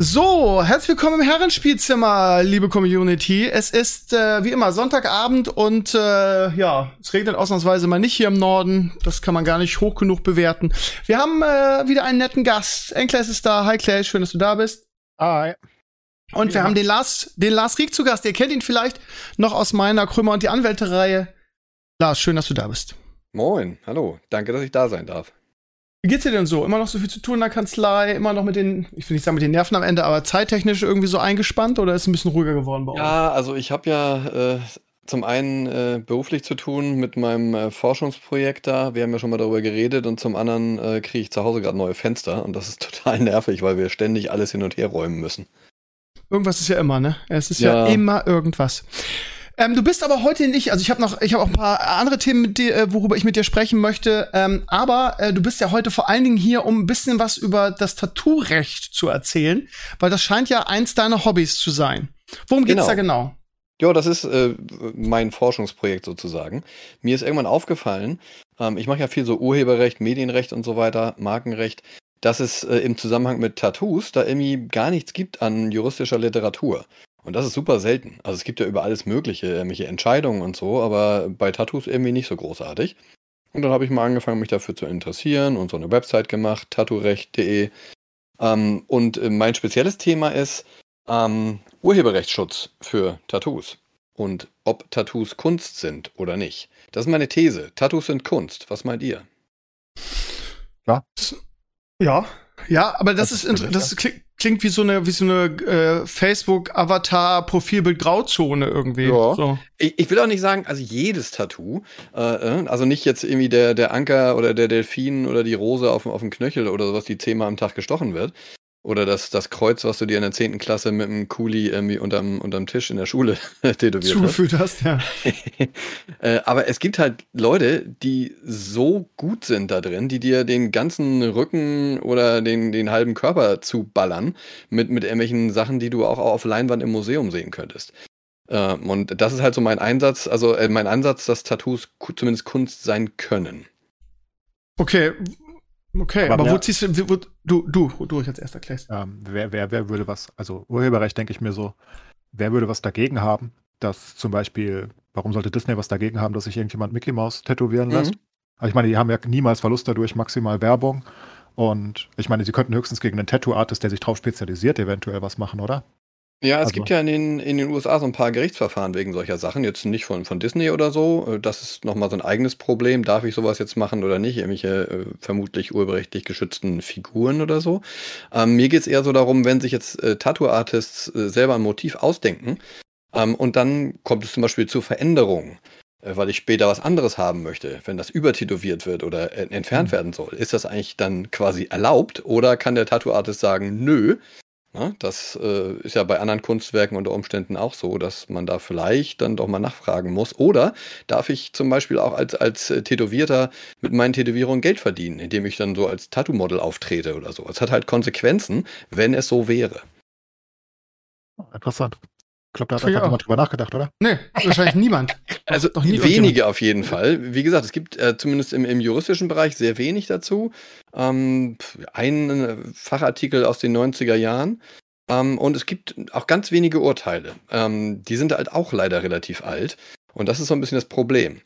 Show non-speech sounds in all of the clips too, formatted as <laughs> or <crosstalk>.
So, herzlich willkommen im Herrenspielzimmer, liebe Community. Es ist äh, wie immer Sonntagabend und äh, ja, es regnet ausnahmsweise mal nicht hier im Norden. Das kann man gar nicht hoch genug bewerten. Wir haben äh, wieder einen netten Gast. Enkles ist da. Hi Clay, schön, dass du da bist. Hi. Und wir haben den Lars, den Lars Rieck zu Gast. Ihr kennt ihn vielleicht noch aus meiner Krümmer und die Anwälte-Reihe. Lars, schön, dass du da bist. Moin, hallo. Danke, dass ich da sein darf. Wie geht's dir denn so? Immer noch so viel zu tun in der Kanzlei? Immer noch mit den, ich will nicht sagen mit den Nerven am Ende, aber zeittechnisch irgendwie so eingespannt oder ist es ein bisschen ruhiger geworden bei euch? Ja, also ich habe ja äh, zum einen äh, beruflich zu tun mit meinem äh, Forschungsprojekt da. Wir haben ja schon mal darüber geredet und zum anderen äh, kriege ich zu Hause gerade neue Fenster und das ist <laughs> total nervig, weil wir ständig alles hin und her räumen müssen. Irgendwas ist ja immer, ne? Es ist ja, ja immer irgendwas. Ähm, du bist aber heute nicht, also ich habe noch, ich habe auch ein paar andere Themen, mit dir, äh, worüber ich mit dir sprechen möchte. Ähm, aber äh, du bist ja heute vor allen Dingen hier, um ein bisschen was über das Tattoo-Recht zu erzählen, weil das scheint ja eins deiner Hobbys zu sein. Worum geht's genau. da genau? Ja, das ist äh, mein Forschungsprojekt sozusagen. Mir ist irgendwann aufgefallen, ähm, ich mache ja viel so Urheberrecht, Medienrecht und so weiter, Markenrecht, dass es äh, im Zusammenhang mit Tattoos da irgendwie gar nichts gibt an juristischer Literatur. Und das ist super selten. Also es gibt ja über alles Mögliche, irgendwelche Entscheidungen und so, aber bei Tattoos irgendwie nicht so großartig. Und dann habe ich mal angefangen, mich dafür zu interessieren und so eine Website gemacht, tattoorecht.de. Ähm, und äh, mein spezielles Thema ist ähm, Urheberrechtsschutz für Tattoos. Und ob Tattoos Kunst sind oder nicht. Das ist meine These. Tattoos sind Kunst. Was meint ihr? Ja. Ja, ja, aber das, das ist, das klingt, klingt wie so eine, wie so eine äh, Facebook-Avatar-Profilbild-Grauzone irgendwie. Ja. So. Ich, ich, will auch nicht sagen, also jedes Tattoo, äh, äh, also nicht jetzt irgendwie der, der Anker oder der Delfin oder die Rose auf, auf dem Knöchel oder sowas, die zehnmal am Tag gestochen wird, oder das, das Kreuz, was du dir in der 10. Klasse mit einem Kuli irgendwie unterm, unterm Tisch in der Schule <laughs> tätowiert Zugefügt hast. ja. <laughs> äh, aber es gibt halt Leute, die so gut sind da drin, die dir den ganzen Rücken oder den, den halben Körper zuballern mit, mit irgendwelchen Sachen, die du auch auf Leinwand im Museum sehen könntest. Äh, und das ist halt so mein Einsatz, also äh, mein Ansatz, dass Tattoos zumindest Kunst sein können. Okay, Okay, aber, aber wo ziehst du, wo, du, du, du jetzt erst erklärst. Ähm, wer, wer, wer würde was, also Urheberrecht denke ich mir so, wer würde was dagegen haben, dass zum Beispiel, warum sollte Disney was dagegen haben, dass sich irgendjemand Mickey Mouse tätowieren lässt? Mhm. Also ich meine, die haben ja niemals Verlust dadurch, maximal Werbung. Und ich meine, sie könnten höchstens gegen einen Tattoo-Artist, der sich drauf spezialisiert, eventuell was machen, oder? Ja, es also. gibt ja in den, in den USA so ein paar Gerichtsverfahren wegen solcher Sachen. Jetzt nicht von, von Disney oder so. Äh, das ist nochmal so ein eigenes Problem. Darf ich sowas jetzt machen oder nicht? Irgendwelche äh, vermutlich urheberrechtlich geschützten Figuren oder so. Ähm, mir geht es eher so darum, wenn sich jetzt äh, Tattoo-Artists äh, selber ein Motiv ausdenken ähm, und dann kommt es zum Beispiel zu Veränderungen äh, weil ich später was anderes haben möchte, wenn das übertätowiert wird oder entfernt mhm. werden soll, ist das eigentlich dann quasi erlaubt oder kann der Tattoo-Artist sagen, nö, Ne? Das äh, ist ja bei anderen Kunstwerken unter Umständen auch so, dass man da vielleicht dann doch mal nachfragen muss. Oder darf ich zum Beispiel auch als, als äh, Tätowierter mit meinen Tätowierungen Geld verdienen, indem ich dann so als Tattoo-Model auftrete oder so. Es hat halt Konsequenzen, wenn es so wäre. Interessant. Ich glaube, da hat einfach niemand drüber nachgedacht, oder? Nee, wahrscheinlich niemand. <laughs> Also Noch nie wenige auf jeden Fall. Wie gesagt, es gibt äh, zumindest im, im, juristischen Bereich sehr wenig dazu. Ähm, ein äh, Fachartikel aus den 90er Jahren. Ähm, und es gibt auch ganz wenige Urteile. Ähm, die sind halt auch leider relativ alt. Und das ist so ein bisschen das Problem.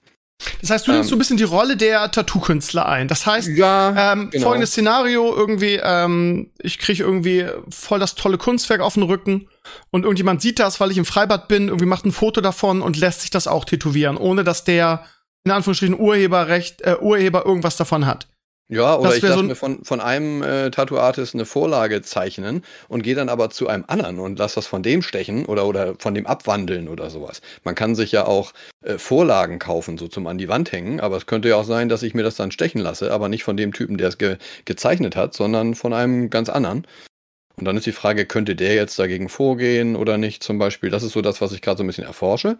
Das heißt, du nimmst ähm, so ein bisschen die Rolle der Tattoo-Künstler ein. Das heißt, ja, ähm, genau. folgendes Szenario, irgendwie, ähm, ich kriege irgendwie voll das tolle Kunstwerk auf den Rücken und irgendjemand sieht das, weil ich im Freibad bin, irgendwie macht ein Foto davon und lässt sich das auch tätowieren, ohne dass der in Anführungsstrichen Urheberrecht, äh, Urheber irgendwas davon hat. Ja, oder ich lasse so mir von, von einem äh, Tattoo-Artist eine Vorlage zeichnen und gehe dann aber zu einem anderen und lasse das von dem stechen oder, oder von dem abwandeln oder sowas. Man kann sich ja auch äh, Vorlagen kaufen, so zum an die Wand hängen, aber es könnte ja auch sein, dass ich mir das dann stechen lasse, aber nicht von dem Typen, der es ge gezeichnet hat, sondern von einem ganz anderen. Und dann ist die Frage, könnte der jetzt dagegen vorgehen oder nicht zum Beispiel? Das ist so das, was ich gerade so ein bisschen erforsche.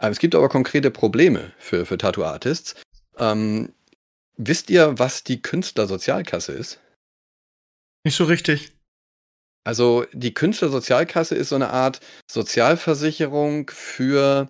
Ähm, es gibt aber konkrete Probleme für, für Tattoo-Artists. Ähm, wisst ihr, was die Künstlersozialkasse ist? Nicht so richtig. Also die Künstlersozialkasse ist so eine Art Sozialversicherung für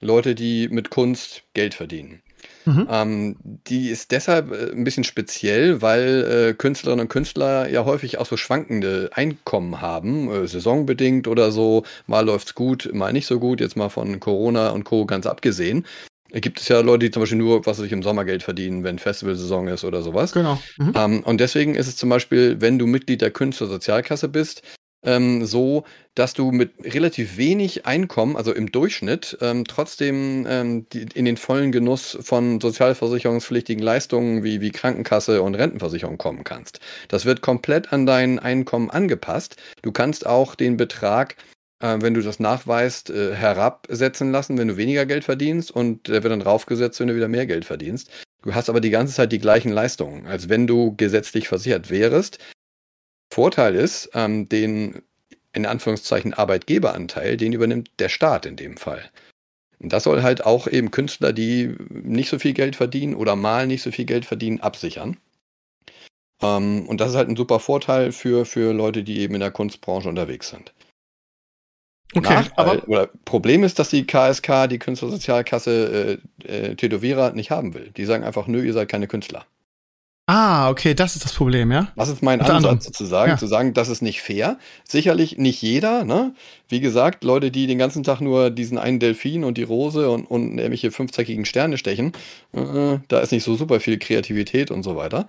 Leute, die mit Kunst Geld verdienen. Mhm. Ähm, die ist deshalb äh, ein bisschen speziell, weil äh, Künstlerinnen und Künstler ja häufig auch so schwankende Einkommen haben, äh, saisonbedingt oder so. Mal läuft's gut, mal nicht so gut, jetzt mal von Corona und Co. ganz abgesehen. Gibt es ja Leute, die zum Beispiel nur, was sich im Sommer Geld verdienen, wenn Festivalsaison ist oder sowas. Genau. Mhm. Ähm, und deswegen ist es zum Beispiel, wenn du Mitglied der Künstlersozialkasse bist, ähm, so, dass du mit relativ wenig Einkommen, also im Durchschnitt, ähm, trotzdem ähm, die, in den vollen Genuss von sozialversicherungspflichtigen Leistungen wie, wie Krankenkasse und Rentenversicherung kommen kannst. Das wird komplett an dein Einkommen angepasst. Du kannst auch den Betrag äh, wenn du das nachweist, äh, herabsetzen lassen, wenn du weniger Geld verdienst und der wird dann raufgesetzt, wenn du wieder mehr Geld verdienst. Du hast aber die ganze Zeit die gleichen Leistungen, als wenn du gesetzlich versichert wärst. Vorteil ist, ähm, den in Anführungszeichen Arbeitgeberanteil, den übernimmt der Staat in dem Fall. Und das soll halt auch eben Künstler, die nicht so viel Geld verdienen oder mal nicht so viel Geld verdienen, absichern. Ähm, und das ist halt ein super Vorteil für, für Leute, die eben in der Kunstbranche unterwegs sind. Okay, Nachteil, aber oder Problem ist, dass die KSK, die Künstlersozialkasse, äh, äh, Tätowierer nicht haben will. Die sagen einfach, nö, ihr seid keine Künstler. Ah, okay, das ist das Problem, ja? Das ist mein Unter Ansatz anderem. sozusagen, ja. zu sagen, das ist nicht fair. Sicherlich nicht jeder, ne? Wie gesagt, Leute, die den ganzen Tag nur diesen einen Delfin und die Rose und, und irgendwelche fünfzackigen Sterne stechen, äh, da ist nicht so super viel Kreativität und so weiter.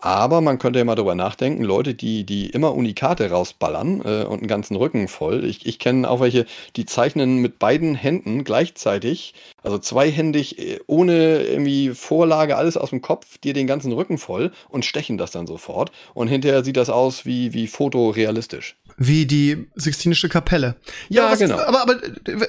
Aber man könnte ja mal darüber nachdenken, Leute, die, die immer Unikate rausballern äh, und einen ganzen Rücken voll. Ich, ich kenne auch welche, die zeichnen mit beiden Händen gleichzeitig, also zweihändig, äh, ohne irgendwie Vorlage, alles aus dem Kopf, dir den ganzen Rücken voll und stechen das dann sofort. Und hinterher sieht das aus wie, wie fotorealistisch. Wie die Sixtinische Kapelle. Ja, ja was, genau. Aber, aber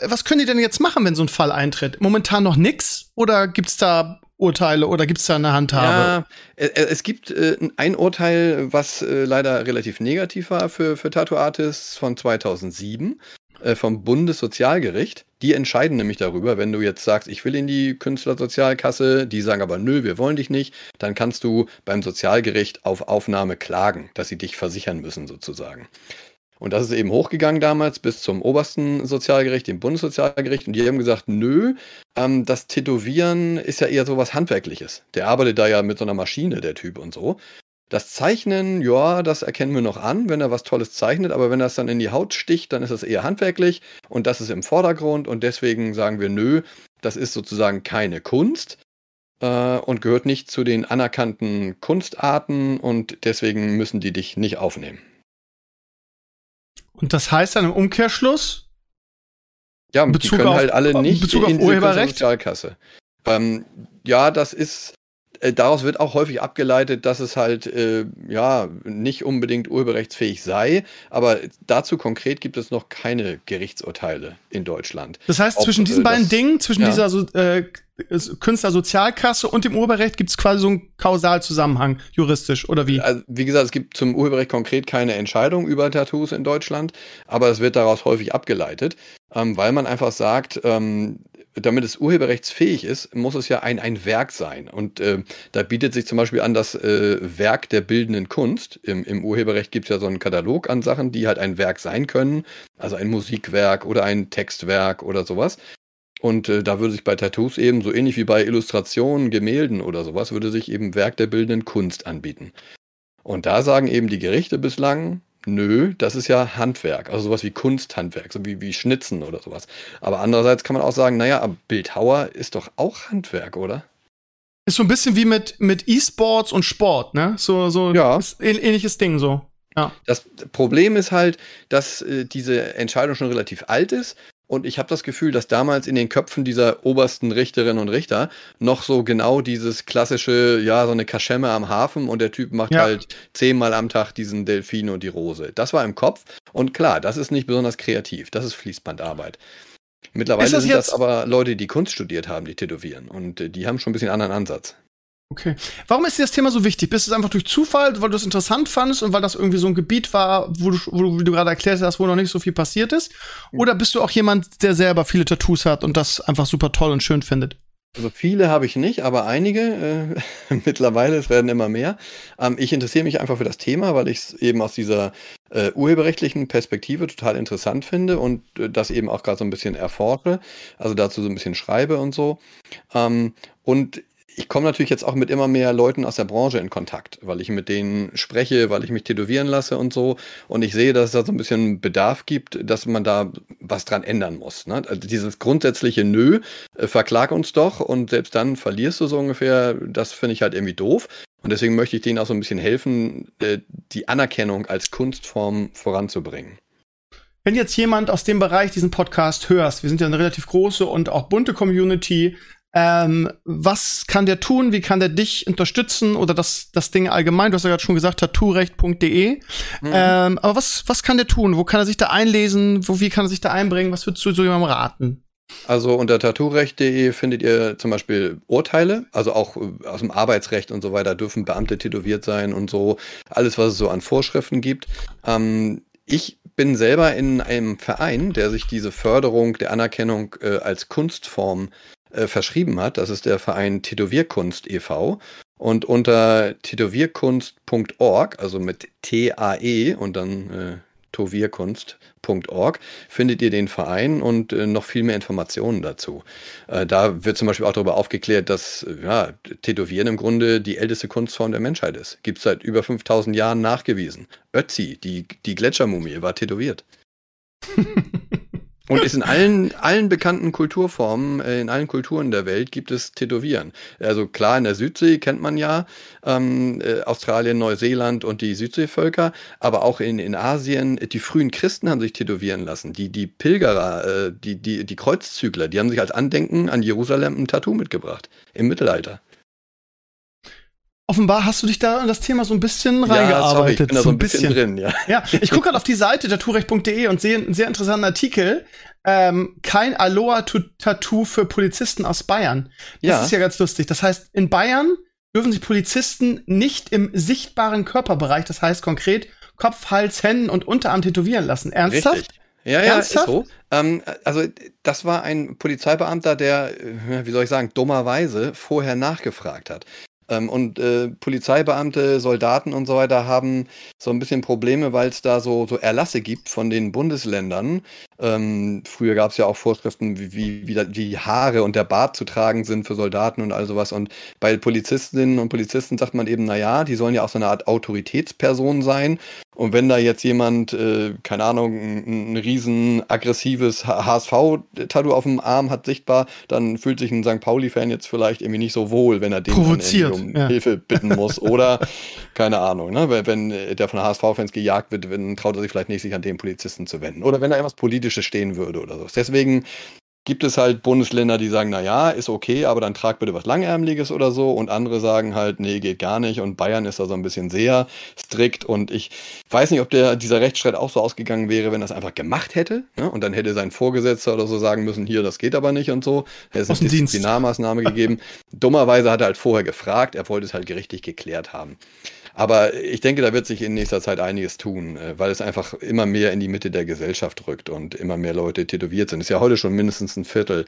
was können die denn jetzt machen, wenn so ein Fall eintritt? Momentan noch nix? Oder gibt's da Urteile oder gibt es da eine Handhabe? Ja, äh, äh, es gibt äh, ein Urteil, was äh, leider relativ negativ war für, für Tattoo-Artists von 2007 äh, vom Bundessozialgericht. Die entscheiden nämlich darüber, wenn du jetzt sagst, ich will in die Künstlersozialkasse, die sagen aber nö, wir wollen dich nicht, dann kannst du beim Sozialgericht auf Aufnahme klagen, dass sie dich versichern müssen sozusagen. Und das ist eben hochgegangen damals bis zum obersten Sozialgericht, dem Bundessozialgericht. Und die haben gesagt, nö, ähm, das Tätowieren ist ja eher so was Handwerkliches. Der arbeitet da ja mit so einer Maschine, der Typ und so. Das Zeichnen, ja, das erkennen wir noch an, wenn er was Tolles zeichnet, aber wenn das dann in die Haut sticht, dann ist das eher handwerklich und das ist im Vordergrund und deswegen sagen wir, nö, das ist sozusagen keine Kunst äh, und gehört nicht zu den anerkannten Kunstarten und deswegen müssen die dich nicht aufnehmen. Und das heißt dann im Umkehrschluss? Ja, in Bezug die können auf, halt alle nicht Bezug in auf Urheberrecht? Sozialkasse. Ähm, ja, das ist, äh, daraus wird auch häufig abgeleitet, dass es halt, äh, ja, nicht unbedingt urheberrechtsfähig sei, aber dazu konkret gibt es noch keine Gerichtsurteile in Deutschland. Das heißt, Ob, zwischen diesen äh, beiden das, Dingen, zwischen ja. dieser äh, Künstlersozialkasse und dem Urheberrecht gibt es quasi so einen Kausalzusammenhang juristisch oder wie? Also, wie gesagt, es gibt zum Urheberrecht konkret keine Entscheidung über Tattoos in Deutschland, aber es wird daraus häufig abgeleitet, ähm, weil man einfach sagt, ähm, damit es urheberrechtsfähig ist, muss es ja ein, ein Werk sein. Und äh, da bietet sich zum Beispiel an das äh, Werk der bildenden Kunst. Im, im Urheberrecht gibt es ja so einen Katalog an Sachen, die halt ein Werk sein können. Also ein Musikwerk oder ein Textwerk oder sowas. Und äh, da würde sich bei Tattoos eben, so ähnlich wie bei Illustrationen, Gemälden oder sowas, würde sich eben Werk der bildenden Kunst anbieten. Und da sagen eben die Gerichte bislang, nö, das ist ja Handwerk, also sowas wie Kunsthandwerk, so wie, wie Schnitzen oder sowas. Aber andererseits kann man auch sagen, naja, Bildhauer ist doch auch Handwerk, oder? Ist so ein bisschen wie mit, mit E-Sports und Sport, ne? So, so ja. ähnliches Ding so. Ja. Das Problem ist halt, dass äh, diese Entscheidung schon relativ alt ist und ich habe das Gefühl, dass damals in den Köpfen dieser obersten Richterinnen und Richter noch so genau dieses klassische, ja, so eine Kaschemme am Hafen und der Typ macht ja. halt zehnmal am Tag diesen Delfin und die Rose. Das war im Kopf. Und klar, das ist nicht besonders kreativ. Das ist Fließbandarbeit. Mittlerweile das sind das aber Leute, die Kunst studiert haben, die tätowieren. Und äh, die haben schon ein bisschen anderen Ansatz. Okay. Warum ist dir das Thema so wichtig? Bist du es einfach durch Zufall, weil du es interessant fandest und weil das irgendwie so ein Gebiet war, wo du, wo du, wie du gerade erklärt hast, wo noch nicht so viel passiert ist? Oder bist du auch jemand, der selber viele Tattoos hat und das einfach super toll und schön findet? Also viele habe ich nicht, aber einige äh, <laughs> mittlerweile, es werden immer mehr. Ähm, ich interessiere mich einfach für das Thema, weil ich es eben aus dieser äh, urheberrechtlichen Perspektive total interessant finde und äh, das eben auch gerade so ein bisschen erforsche, also dazu so ein bisschen schreibe und so. Ähm, und ich komme natürlich jetzt auch mit immer mehr Leuten aus der Branche in Kontakt, weil ich mit denen spreche, weil ich mich tätowieren lasse und so. Und ich sehe, dass es da so ein bisschen Bedarf gibt, dass man da was dran ändern muss. Ne? Also dieses grundsätzliche Nö, äh, verklag uns doch und selbst dann verlierst du so ungefähr, das finde ich halt irgendwie doof. Und deswegen möchte ich denen auch so ein bisschen helfen, äh, die Anerkennung als Kunstform voranzubringen. Wenn jetzt jemand aus dem Bereich diesen Podcast hörst, wir sind ja eine relativ große und auch bunte Community, ähm, was kann der tun? Wie kann der dich unterstützen oder das, das Ding allgemein? Du hast ja gerade schon gesagt, tattoorecht.de. Mhm. Ähm, aber was, was kann der tun? Wo kann er sich da einlesen? Wo, wie kann er sich da einbringen? Was würdest du so jemandem raten? Also unter tattoorecht.de findet ihr zum Beispiel Urteile, also auch äh, aus dem Arbeitsrecht und so weiter dürfen Beamte tätowiert sein und so. Alles, was es so an Vorschriften gibt. Ähm, ich bin selber in einem Verein, der sich diese Förderung der Anerkennung äh, als Kunstform äh, verschrieben hat. Das ist der Verein Tätowierkunst e.V. Und unter tätowierkunst.org, also mit T-A-E und dann äh, tovierkunst.org, findet ihr den Verein und äh, noch viel mehr Informationen dazu. Äh, da wird zum Beispiel auch darüber aufgeklärt, dass äh, ja, Tätowieren im Grunde die älteste Kunstform der Menschheit ist. Gibt es seit über 5000 Jahren nachgewiesen. Ötzi, die, die Gletschermumie, war tätowiert. <laughs> Und ist in allen, allen bekannten Kulturformen, äh, in allen Kulturen der Welt gibt es Tätowieren. Also klar, in der Südsee kennt man ja ähm, äh, Australien, Neuseeland und die Südseevölker, aber auch in, in Asien, die frühen Christen haben sich tätowieren lassen. Die, die Pilgerer, äh, die, die, die Kreuzzügler, die haben sich als Andenken an Jerusalem ein Tattoo mitgebracht im Mittelalter. Offenbar hast du dich da an das Thema so ein bisschen ja, reingearbeitet. Ich bin da so ein bisschen, bisschen drin, ja. Ja, ich gucke <laughs> gerade auf die Seite der Turecht.de und sehe einen sehr interessanten Artikel. Ähm, kein Aloha-Tattoo für Polizisten aus Bayern. Das ja. ist ja ganz lustig. Das heißt, in Bayern dürfen sich Polizisten nicht im sichtbaren Körperbereich, das heißt konkret Kopf, Hals, Händen und Unterarm tätowieren lassen. Ernsthaft? Richtig. Ja, ja, Ernsthaft? ist so. Ähm, also, das war ein Polizeibeamter, der, äh, wie soll ich sagen, dummerweise vorher nachgefragt hat. Ähm, und äh, Polizeibeamte, Soldaten und so weiter haben so ein bisschen Probleme, weil es da so, so Erlasse gibt von den Bundesländern. Ähm, früher gab es ja auch Vorschriften, wie, wie, wie die Haare und der Bart zu tragen sind für Soldaten und all sowas. Und bei Polizistinnen und Polizisten sagt man eben, naja, die sollen ja auch so eine Art Autoritätsperson sein. Und wenn da jetzt jemand, äh, keine Ahnung, ein, ein riesen aggressives HSV-Tattoo auf dem Arm hat, sichtbar, dann fühlt sich ein St. Pauli-Fan jetzt vielleicht irgendwie nicht so wohl, wenn er den um ja. Hilfe bitten muss. Oder, <laughs> keine Ahnung, ne? wenn der von HSV-Fans gejagt wird, dann traut er sich vielleicht nicht, sich an den Polizisten zu wenden. Oder wenn da irgendwas Politisches stehen würde oder so. Deswegen gibt es halt Bundesländer, die sagen, na ja, ist okay, aber dann trag bitte was Langärmliches oder so und andere sagen halt, nee, geht gar nicht und Bayern ist da so ein bisschen sehr strikt und ich weiß nicht, ob der, dieser Rechtsstreit auch so ausgegangen wäre, wenn er es einfach gemacht hätte ne? und dann hätte sein Vorgesetzter oder so sagen müssen, hier, das geht aber nicht und so. Er ist eine Disziplinarmaßnahme gegeben. Dummerweise hat er halt vorher gefragt, er wollte es halt gerichtlich geklärt haben. Aber ich denke, da wird sich in nächster Zeit einiges tun, äh, weil es einfach immer mehr in die Mitte der Gesellschaft rückt und immer mehr Leute tätowiert sind. Es ist ja heute schon mindestens ein Viertel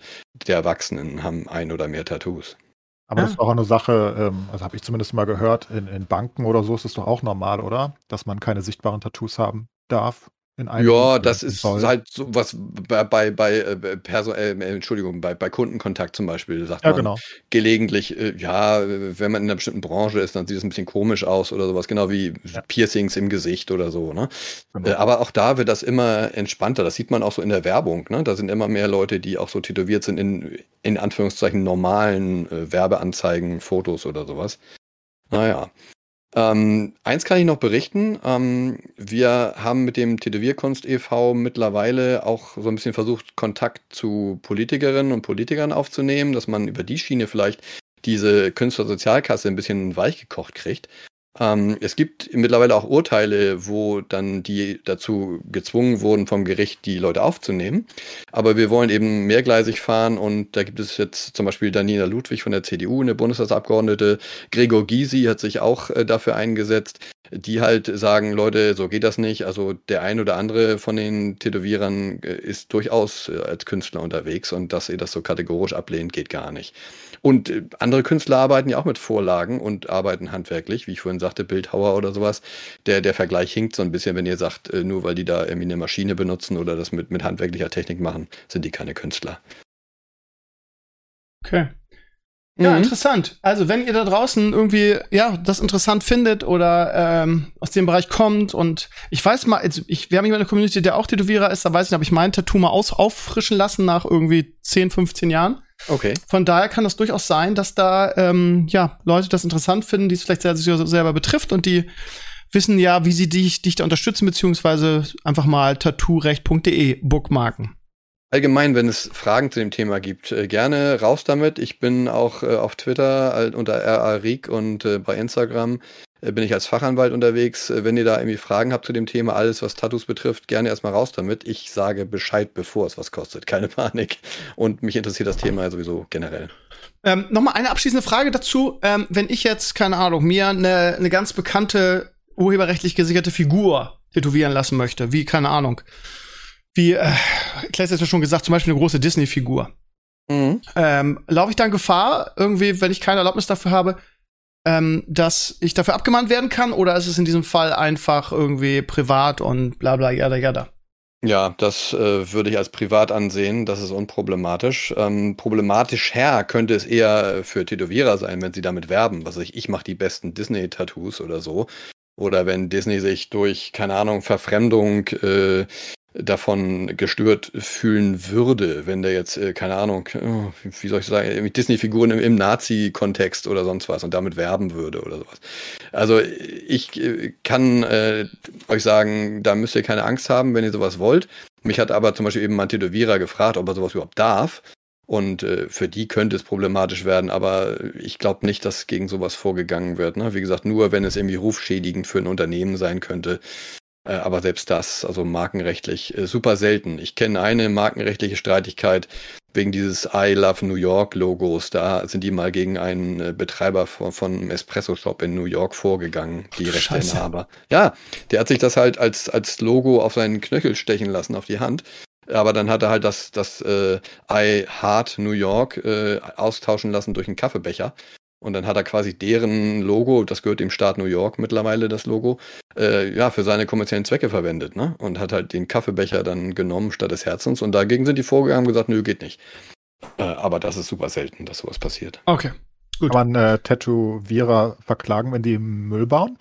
der Erwachsenen haben ein oder mehr Tattoos. Aber ja. das ist auch eine Sache, ähm, also habe ich zumindest mal gehört, in, in Banken oder so ist es doch auch normal, oder? Dass man keine sichtbaren Tattoos haben darf ja, das ist Fall. halt so was bei, bei, bei äh, Perso äh, Entschuldigung, bei, bei Kundenkontakt zum Beispiel sagt ja, man genau. gelegentlich, äh, ja, wenn man in einer bestimmten Branche ist, dann sieht es ein bisschen komisch aus oder sowas, genau wie ja. Piercings im Gesicht oder so, ne? Genau. Äh, aber auch da wird das immer entspannter. Das sieht man auch so in der Werbung, ne? Da sind immer mehr Leute, die auch so tätowiert sind in, in Anführungszeichen normalen äh, Werbeanzeigen, Fotos oder sowas. Naja. Ähm, eins kann ich noch berichten. Ähm, wir haben mit dem Tätowierkunst e.V. mittlerweile auch so ein bisschen versucht, Kontakt zu Politikerinnen und Politikern aufzunehmen, dass man über die Schiene vielleicht diese Künstlersozialkasse ein bisschen weich gekocht kriegt. Ähm, es gibt mittlerweile auch Urteile, wo dann die dazu gezwungen wurden, vom Gericht die Leute aufzunehmen. Aber wir wollen eben mehrgleisig fahren und da gibt es jetzt zum Beispiel Daniela Ludwig von der CDU, eine Bundestagsabgeordnete. Gregor Gysi hat sich auch äh, dafür eingesetzt, die halt sagen, Leute, so geht das nicht. Also der ein oder andere von den Tätowierern äh, ist durchaus äh, als Künstler unterwegs und dass ihr das so kategorisch ablehnt, geht gar nicht. Und äh, andere Künstler arbeiten ja auch mit Vorlagen und arbeiten handwerklich, wie ich vorhin sagte, Bildhauer oder sowas. Der, der Vergleich hinkt so ein bisschen, wenn ihr sagt, äh, nur weil die da irgendwie eine Maschine benutzen oder das mit, mit handwerklicher Technik machen, sind die keine Künstler. Okay. Ja, mhm. interessant. Also, wenn ihr da draußen irgendwie, ja, das interessant findet oder ähm, aus dem Bereich kommt und ich weiß mal, also ich, wir haben jemanden in der Community, der auch Tätowierer ist, da weiß ich nicht, ob ich mein Tattoo mal aus, auffrischen lassen nach irgendwie 10, 15 Jahren. Okay. Von daher kann das durchaus sein, dass da ähm, ja Leute das interessant finden, die es vielleicht selber, selber betrifft und die wissen ja, wie sie dich, dich da unterstützen, beziehungsweise einfach mal tattoorecht.de bookmarken. Allgemein, wenn es Fragen zu dem Thema gibt, äh, gerne raus damit. Ich bin auch äh, auf Twitter unter RARIG und äh, bei Instagram äh, bin ich als Fachanwalt unterwegs. Äh, wenn ihr da irgendwie Fragen habt zu dem Thema, alles was Tattoos betrifft, gerne erstmal raus damit. Ich sage Bescheid, bevor es was kostet. Keine <laughs> Panik. Und mich interessiert das Thema sowieso generell. Ähm, Nochmal eine abschließende Frage dazu. Ähm, wenn ich jetzt, keine Ahnung, mir eine, eine ganz bekannte urheberrechtlich gesicherte Figur tätowieren lassen möchte, wie, keine Ahnung, wie, äh, Klaas hat ja schon gesagt, zum Beispiel eine große Disney-Figur. Mhm. Ähm, Laufe ich dann Gefahr, irgendwie, wenn ich keine Erlaubnis dafür habe, ähm, dass ich dafür abgemahnt werden kann? Oder ist es in diesem Fall einfach irgendwie privat und bla bla jada jada? Ja, das äh, würde ich als privat ansehen. Das ist unproblematisch. Ähm, problematisch her könnte es eher für Tätowierer sein, wenn sie damit werben. Was ich, ich mache die besten Disney-Tattoos oder so. Oder wenn Disney sich durch, keine Ahnung, Verfremdung äh, davon gestört fühlen würde, wenn der jetzt, äh, keine Ahnung, oh, wie soll ich sagen, Disney-Figuren im, im Nazi-Kontext oder sonst was und damit werben würde oder sowas. Also ich äh, kann äh, euch sagen, da müsst ihr keine Angst haben, wenn ihr sowas wollt. Mich hat aber zum Beispiel eben mein Tätowierer gefragt, ob er sowas überhaupt darf. Und äh, für die könnte es problematisch werden, aber ich glaube nicht, dass gegen sowas vorgegangen wird. Ne? Wie gesagt, nur wenn es irgendwie rufschädigend für ein Unternehmen sein könnte, äh, aber selbst das, also markenrechtlich, äh, super selten. Ich kenne eine markenrechtliche Streitigkeit wegen dieses I Love New York Logos. Da sind die mal gegen einen äh, Betreiber von, von Espresso Shop in New York vorgegangen, die Rechteinhaber. Ja, der hat sich das halt als, als Logo auf seinen Knöchel stechen lassen, auf die Hand. Aber dann hat er halt das, das äh, I Heart New York äh, austauschen lassen durch einen Kaffeebecher. Und dann hat er quasi deren Logo, das gehört dem Staat New York mittlerweile, das Logo, äh, ja, für seine kommerziellen Zwecke verwendet, ne? Und hat halt den Kaffeebecher dann genommen statt des Herzens. Und dagegen sind die vorgegangen und gesagt, nö, geht nicht. Äh, aber das ist super selten, dass sowas passiert. Okay. Gut. Kann man äh, Tätowierer verklagen, wenn die Müll bauen?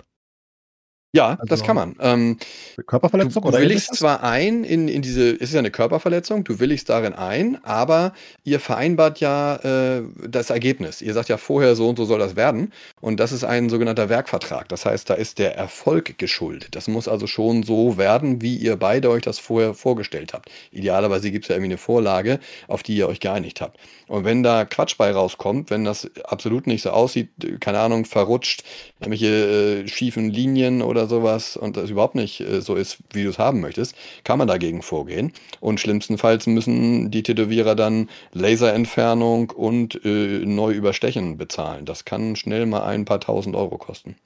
Ja, also das kann man. Ähm, Körperverletzung du, du willigst zwar ein in, in diese, es ist ja eine Körperverletzung, du willigst darin ein, aber ihr vereinbart ja äh, das Ergebnis. Ihr sagt ja vorher, so und so soll das werden. Und das ist ein sogenannter Werkvertrag. Das heißt, da ist der Erfolg geschuldet. Das muss also schon so werden, wie ihr beide euch das vorher vorgestellt habt. Idealerweise gibt es ja irgendwie eine Vorlage, auf die ihr euch geeinigt habt. Und wenn da Quatsch bei rauskommt, wenn das absolut nicht so aussieht, keine Ahnung, verrutscht, irgendwelche äh, schiefen Linien oder oder sowas und das überhaupt nicht äh, so ist, wie du es haben möchtest, kann man dagegen vorgehen. Und schlimmstenfalls müssen die Tätowierer dann Laserentfernung und äh, neu überstechen bezahlen. Das kann schnell mal ein paar tausend Euro kosten.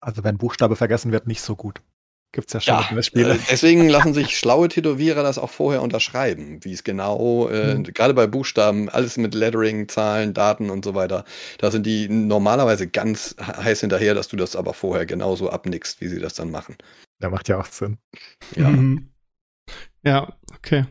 Also wenn Buchstabe vergessen wird, nicht so gut. Gibt es ja schon ja, Beispiele. Äh, deswegen lassen sich schlaue Tätowierer das auch vorher unterschreiben, wie es genau, äh, mhm. gerade bei Buchstaben, alles mit Lettering, Zahlen, Daten und so weiter. Da sind die normalerweise ganz heiß hinterher, dass du das aber vorher genauso abnickst, wie sie das dann machen. Ja, macht ja auch Sinn. Ja. Mhm. Ja, okay.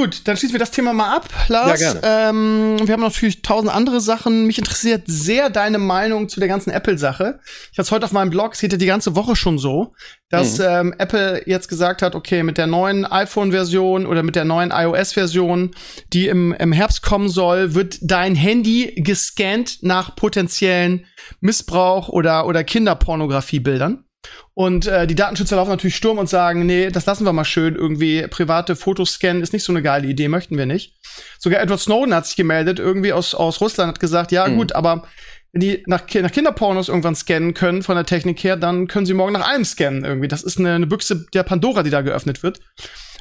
Gut, dann schließen wir das Thema mal ab, Lars. Ja, gerne. Ähm, wir haben natürlich tausend andere Sachen. Mich interessiert sehr deine Meinung zu der ganzen Apple-Sache. Ich hatte es heute auf meinem Blog, es ja die ganze Woche schon so, dass mhm. ähm, Apple jetzt gesagt hat, okay, mit der neuen iPhone-Version oder mit der neuen iOS-Version, die im, im Herbst kommen soll, wird dein Handy gescannt nach potenziellen Missbrauch oder, oder Kinderpornografie-Bildern. Und äh, die Datenschützer laufen natürlich Sturm und sagen, nee, das lassen wir mal schön. Irgendwie private Fotos scannen ist nicht so eine geile Idee, möchten wir nicht. Sogar Edward Snowden hat sich gemeldet, irgendwie aus, aus Russland, hat gesagt, ja mhm. gut, aber wenn die nach, nach Kinderpornos irgendwann scannen können von der Technik her, dann können sie morgen nach allem scannen irgendwie. Das ist eine, eine Büchse der Pandora, die da geöffnet wird.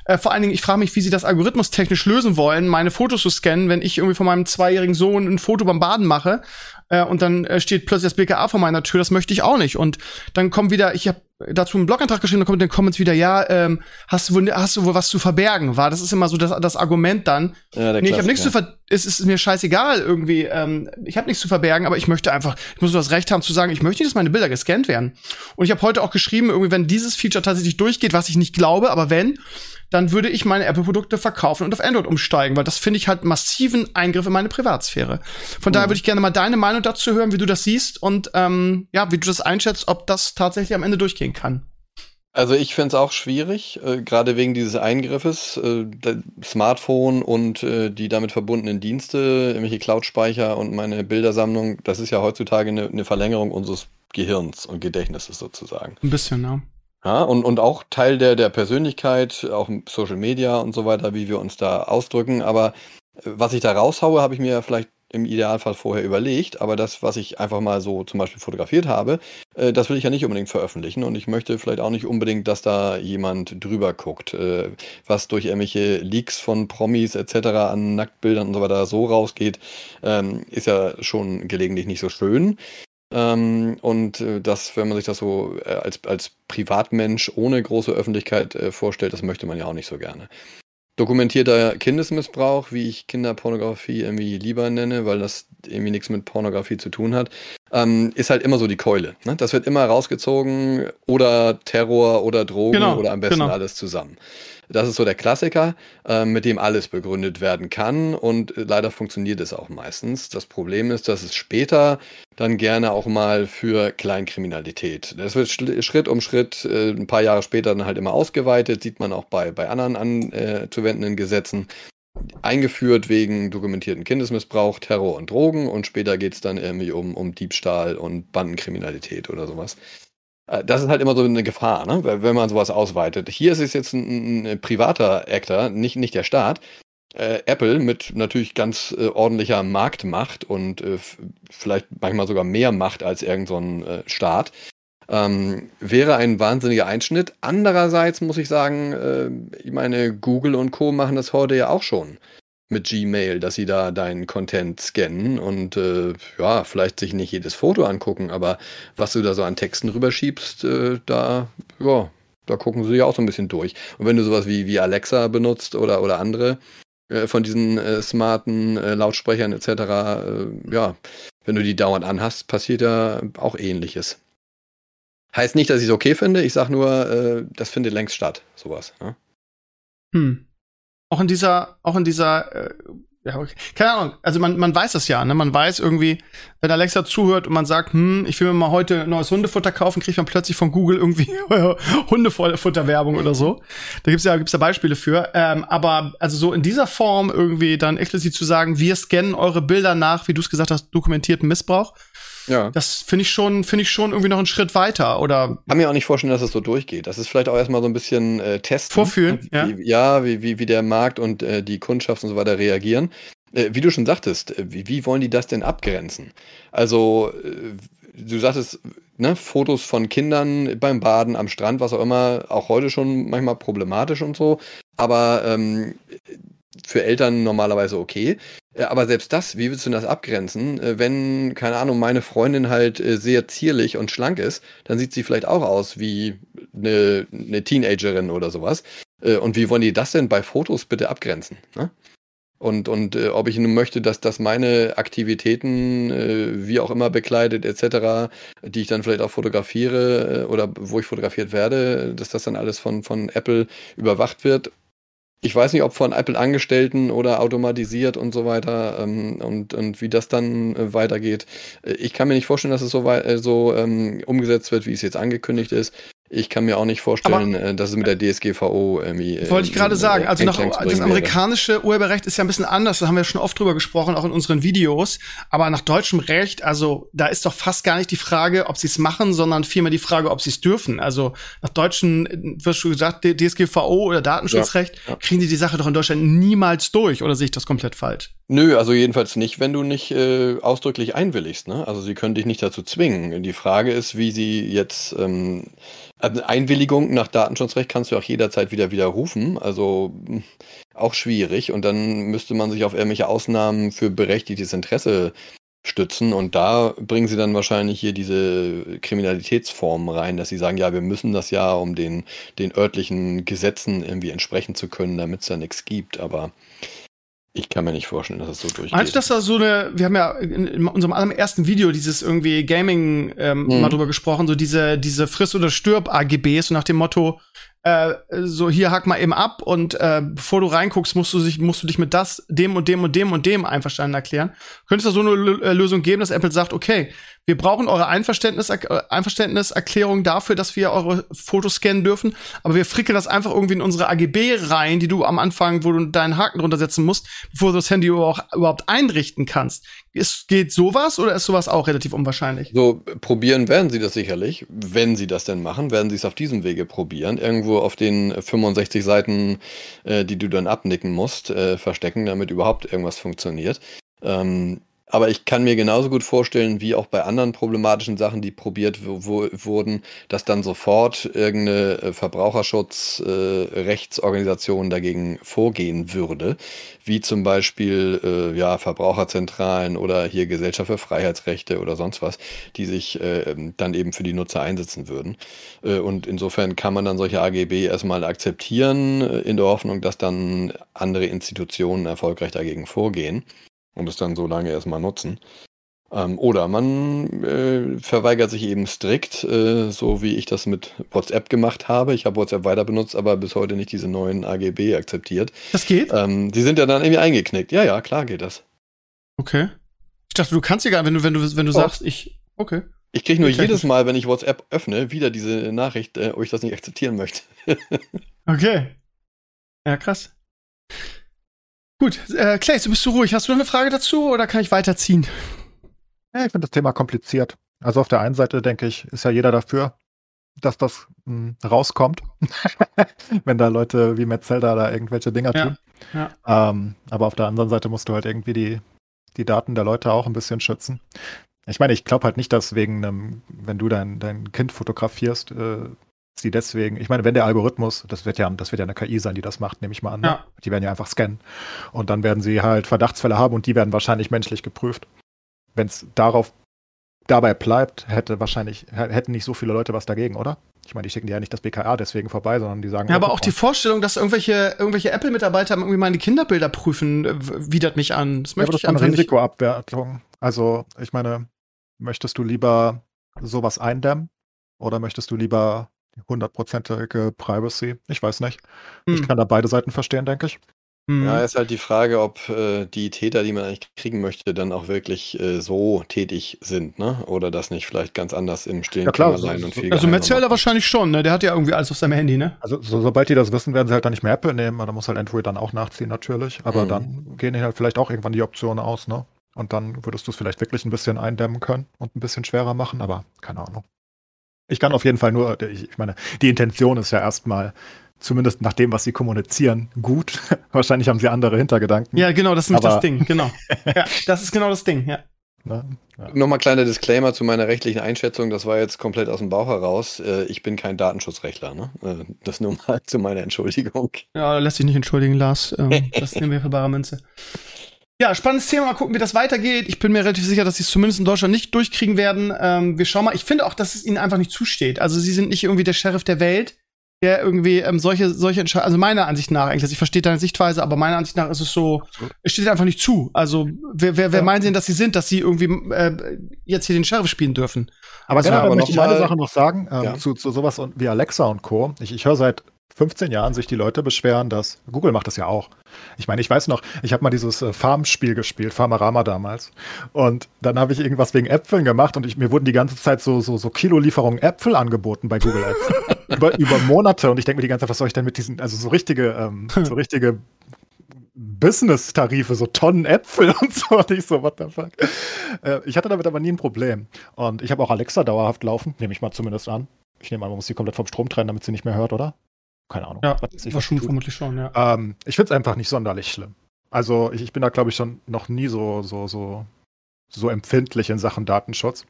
Äh, vor allen Dingen, ich frage mich, wie sie das algorithmustechnisch lösen wollen, meine Fotos zu scannen, wenn ich irgendwie von meinem zweijährigen Sohn ein Foto beim Baden mache äh, und dann äh, steht plötzlich das BKA vor meiner Tür, das möchte ich auch nicht. Und dann kommt wieder, ich habe dazu einen Blogantrag geschrieben, dann kommt in den Comments wieder, ja, ähm, hast du wohl, hast du wohl was zu verbergen? War das ist immer so das, das Argument dann. Ja, nee, ich habe nichts zu ver es ist mir scheißegal irgendwie. Ähm, ich habe nichts zu verbergen, aber ich möchte einfach, ich muss das Recht haben zu sagen, ich möchte nicht, dass meine Bilder gescannt werden. Und ich habe heute auch geschrieben, irgendwie, wenn dieses Feature tatsächlich durchgeht, was ich nicht glaube, aber wenn, dann würde ich meine Apple-Produkte verkaufen und auf Android umsteigen, weil das finde ich halt massiven Eingriff in meine Privatsphäre. Von mhm. daher würde ich gerne mal deine Meinung dazu hören, wie du das siehst und ähm, ja, wie du das einschätzt, ob das tatsächlich am Ende durchgehen kann. Also ich finde es auch schwierig, äh, gerade wegen dieses Eingriffes, äh, Smartphone und äh, die damit verbundenen Dienste, irgendwelche Cloud-Speicher und meine Bildersammlung, das ist ja heutzutage eine, eine Verlängerung unseres Gehirns und Gedächtnisses sozusagen. Ein bisschen, ja. Ja, und, und auch Teil der, der Persönlichkeit, auch Social Media und so weiter, wie wir uns da ausdrücken. Aber äh, was ich da raushaue, habe ich mir vielleicht im Idealfall vorher überlegt, aber das, was ich einfach mal so zum Beispiel fotografiert habe, äh, das will ich ja nicht unbedingt veröffentlichen und ich möchte vielleicht auch nicht unbedingt, dass da jemand drüber guckt, äh, was durch irgendwelche Leaks von Promis etc. an Nacktbildern und so weiter so rausgeht, ähm, ist ja schon gelegentlich nicht so schön. Ähm, und äh, das, wenn man sich das so äh, als, als Privatmensch ohne große Öffentlichkeit äh, vorstellt, das möchte man ja auch nicht so gerne. Dokumentierter Kindesmissbrauch, wie ich Kinderpornografie irgendwie lieber nenne, weil das irgendwie nichts mit Pornografie zu tun hat, ähm, ist halt immer so die Keule. Ne? Das wird immer rausgezogen oder Terror oder Drogen genau, oder am besten genau. alles zusammen. Das ist so der Klassiker, äh, mit dem alles begründet werden kann und leider funktioniert es auch meistens. Das Problem ist, dass es später dann gerne auch mal für Kleinkriminalität. Das wird Schritt um Schritt äh, ein paar Jahre später dann halt immer ausgeweitet, sieht man auch bei, bei anderen anzuwendenden Gesetzen eingeführt wegen dokumentierten Kindesmissbrauch, Terror und Drogen und später geht es dann irgendwie um, um Diebstahl und Bandenkriminalität oder sowas. Äh, das ist halt immer so eine Gefahr, ne? wenn man sowas ausweitet. Hier ist es jetzt ein, ein privater Actor, nicht, nicht der Staat. Äh, Apple mit natürlich ganz äh, ordentlicher Marktmacht und äh, vielleicht manchmal sogar mehr Macht als irgendein so äh, Staat, ähm, wäre ein wahnsinniger Einschnitt. Andererseits muss ich sagen, äh, ich meine, Google und Co. machen das heute ja auch schon mit Gmail, dass sie da deinen Content scannen und äh, ja, vielleicht sich nicht jedes Foto angucken, aber was du da so an Texten rüberschiebst, äh, da, ja, da gucken sie ja auch so ein bisschen durch. Und wenn du sowas wie, wie Alexa benutzt oder, oder andere äh, von diesen äh, smarten äh, Lautsprechern etc., äh, ja, wenn du die dauernd anhast, passiert ja auch ähnliches. Heißt nicht, dass ich es okay finde, ich sag nur, das findet längst statt, sowas. Ja? Hm auch in dieser, auch in dieser, äh, ja, keine Ahnung, also man, man weiß das ja, ne? Man weiß irgendwie, wenn Alexa zuhört und man sagt, hm, ich will mir mal heute neues Hundefutter kaufen, kriegt man plötzlich von Google irgendwie <laughs> Hundefutterwerbung oder so. Da gibt's ja, gibt's ja Beispiele für. Ähm, aber also so in dieser Form irgendwie dann explizit zu sagen, wir scannen eure Bilder nach, wie du es gesagt hast, dokumentierten Missbrauch. Ja. Das finde ich schon, finde ich schon irgendwie noch einen Schritt weiter. Oder kann mir auch nicht vorstellen, dass es so durchgeht. Das ist vielleicht auch erstmal so ein bisschen äh, testen. Vorführen, wie, ja. ja, wie, wie, wie der Markt und äh, die Kundschaft und so weiter reagieren. Äh, wie du schon sagtest, äh, wie, wie wollen die das denn abgrenzen? Also, äh, du sagtest, ne, Fotos von Kindern beim Baden am Strand, was auch immer, auch heute schon manchmal problematisch und so. Aber ähm, für Eltern normalerweise okay. Äh, aber selbst das, wie willst du das abgrenzen? Äh, wenn, keine Ahnung, meine Freundin halt äh, sehr zierlich und schlank ist, dann sieht sie vielleicht auch aus wie eine, eine Teenagerin oder sowas. Und wie wollen die das denn bei Fotos bitte abgrenzen? Ne? Und, und äh, ob ich nun möchte, dass, dass meine Aktivitäten, äh, wie auch immer bekleidet etc., die ich dann vielleicht auch fotografiere äh, oder wo ich fotografiert werde, dass das dann alles von, von Apple überwacht wird ich weiß nicht, ob von Apple-Angestellten oder automatisiert und so weiter ähm, und, und wie das dann äh, weitergeht. Äh, ich kann mir nicht vorstellen, dass es so, äh, so ähm, umgesetzt wird, wie es jetzt angekündigt ist. Ich kann mir auch nicht vorstellen, aber, äh, dass es mit der DSGVO irgendwie. Äh, wollte ich gerade sagen. Also noch, das amerikanische Urheberrecht ist ja ein bisschen anders. Da haben wir schon oft drüber gesprochen, auch in unseren Videos. Aber nach deutschem Recht, also da ist doch fast gar nicht die Frage, ob sie es machen, sondern vielmehr die Frage, ob sie es dürfen. Also nach deutschen, wirst du gesagt, DSGVO oder Datenschutzrecht, ja, ja. kriegen sie die Sache doch in Deutschland niemals durch. Oder sehe ich das komplett falsch? Nö, also jedenfalls nicht, wenn du nicht äh, ausdrücklich einwilligst. Ne? Also sie können dich nicht dazu zwingen. Die Frage ist, wie sie jetzt ähm, Einwilligung nach Datenschutzrecht kannst du auch jederzeit wieder widerrufen, also hm, auch schwierig. Und dann müsste man sich auf irgendwelche Ausnahmen für berechtigtes Interesse stützen. Und da bringen sie dann wahrscheinlich hier diese Kriminalitätsformen rein, dass sie sagen, ja, wir müssen das ja, um den, den örtlichen Gesetzen irgendwie entsprechen zu können, damit es da nichts gibt. Aber ich kann mir nicht vorstellen, dass es so durchgeht. Meinst du, dass da so eine, wir haben ja in, unserem allerersten Video dieses irgendwie Gaming ähm, mhm. mal drüber gesprochen, so diese, diese Friss- oder Stirb-AGBs, so nach dem Motto, äh, so hier hack mal eben ab und äh, bevor du reinguckst, musst du, sich, musst du dich mit das, dem und dem und dem und dem einverstanden erklären. Könnte es da so eine L äh, Lösung geben, dass Apple sagt, okay, wir brauchen eure Einverständnis, äh, Einverständniserklärung dafür, dass wir eure Fotos scannen dürfen, aber wir frickeln das einfach irgendwie in unsere AGB rein, die du am Anfang, wo du deinen Haken drunter setzen musst, bevor du das Handy auch überhaupt einrichten kannst. Ist, geht sowas oder ist sowas auch relativ unwahrscheinlich? So, probieren werden sie das sicherlich. Wenn sie das denn machen, werden sie es auf diesem Wege probieren. Irgendwo auf den 65 Seiten, äh, die du dann abnicken musst, äh, verstecken, damit überhaupt irgendwas funktioniert. Ähm, aber ich kann mir genauso gut vorstellen, wie auch bei anderen problematischen Sachen, die probiert wurden, dass dann sofort irgendeine äh, Verbraucherschutzrechtsorganisation äh, dagegen vorgehen würde, wie zum Beispiel äh, ja, Verbraucherzentralen oder hier Gesellschaft für Freiheitsrechte oder sonst was, die sich äh, dann eben für die Nutzer einsetzen würden. Äh, und insofern kann man dann solche AGB erstmal akzeptieren, äh, in der Hoffnung, dass dann andere Institutionen erfolgreich dagegen vorgehen und es dann so lange erstmal nutzen. Ähm, oder man äh, verweigert sich eben strikt, äh, so wie ich das mit WhatsApp gemacht habe. Ich habe WhatsApp weiter benutzt, aber bis heute nicht diese neuen AGB akzeptiert. Das geht? Ähm, die sind ja dann irgendwie eingeknickt. Ja, ja, klar geht das. Okay. Ich dachte, du kannst ja gar, wenn du, wenn du, wenn du oh. sagst, ich. Okay. Ich kriege nur jedes Mal, wenn ich WhatsApp öffne, wieder diese Nachricht, äh, ob ich das nicht akzeptieren möchte. <laughs> okay. Ja, krass. Gut, äh, Clay, du bist du ruhig. Hast du noch eine Frage dazu oder kann ich weiterziehen? Ja, ich finde das Thema kompliziert. Also auf der einen Seite denke ich, ist ja jeder dafür, dass das mh, hm, rauskommt, <laughs> wenn da Leute wie Metzelda da irgendwelche Dinger tun. Ja, ja. Ähm, aber auf der anderen Seite musst du halt irgendwie die, die Daten der Leute auch ein bisschen schützen. Ich meine, ich glaube halt nicht, dass wegen einem, wenn du dein, dein Kind fotografierst, äh, sie deswegen, ich meine, wenn der Algorithmus, das wird ja, das wird ja eine KI sein, die das macht, nehme ich mal an. Ne? Ja. Die werden ja einfach scannen. Und dann werden sie halt Verdachtsfälle haben und die werden wahrscheinlich menschlich geprüft. Wenn es darauf dabei bleibt, hätte wahrscheinlich, hätten nicht so viele Leute was dagegen, oder? Ich meine, die schicken die ja nicht das BKA deswegen vorbei, sondern die sagen. Ja, aber auch die Vorstellung, dass irgendwelche, irgendwelche Apple-Mitarbeiter irgendwie meine Kinderbilder prüfen, widert mich an. Das möchte ja, aber das ich einfach eine Risikoabwertung. Also, ich meine, möchtest du lieber sowas eindämmen oder möchtest du lieber hundertprozentige Privacy. Ich weiß nicht. Hm. Ich kann da beide Seiten verstehen, denke ich. Hm. Ja, ist halt die Frage, ob äh, die Täter, die man eigentlich kriegen möchte, dann auch wirklich äh, so tätig sind, ne? Oder das nicht vielleicht ganz anders im stillen ja, klar, sein und viel Also Metzelder wahrscheinlich schon, ne? Der hat ja irgendwie alles auf seinem Handy, ne? Also so, sobald die das wissen, werden sie halt dann nicht mehr Apple nehmen, da muss halt Android dann auch nachziehen natürlich. Aber mhm. dann gehen halt vielleicht auch irgendwann die Optionen aus, ne? Und dann würdest du es vielleicht wirklich ein bisschen eindämmen können und ein bisschen schwerer machen, aber keine Ahnung. Ich kann auf jeden Fall nur, ich meine, die Intention ist ja erstmal, zumindest nach dem, was sie kommunizieren, gut. <laughs> Wahrscheinlich haben sie andere Hintergedanken. Ja, genau, das ist nämlich das Ding, genau. ja, das ist genau das Ding, ja. Na, ja. Nochmal kleiner Disclaimer zu meiner rechtlichen Einschätzung. Das war jetzt komplett aus dem Bauch heraus. Äh, ich bin kein Datenschutzrechtler. Ne? Äh, das nur mal <laughs> zu meiner Entschuldigung. Ja, lässt sich nicht entschuldigen, Lars. Ähm, <laughs> das nehmen wir für bare Münze. Ja, spannendes Thema. Mal gucken, wie das weitergeht. Ich bin mir relativ sicher, dass sie es zumindest in Deutschland nicht durchkriegen werden. Ähm, wir schauen mal. Ich finde auch, dass es ihnen einfach nicht zusteht. Also sie sind nicht irgendwie der Sheriff der Welt, der irgendwie ähm, solche solche Entscheidungen. Also meiner Ansicht nach eigentlich. Also ich verstehe deine Sichtweise, aber meiner Ansicht nach ist es so. Es steht einfach nicht zu. Also wer wer, wer ja. meinen sie denn, dass sie sind, dass sie irgendwie äh, jetzt hier den Sheriff spielen dürfen? Aber, genau, aber möchte ich eine Sache noch sagen ähm, ja. zu, zu sowas wie Alexa und Co. Ich, ich höre seit 15 Jahren sich die Leute beschweren, dass Google macht das ja auch. Ich meine, ich weiß noch, ich habe mal dieses äh, Farmspiel gespielt, Farmerama damals. Und dann habe ich irgendwas wegen Äpfeln gemacht und ich, mir wurden die ganze Zeit so, so, so Kilolieferungen Äpfel angeboten bei Google Ads. <laughs> über, über Monate. Und ich denke mir die ganze Zeit, was soll ich denn mit diesen, also so richtige, ähm, so richtige Business-Tarife, so Tonnen Äpfel <laughs> und so. Und ich so, what the fuck. Äh, ich hatte damit aber nie ein Problem. Und ich habe auch Alexa dauerhaft laufen, nehme ich mal zumindest an. Ich nehme an, man muss sie komplett vom Strom trennen, damit sie nicht mehr hört, oder? Keine Ahnung. Ja, was ich schon, vermutlich schon, ja. Ähm, ich finde es einfach nicht sonderlich schlimm. Also ich, ich bin da, glaube ich, schon noch nie so, so, so, so empfindlich in Sachen Datenschutz.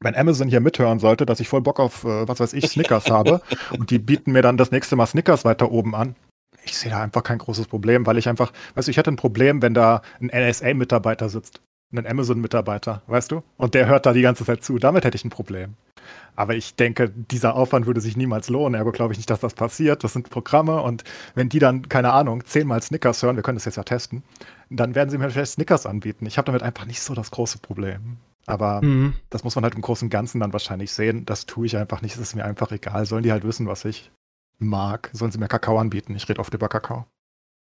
Wenn Amazon hier mithören sollte, dass ich voll Bock auf, äh, was weiß ich, Snickers <laughs> habe und die bieten mir dann das nächste Mal Snickers weiter oben an, ich sehe da einfach kein großes Problem, weil ich einfach, weißt du, ich hätte ein Problem, wenn da ein NSA-Mitarbeiter sitzt, ein Amazon-Mitarbeiter, weißt du, und der hört da die ganze Zeit zu. Damit hätte ich ein Problem. Aber ich denke, dieser Aufwand würde sich niemals lohnen. Ergo glaube ich nicht, dass das passiert. Das sind Programme und wenn die dann, keine Ahnung, zehnmal Snickers hören, wir können das jetzt ja testen, dann werden sie mir vielleicht Snickers anbieten. Ich habe damit einfach nicht so das große Problem. Aber mhm. das muss man halt im Großen und Ganzen dann wahrscheinlich sehen. Das tue ich einfach nicht. Es ist mir einfach egal. Sollen die halt wissen, was ich mag, sollen sie mir Kakao anbieten. Ich rede oft über Kakao.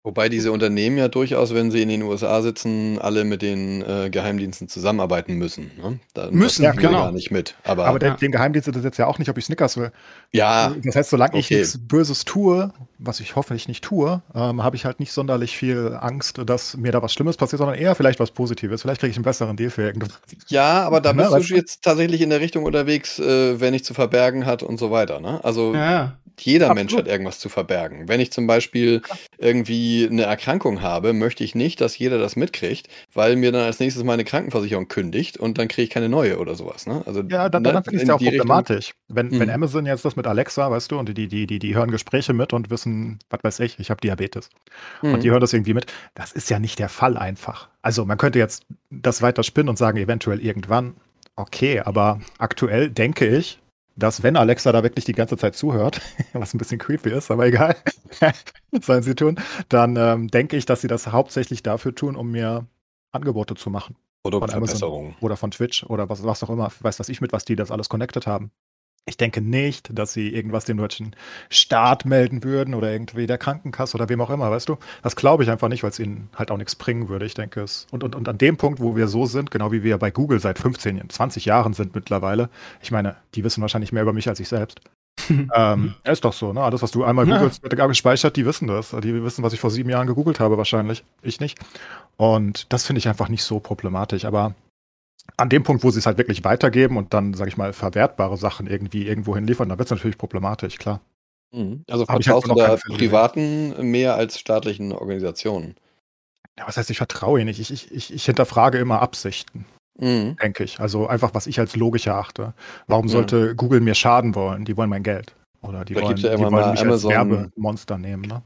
Wobei diese Unternehmen ja durchaus, wenn sie in den USA sitzen, alle mit den äh, Geheimdiensten zusammenarbeiten müssen. Ne? Da müssen, ja, genau. gar nicht mit. Aber, aber der, ja. den Geheimdienst interessiert ja auch nicht, ob ich Snickers will. Ja. Das heißt, solange okay. ich nichts Böses tue, was ich hoffentlich nicht tue, ähm, habe ich halt nicht sonderlich viel Angst, dass mir da was Schlimmes passiert, sondern eher vielleicht was Positives. Vielleicht kriege ich einen besseren Deal für irgendwas. Ja, aber da <laughs> bist ja, du jetzt tatsächlich in der Richtung unterwegs, äh, wer nichts zu verbergen hat und so weiter. Ne? Also ja. Jeder Absolut. Mensch hat irgendwas zu verbergen. Wenn ich zum Beispiel irgendwie eine Erkrankung habe, möchte ich nicht, dass jeder das mitkriegt, weil mir dann als nächstes meine Krankenversicherung kündigt und dann kriege ich keine neue oder sowas. Ne? Also, ja, dann, ne, dann finde ich es ja auch problematisch. Wenn, wenn mhm. Amazon jetzt das mit Alexa, weißt du, und die, die, die, die hören Gespräche mit und wissen, was weiß ich, ich habe Diabetes. Und die hören das irgendwie mit. Das ist ja nicht der Fall einfach. Also man könnte jetzt das weiter spinnen und sagen, eventuell irgendwann, okay, aber aktuell denke ich, dass wenn Alexa da wirklich die ganze Zeit zuhört, <laughs> was ein bisschen creepy ist, aber egal, <laughs> sollen sie tun, dann ähm, denke ich, dass sie das hauptsächlich dafür tun, um mir Angebote zu machen. Oder von Amazon oder von Twitch oder was, was auch immer, weiß was ich mit, was die das alles connected haben. Ich denke nicht, dass sie irgendwas dem deutschen Staat melden würden oder irgendwie der Krankenkasse oder wem auch immer, weißt du? Das glaube ich einfach nicht, weil es ihnen halt auch nichts bringen würde. Ich denke es. Und, und, und an dem Punkt, wo wir so sind, genau wie wir bei Google seit 15, 20 Jahren sind mittlerweile, ich meine, die wissen wahrscheinlich mehr über mich als ich selbst. <laughs> ähm, ist doch so, ne? Alles, was du einmal googelst, wird gespeichert, die wissen das. Die wissen, was ich vor sieben Jahren gegoogelt habe, wahrscheinlich. Ich nicht. Und das finde ich einfach nicht so problematisch. Aber an dem Punkt, wo sie es halt wirklich weitergeben und dann, sage ich mal, verwertbare Sachen irgendwie irgendwo hinliefern, da wird es natürlich problematisch, klar. Mhm. Also vertraust du da privaten mehr als staatlichen Organisationen? Ja, was heißt, ich vertraue ihnen nicht. Ich, ich, ich, ich hinterfrage immer Absichten, mhm. denke ich. Also einfach, was ich als logisch erachte. Warum sollte ja. Google mir schaden wollen? Die wollen mein Geld. Oder die Vielleicht wollen, ja die wollen mich Amazon, als Werbemonster nehmen, ne?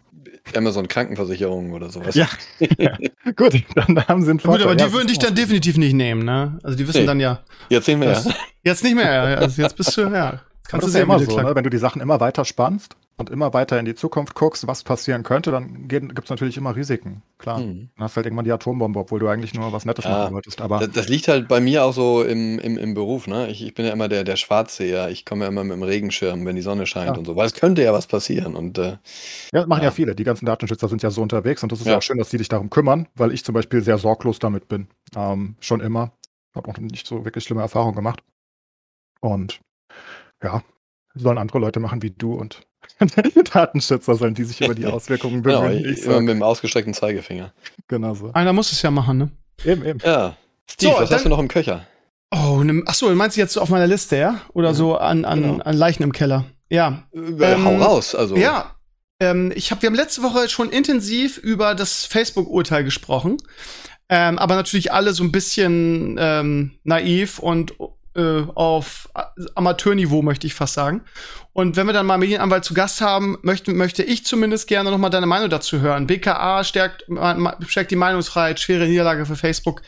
Amazon Krankenversicherung oder sowas. Ja. <laughs> ja. <laughs> Gut, dann haben sie einen Vorteil. Gut, aber die ja, würden dich dann definitiv nicht nehmen, ne? Also die wissen nee. dann ja. Jetzt sehen wir ja. Jetzt nicht mehr, also jetzt bist du, ja. Kannst du ja immer so, ne? wenn du die Sachen immer weiter spannst und immer weiter in die Zukunft guckst, was passieren könnte, dann gibt es natürlich immer Risiken. Klar. Mhm. Dann hast halt irgendwann die Atombombe, obwohl du eigentlich nur was Nettes ja, machen wolltest. Aber das, das, liegt halt bei mir auch so im, im, im Beruf. Ne? Ich, ich bin ja immer der, der Schwarzseher. Ich komme ja immer mit dem Regenschirm, wenn die Sonne scheint ja. und so. Weil es könnte ja was passieren. Und, äh, ja, machen ja. ja. viele. Die ganzen Datenschützer sind ja so unterwegs und das ist ja, auch schön, dass die dich darum kümmern, weil ich zum Beispiel sehr sorglos damit bin. Ähm, schon immer. Habe auch nicht so wirklich schlimme Erfahrungen gemacht. Und ja, sollen andere Leute machen wie du und <laughs> Datenschützer sollen, die sich über die Auswirkungen bemühen. Genau, ich, immer mit dem ausgestreckten Zeigefinger. Genau so. Einer muss es ja machen, ne? Eben, eben. Ja. Steve, so, was dann, hast du noch im Köcher? Oh, ne, achso, du meinst jetzt auf meiner Liste, ja? Oder mhm. so an, an, genau. an Leichen im Keller? Ja. Äh, ähm, hau raus, also. Ja. Ähm, ich hab, wir haben letzte Woche schon intensiv über das Facebook-Urteil gesprochen. Ähm, aber natürlich alle so ein bisschen ähm, naiv und äh, auf Amateurniveau, möchte ich fast sagen. Und wenn wir dann mal Medienanwalt zu Gast haben, möchte, möchte ich zumindest gerne noch mal deine Meinung dazu hören. BKA stärkt, stärkt die Meinungsfreiheit, schwere Niederlage für Facebook.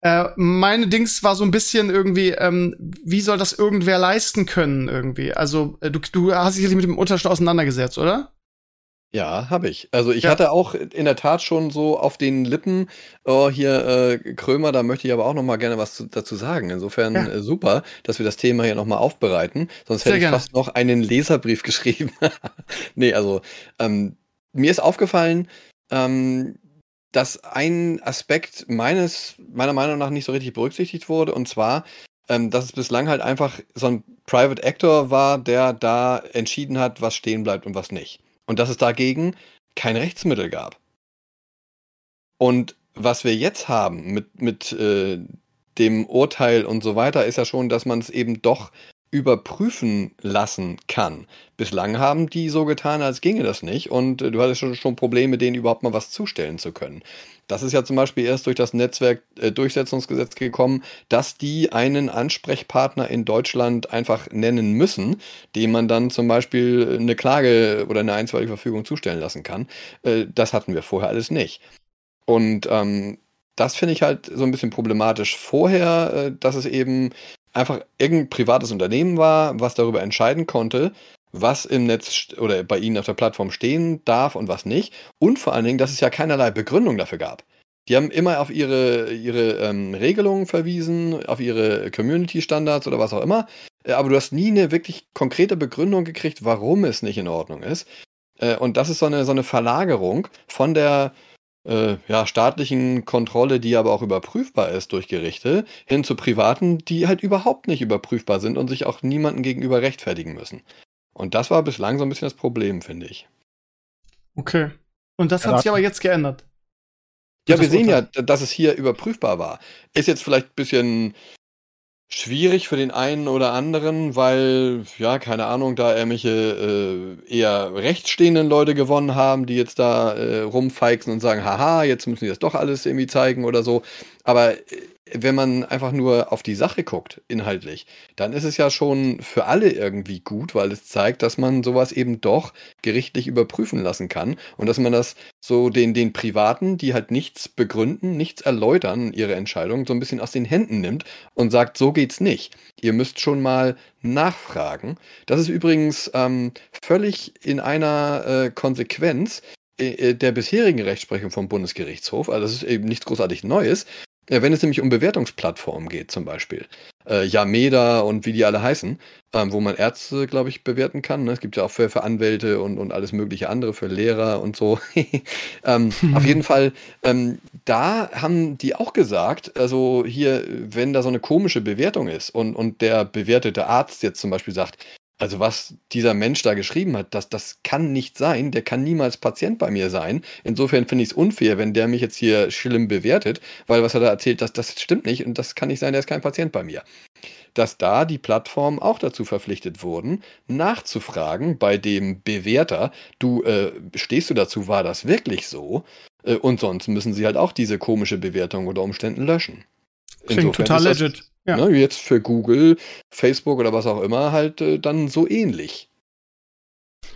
Äh, meine Dings war so ein bisschen irgendwie, ähm, wie soll das irgendwer leisten können irgendwie? Also äh, du, du hast dich mit dem schon auseinandergesetzt, oder? Ja, habe ich. Also ich ja. hatte auch in der Tat schon so auf den Lippen, oh, hier äh, Krömer, da möchte ich aber auch noch mal gerne was zu, dazu sagen. Insofern ja. äh, super, dass wir das Thema hier noch mal aufbereiten. Sonst Sehr hätte ich gerne. fast noch einen Leserbrief <laughs> geschrieben. nee, also ähm, mir ist aufgefallen, ähm, dass ein Aspekt meines, meiner Meinung nach nicht so richtig berücksichtigt wurde, und zwar, ähm, dass es bislang halt einfach so ein Private Actor war, der da entschieden hat, was stehen bleibt und was nicht. Und dass es dagegen kein Rechtsmittel gab. Und was wir jetzt haben mit, mit äh, dem Urteil und so weiter, ist ja schon, dass man es eben doch überprüfen lassen kann. Bislang haben die so getan, als ginge das nicht und äh, du hattest schon, schon Probleme, denen überhaupt mal was zustellen zu können. Das ist ja zum Beispiel erst durch das Netzwerkdurchsetzungsgesetz äh, gekommen, dass die einen Ansprechpartner in Deutschland einfach nennen müssen, dem man dann zum Beispiel eine Klage oder eine einstweilige Verfügung zustellen lassen kann. Äh, das hatten wir vorher alles nicht. Und ähm, das finde ich halt so ein bisschen problematisch vorher, äh, dass es eben einfach irgendein privates Unternehmen war, was darüber entscheiden konnte, was im Netz oder bei Ihnen auf der Plattform stehen darf und was nicht. Und vor allen Dingen, dass es ja keinerlei Begründung dafür gab. Die haben immer auf ihre, ihre ähm, Regelungen verwiesen, auf ihre Community-Standards oder was auch immer. Äh, aber du hast nie eine wirklich konkrete Begründung gekriegt, warum es nicht in Ordnung ist. Äh, und das ist so eine, so eine Verlagerung von der äh, ja, staatlichen Kontrolle, die aber auch überprüfbar ist durch Gerichte, hin zu privaten, die halt überhaupt nicht überprüfbar sind und sich auch niemandem gegenüber rechtfertigen müssen. Und das war bislang so ein bisschen das Problem, finde ich. Okay. Und das hat sich aber jetzt geändert. Ja, wir sehen ja, dass es hier überprüfbar war. Ist jetzt vielleicht ein bisschen schwierig für den einen oder anderen, weil, ja, keine Ahnung, da irgendwelche äh, eher rechtsstehenden Leute gewonnen haben, die jetzt da äh, rumfeixen und sagen, haha, jetzt müssen die das doch alles irgendwie zeigen oder so. Aber äh, wenn man einfach nur auf die Sache guckt, inhaltlich, dann ist es ja schon für alle irgendwie gut, weil es zeigt, dass man sowas eben doch gerichtlich überprüfen lassen kann und dass man das so den, den Privaten, die halt nichts begründen, nichts erläutern, ihre Entscheidung, so ein bisschen aus den Händen nimmt und sagt, so geht's nicht. Ihr müsst schon mal nachfragen. Das ist übrigens ähm, völlig in einer äh, Konsequenz äh, äh, der bisherigen Rechtsprechung vom Bundesgerichtshof, also das ist eben nichts großartig Neues, ja, wenn es nämlich um Bewertungsplattformen geht, zum Beispiel. Äh, Yameda und wie die alle heißen, ähm, wo man Ärzte, glaube ich, bewerten kann. Ne? Es gibt ja auch für, für Anwälte und, und alles mögliche andere, für Lehrer und so. <laughs> ähm, auf jeden Fall, ähm, da haben die auch gesagt, also hier, wenn da so eine komische Bewertung ist und, und der bewertete Arzt jetzt zum Beispiel sagt, also was dieser Mensch da geschrieben hat, das, das kann nicht sein. Der kann niemals Patient bei mir sein. Insofern finde ich es unfair, wenn der mich jetzt hier schlimm bewertet, weil was er da erzählt, das, das stimmt nicht und das kann nicht sein, der ist kein Patient bei mir. Dass da die Plattformen auch dazu verpflichtet wurden, nachzufragen bei dem Bewerter, du, äh, stehst du dazu, war das wirklich so? Äh, und sonst müssen sie halt auch diese komische Bewertung unter Umständen löschen. Klingt Insofern total legit. Ja. Ne, jetzt für Google, Facebook oder was auch immer halt äh, dann so ähnlich.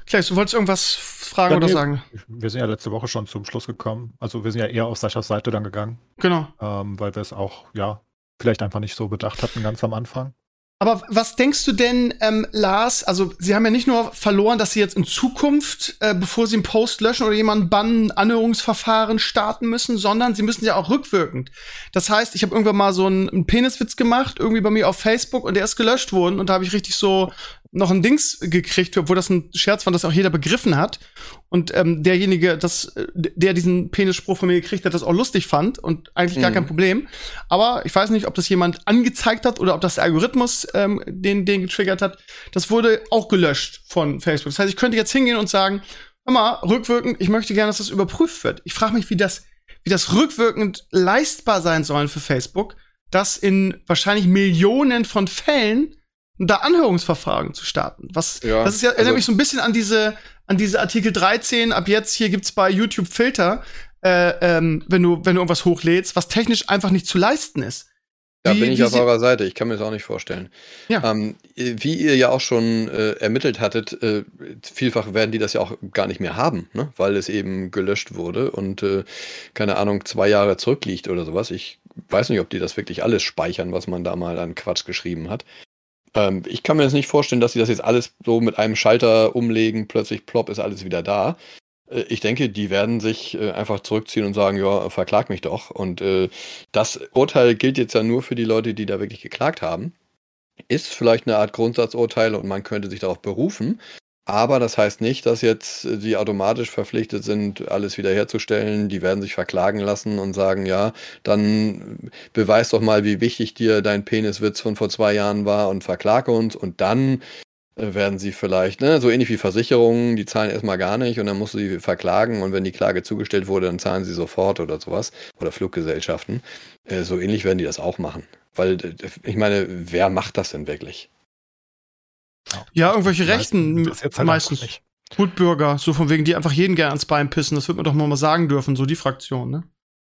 Klaus, du wolltest irgendwas fragen ja, oder wir, sagen? Wir sind ja letzte Woche schon zum Schluss gekommen. Also wir sind ja eher auf Saschas Seite dann gegangen. Genau. Ähm, weil wir es auch, ja, vielleicht einfach nicht so bedacht hatten ganz am Anfang. Aber was denkst du denn, ähm, Lars? Also, sie haben ja nicht nur verloren, dass sie jetzt in Zukunft, äh, bevor sie einen Post löschen oder jemanden bannen, Anhörungsverfahren starten müssen, sondern sie müssen ja auch rückwirkend. Das heißt, ich habe irgendwann mal so einen, einen Peniswitz gemacht, irgendwie bei mir auf Facebook und der ist gelöscht worden und da habe ich richtig so noch ein Dings gekriegt, wo das ein Scherz war, das auch jeder begriffen hat. Und ähm, derjenige, das, der diesen Penisspruch von mir gekriegt hat, das auch lustig fand und eigentlich mhm. gar kein Problem. Aber ich weiß nicht, ob das jemand angezeigt hat oder ob das der Algorithmus ähm, den, den getriggert hat. Das wurde auch gelöscht von Facebook. Das heißt, ich könnte jetzt hingehen und sagen, hör mal, rückwirkend, ich möchte gerne, dass das überprüft wird. Ich frage mich, wie das, wie das rückwirkend leistbar sein soll für Facebook, dass in wahrscheinlich Millionen von Fällen da Anhörungsverfahren zu starten. Was, ja, das ist ja, erinnert also, mich so ein bisschen an diese, an diese Artikel 13, ab jetzt hier gibt's bei YouTube Filter, äh, ähm, wenn du, wenn du irgendwas hochlädst, was technisch einfach nicht zu leisten ist. Da bin ich auf eurer Seite, ich kann mir das auch nicht vorstellen. Ja. Ähm, wie ihr ja auch schon äh, ermittelt hattet, äh, vielfach werden die das ja auch gar nicht mehr haben, ne? weil es eben gelöscht wurde und äh, keine Ahnung, zwei Jahre zurückliegt oder sowas. Ich weiß nicht, ob die das wirklich alles speichern, was man da mal an Quatsch geschrieben hat. Ähm, ich kann mir das nicht vorstellen, dass sie das jetzt alles so mit einem Schalter umlegen, plötzlich plopp ist alles wieder da. Äh, ich denke, die werden sich äh, einfach zurückziehen und sagen, ja, verklag mich doch. Und äh, das Urteil gilt jetzt ja nur für die Leute, die da wirklich geklagt haben. Ist vielleicht eine Art Grundsatzurteil und man könnte sich darauf berufen. Aber das heißt nicht, dass jetzt sie automatisch verpflichtet sind, alles wiederherzustellen. Die werden sich verklagen lassen und sagen, ja, dann beweis doch mal, wie wichtig dir dein Peniswitz von vor zwei Jahren war und verklage uns. Und dann äh, werden sie vielleicht, ne, so ähnlich wie Versicherungen, die zahlen erstmal gar nicht und dann musst du sie verklagen und wenn die Klage zugestellt wurde, dann zahlen sie sofort oder sowas. Oder Fluggesellschaften. Äh, so ähnlich werden die das auch machen. Weil, äh, ich meine, wer macht das denn wirklich? Ja, irgendwelche Rechten halt meistens. Nicht. Gutbürger, so von wegen, die einfach jeden gerne ans Bein pissen. Das wird man doch mal sagen dürfen, so die Fraktion, ne?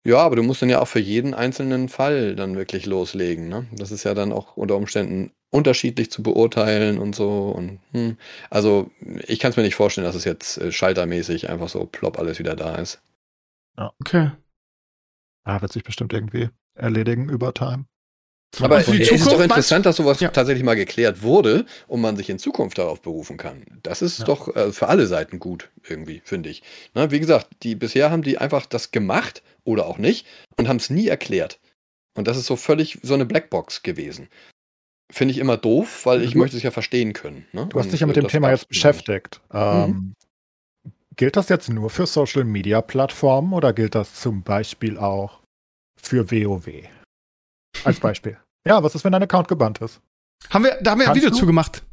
Ja, aber du musst dann ja auch für jeden einzelnen Fall dann wirklich loslegen. Ne? Das ist ja dann auch unter Umständen unterschiedlich zu beurteilen und so. Und, hm. Also ich kann es mir nicht vorstellen, dass es jetzt äh, schaltermäßig einfach so plopp alles wieder da ist. Ja. Okay. Ja, wird sich bestimmt irgendwie erledigen über Time. Aber es ist doch interessant, dass sowas ja. tatsächlich mal geklärt wurde und man sich in Zukunft darauf berufen kann. Das ist ja. doch äh, für alle Seiten gut, irgendwie, finde ich. Na, wie gesagt, die bisher haben die einfach das gemacht oder auch nicht und haben es nie erklärt. Und das ist so völlig so eine Blackbox gewesen. Finde ich immer doof, weil ich mhm. möchte es ja verstehen können. Ne? Du hast dich ja mit dem Thema jetzt beschäftigt. Ähm, mhm. Gilt das jetzt nur für Social Media Plattformen oder gilt das zum Beispiel auch für WoW? Als Beispiel. <laughs> ja, was ist, wenn dein Account gebannt ist? Haben wir, da haben wir Kannst ein Video du? zu gemacht.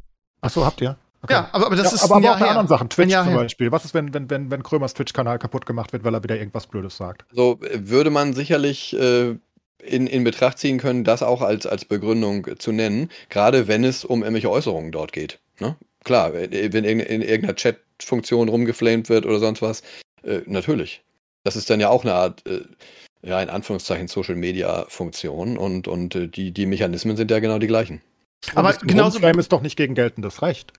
Ach so, habt ihr? Okay. Ja, aber, aber das ja, ist aber, aber auch bei anderen Sachen. Twitch zum Beispiel. Was ist, wenn, wenn, wenn, wenn Krömers Twitch-Kanal kaputt gemacht wird, weil er wieder irgendwas Blödes sagt? So würde man sicherlich äh, in, in Betracht ziehen können, das auch als, als Begründung zu nennen, gerade wenn es um irgendwelche Äußerungen dort geht. Ne? Klar, wenn in, in irgendeiner Chat-Funktion rumgeflamed wird oder sonst was, äh, natürlich. Das ist dann ja auch eine Art äh, ja, in Anführungszeichen Social Media Funktion und, und äh, die, die Mechanismen sind ja genau die gleichen. Aber genauso. Frame ist doch nicht gegen geltendes Recht.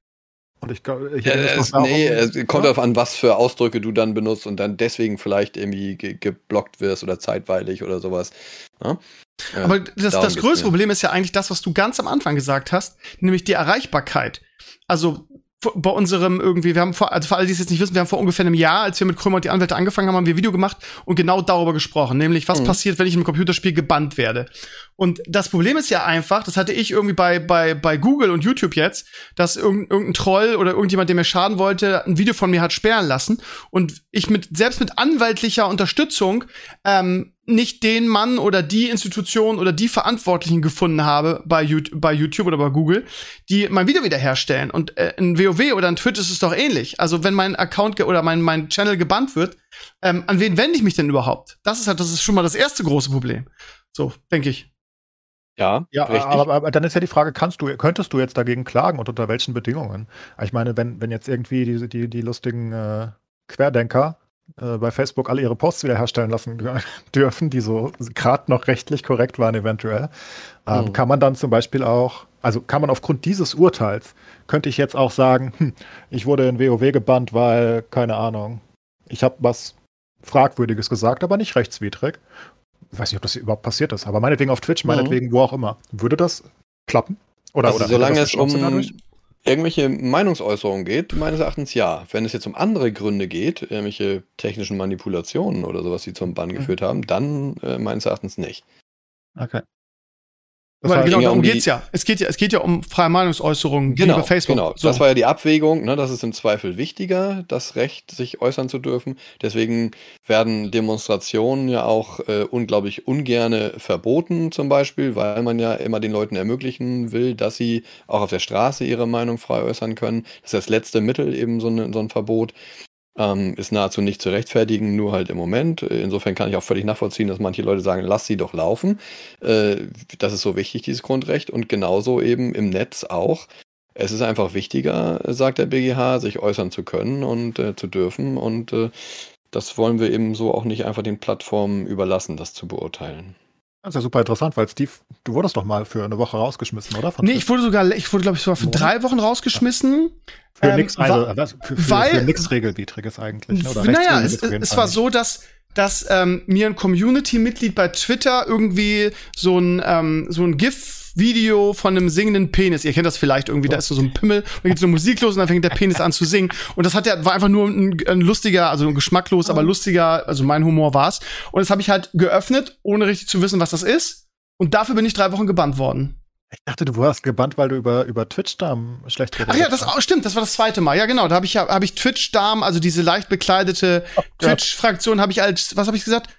Und ich, ich ja, es, nee, es kommt ja? darauf an, was für Ausdrücke du dann benutzt und dann deswegen vielleicht irgendwie ge geblockt wirst oder zeitweilig oder sowas. Ja? Aber das, das größte Problem ist ja eigentlich das, was du ganz am Anfang gesagt hast, nämlich die Erreichbarkeit. Also bei unserem irgendwie, wir haben vor, also für alle, die es jetzt nicht wissen, wir haben vor ungefähr einem Jahr, als wir mit Krömer und die Anwälte angefangen haben, haben wir ein Video gemacht und genau darüber gesprochen, nämlich was mhm. passiert, wenn ich im Computerspiel gebannt werde. Und das Problem ist ja einfach, das hatte ich irgendwie bei, bei, bei Google und YouTube jetzt, dass irgendein, irgendein Troll oder irgendjemand, der mir schaden wollte, ein Video von mir hat sperren lassen und ich mit, selbst mit anwaltlicher Unterstützung, ähm, nicht den Mann oder die Institution oder die Verantwortlichen gefunden habe bei, YouTube, bei YouTube oder bei Google, die mein Video wiederherstellen. Und äh, in WoW oder in Twitch ist es doch ähnlich. Also wenn mein Account oder mein, mein Channel gebannt wird, ähm, an wen wende ich mich denn überhaupt? Das ist halt, das ist schon mal das erste große Problem. So, denke ich. Ja, ja aber, aber, dann ist ja die Frage, kannst du, könntest du jetzt dagegen klagen und unter welchen Bedingungen? Ich meine, wenn, wenn jetzt irgendwie die, die, die lustigen äh, Querdenker äh, bei Facebook alle ihre Posts wiederherstellen lassen <laughs> dürfen, die so gerade noch rechtlich korrekt waren eventuell, ähm, mhm. kann man dann zum Beispiel auch, also kann man aufgrund dieses Urteils, könnte ich jetzt auch sagen, hm, ich wurde in WoW gebannt, weil, keine Ahnung, ich habe was Fragwürdiges gesagt, aber nicht rechtswidrig. Ich weiß nicht, ob das überhaupt passiert ist, aber meinetwegen auf Twitch, mhm. meinetwegen mhm. wo auch immer. Würde das klappen? Oder, also oder solange es um, irgendwelche Meinungsäußerungen geht, meines Erachtens ja. Wenn es jetzt um andere Gründe geht, irgendwelche technischen Manipulationen oder sowas, die zum Bann mhm. geführt haben, dann äh, meines Erachtens nicht. Okay. Weil genau darum um geht's ja. Es geht ja, es geht ja um freie Meinungsäußerungen genau, über Facebook. Genau, so. das war ja die Abwägung. Ne, das ist im Zweifel wichtiger, das Recht, sich äußern zu dürfen. Deswegen werden Demonstrationen ja auch äh, unglaublich ungerne verboten, zum Beispiel, weil man ja immer den Leuten ermöglichen will, dass sie auch auf der Straße ihre Meinung frei äußern können. Das ist das letzte Mittel eben so, ne, so ein Verbot. Ähm, ist nahezu nicht zu rechtfertigen, nur halt im Moment. Insofern kann ich auch völlig nachvollziehen, dass manche Leute sagen, lass sie doch laufen. Äh, das ist so wichtig, dieses Grundrecht. Und genauso eben im Netz auch. Es ist einfach wichtiger, sagt der BGH, sich äußern zu können und äh, zu dürfen. Und äh, das wollen wir eben so auch nicht einfach den Plattformen überlassen, das zu beurteilen. Das ist ja super interessant, weil Steve, du wurdest doch mal für eine Woche rausgeschmissen, oder? Von nee, ich wurde sogar, ich wurde, glaube ich, sogar für drei Wochen rausgeschmissen. Für ähm, nichts also, für, für, weil, für nix Regelwidriges eigentlich. Ne? Oder naja, es, es war so, dass dass ähm, mir ein Community-Mitglied bei Twitter irgendwie so ein, ähm, so ein GIF Video von einem singenden Penis. Ihr kennt das vielleicht irgendwie, da ist so, so ein Pimmel, dann geht so Musik los und dann fängt der Penis an zu singen. Und das hat ja, war einfach nur ein, ein lustiger, also geschmacklos, aber lustiger, also mein Humor war's. Und das habe ich halt geöffnet, ohne richtig zu wissen, was das ist. Und dafür bin ich drei Wochen gebannt worden. Ich dachte, du warst gebannt, weil du über, über Twitch-Darm schlecht geredet hast. Ach ja, das auch, stimmt, das war das zweite Mal. Ja, genau, da habe ich, hab ich Twitch-Darm, also diese leicht bekleidete oh Twitch-Fraktion, habe ich als, was habe ich gesagt?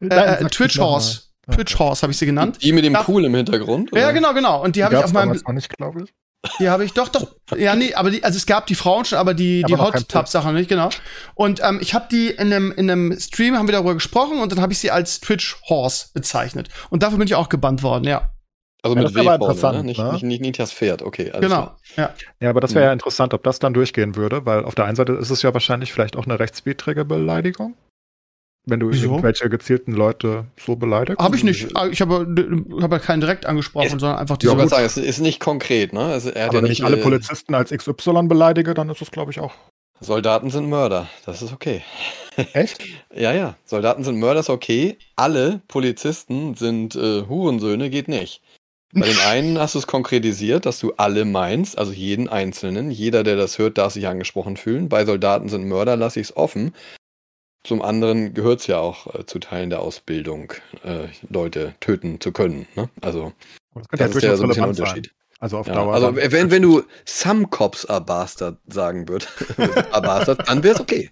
Äh, Twitch-Horse. Twitch Horse habe ich sie genannt. Die mit dem da, Pool im Hintergrund? Oder? Ja, genau, genau. Und die, habe ich auf meinem. Noch nicht, glaube ich. Die habe ich doch, doch. Ja, nee, aber die, also es gab die Frauen schon, aber die, die Hot Tub Sachen nicht, genau. Und ähm, ich habe die in einem, in einem Stream haben wir darüber gesprochen und dann habe ich sie als Twitch Horse bezeichnet. Und dafür bin ich auch gebannt worden, ja. Also ja, mit W vorne, ne? Nicht, ne? nicht, nicht, nicht das Pferd, okay. genau, ja. Ja, aber das wäre ja mhm. interessant, ob das dann durchgehen würde, weil auf der einen Seite ist es ja wahrscheinlich vielleicht auch eine rechtswidrige Beleidigung. Wenn du Wieso? irgendwelche gezielten Leute so beleidigst? Habe ich nicht. Ich habe hab ja keinen direkt angesprochen, es, sondern einfach diese. Ich würde sagen, es ist nicht konkret, ne? Also er Aber ja wenn nicht, ich alle Polizisten als XY beleidige, dann ist es, glaube ich, auch. Soldaten sind Mörder. Das ist okay. Echt? <laughs> ja, ja. Soldaten sind Mörder ist okay. Alle Polizisten sind äh, Hurensöhne, geht nicht. Bei den <laughs> einen hast du es konkretisiert, dass du alle meinst, also jeden Einzelnen. Jeder, der das hört, darf sich angesprochen fühlen. Bei Soldaten sind Mörder, lasse ich es offen. Zum anderen gehört es ja auch äh, zu Teilen der Ausbildung, äh, Leute töten zu können. Ne? Also das, das ja ist ja so ein bisschen Unterschied. Sein. Also auf ja, Dauer. Also wenn, wenn du Some Cops are Bastard sagen würdest, <laughs> dann wäre es okay.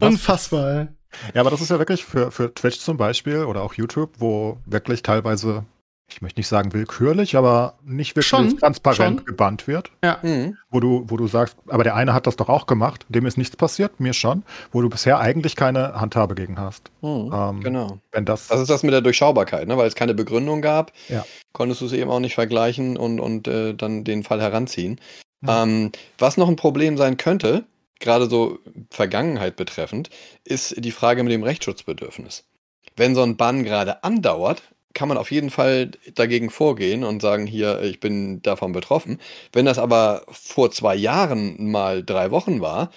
Unfassbar. Ja, aber das ist ja wirklich für, für Twitch zum Beispiel oder auch YouTube, wo wirklich teilweise ich möchte nicht sagen willkürlich, aber nicht wirklich schon, transparent schon. gebannt wird. Ja. Mhm. Wo du, wo du sagst, aber der eine hat das doch auch gemacht, dem ist nichts passiert, mir schon, wo du bisher eigentlich keine Handhabe gegen hast. Mhm. Ähm, genau. Wenn das, das ist das mit der Durchschaubarkeit, ne? weil es keine Begründung gab, ja. konntest du es eben auch nicht vergleichen und, und äh, dann den Fall heranziehen. Mhm. Ähm, was noch ein Problem sein könnte, gerade so Vergangenheit betreffend, ist die Frage mit dem Rechtsschutzbedürfnis. Wenn so ein Bann gerade andauert, kann man auf jeden Fall dagegen vorgehen und sagen, hier, ich bin davon betroffen. Wenn das aber vor zwei Jahren mal drei Wochen war,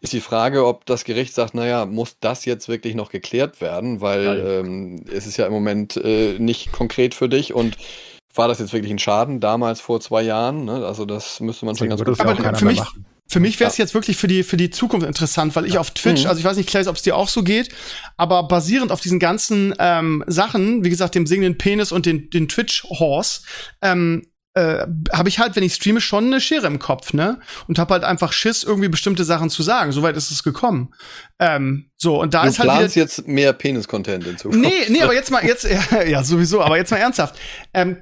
ist die Frage, ob das Gericht sagt, naja, muss das jetzt wirklich noch geklärt werden, weil ähm, es ist ja im Moment äh, nicht konkret für dich und war das jetzt wirklich ein Schaden damals vor zwei Jahren? Ne? Also das müsste man schon ganz gut Aber für mich, machen. Für mich wäre es ja. jetzt wirklich für die, für die Zukunft interessant, weil ich auf Twitch, mhm. also ich weiß nicht, Clay, ob es dir auch so geht, aber basierend auf diesen ganzen ähm, Sachen, wie gesagt, dem singenden Penis und den, den Twitch-Horse, ähm, äh, habe ich halt, wenn ich streame, schon eine Schere im Kopf, ne? Und habe halt einfach Schiss, irgendwie bestimmte Sachen zu sagen. Soweit ist es gekommen. Ähm, so, und da du ist halt. Du planst jetzt mehr Penis-Content in Zukunft. Nee, nee, aber <laughs> jetzt mal, jetzt, ja, <laughs> ja sowieso, aber jetzt mal ernsthaft. Ähm,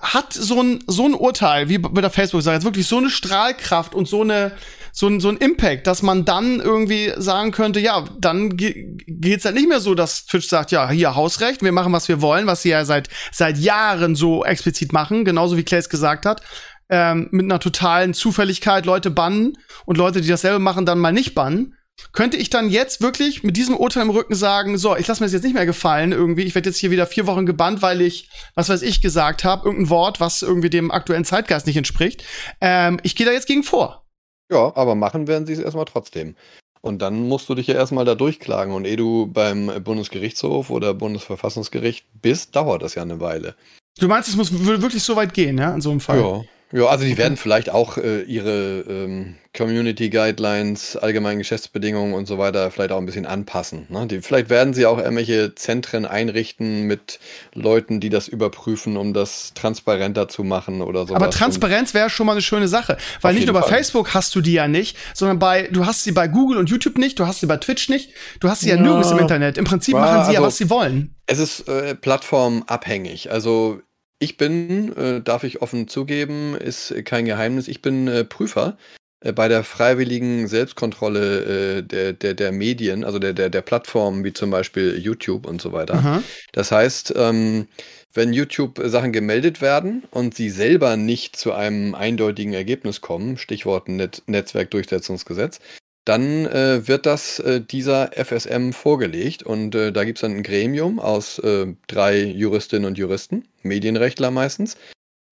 hat so ein, so ein Urteil, wie bei der Facebook-Sache, jetzt wirklich so eine Strahlkraft und so eine, so ein, so ein Impact, dass man dann irgendwie sagen könnte, ja, dann ge geht's halt nicht mehr so, dass Twitch sagt, ja, hier Hausrecht, wir machen, was wir wollen, was sie ja seit, seit Jahren so explizit machen, genauso wie Clays gesagt hat, ähm, mit einer totalen Zufälligkeit Leute bannen und Leute, die dasselbe machen, dann mal nicht bannen könnte ich dann jetzt wirklich mit diesem Urteil im Rücken sagen, so, ich lasse mir das jetzt nicht mehr gefallen irgendwie, ich werde jetzt hier wieder vier Wochen gebannt, weil ich, was weiß ich, gesagt habe, irgendein Wort, was irgendwie dem aktuellen Zeitgeist nicht entspricht. Ähm, ich gehe da jetzt gegen vor. Ja, aber machen werden sie es erstmal trotzdem. Und dann musst du dich ja erstmal da durchklagen. Und ehe du beim Bundesgerichtshof oder Bundesverfassungsgericht bist, dauert das ja eine Weile. Du meinst, es muss wirklich so weit gehen, ja, in so einem Fall? Ja. Ja, also die werden vielleicht auch äh, ihre ähm, Community Guidelines, allgemeinen Geschäftsbedingungen und so weiter vielleicht auch ein bisschen anpassen. Ne? Die, vielleicht werden sie auch irgendwelche Zentren einrichten mit Leuten, die das überprüfen, um das transparenter zu machen oder so. Aber Transparenz wäre schon mal eine schöne Sache, weil nicht nur bei Fall. Facebook hast du die ja nicht, sondern bei du hast sie bei Google und YouTube nicht, du hast sie bei Twitch nicht, du hast sie ja, ja nirgends im Internet. Im Prinzip machen sie also, ja, was sie wollen. Es ist äh, plattformabhängig. Also ich bin, äh, darf ich offen zugeben, ist kein Geheimnis, ich bin äh, Prüfer äh, bei der freiwilligen Selbstkontrolle äh, der, der, der Medien, also der, der, der Plattformen wie zum Beispiel YouTube und so weiter. Aha. Das heißt, ähm, wenn YouTube-Sachen gemeldet werden und sie selber nicht zu einem eindeutigen Ergebnis kommen, Stichwort Net Netzwerkdurchsetzungsgesetz, dann äh, wird das äh, dieser FSM vorgelegt und äh, da gibt es dann ein Gremium aus äh, drei Juristinnen und Juristen, Medienrechtler meistens,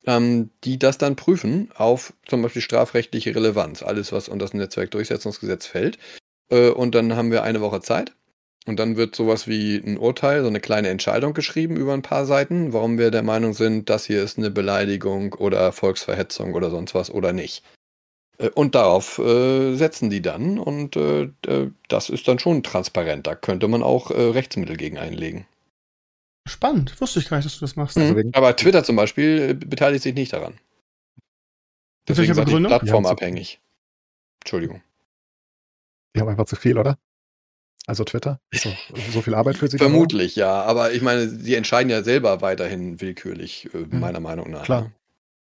ähm, die das dann prüfen auf zum Beispiel strafrechtliche Relevanz, alles was unter das Netzwerkdurchsetzungsgesetz fällt. Äh, und dann haben wir eine Woche Zeit Und dann wird sowas wie ein Urteil, so eine kleine Entscheidung geschrieben über ein paar Seiten, warum wir der Meinung sind, das hier ist eine Beleidigung oder Volksverhetzung oder sonst was oder nicht. Äh, und darauf äh, setzen die dann und äh, das ist dann schon transparent. Da könnte man auch äh, Rechtsmittel gegen einlegen. Spannend, wusste ich gar nicht, dass du das machst. Mhm. Also Aber Twitter zum Beispiel äh, beteiligt sich nicht daran. Deswegen sind die plattformabhängig. Entschuldigung. Die haben einfach zu viel, oder? Also Twitter? So, so viel Arbeit für <laughs> sie? Vermutlich, ja. Aber ich meine, sie entscheiden ja selber weiterhin willkürlich, äh, mhm. meiner Meinung nach. Klar. Ne?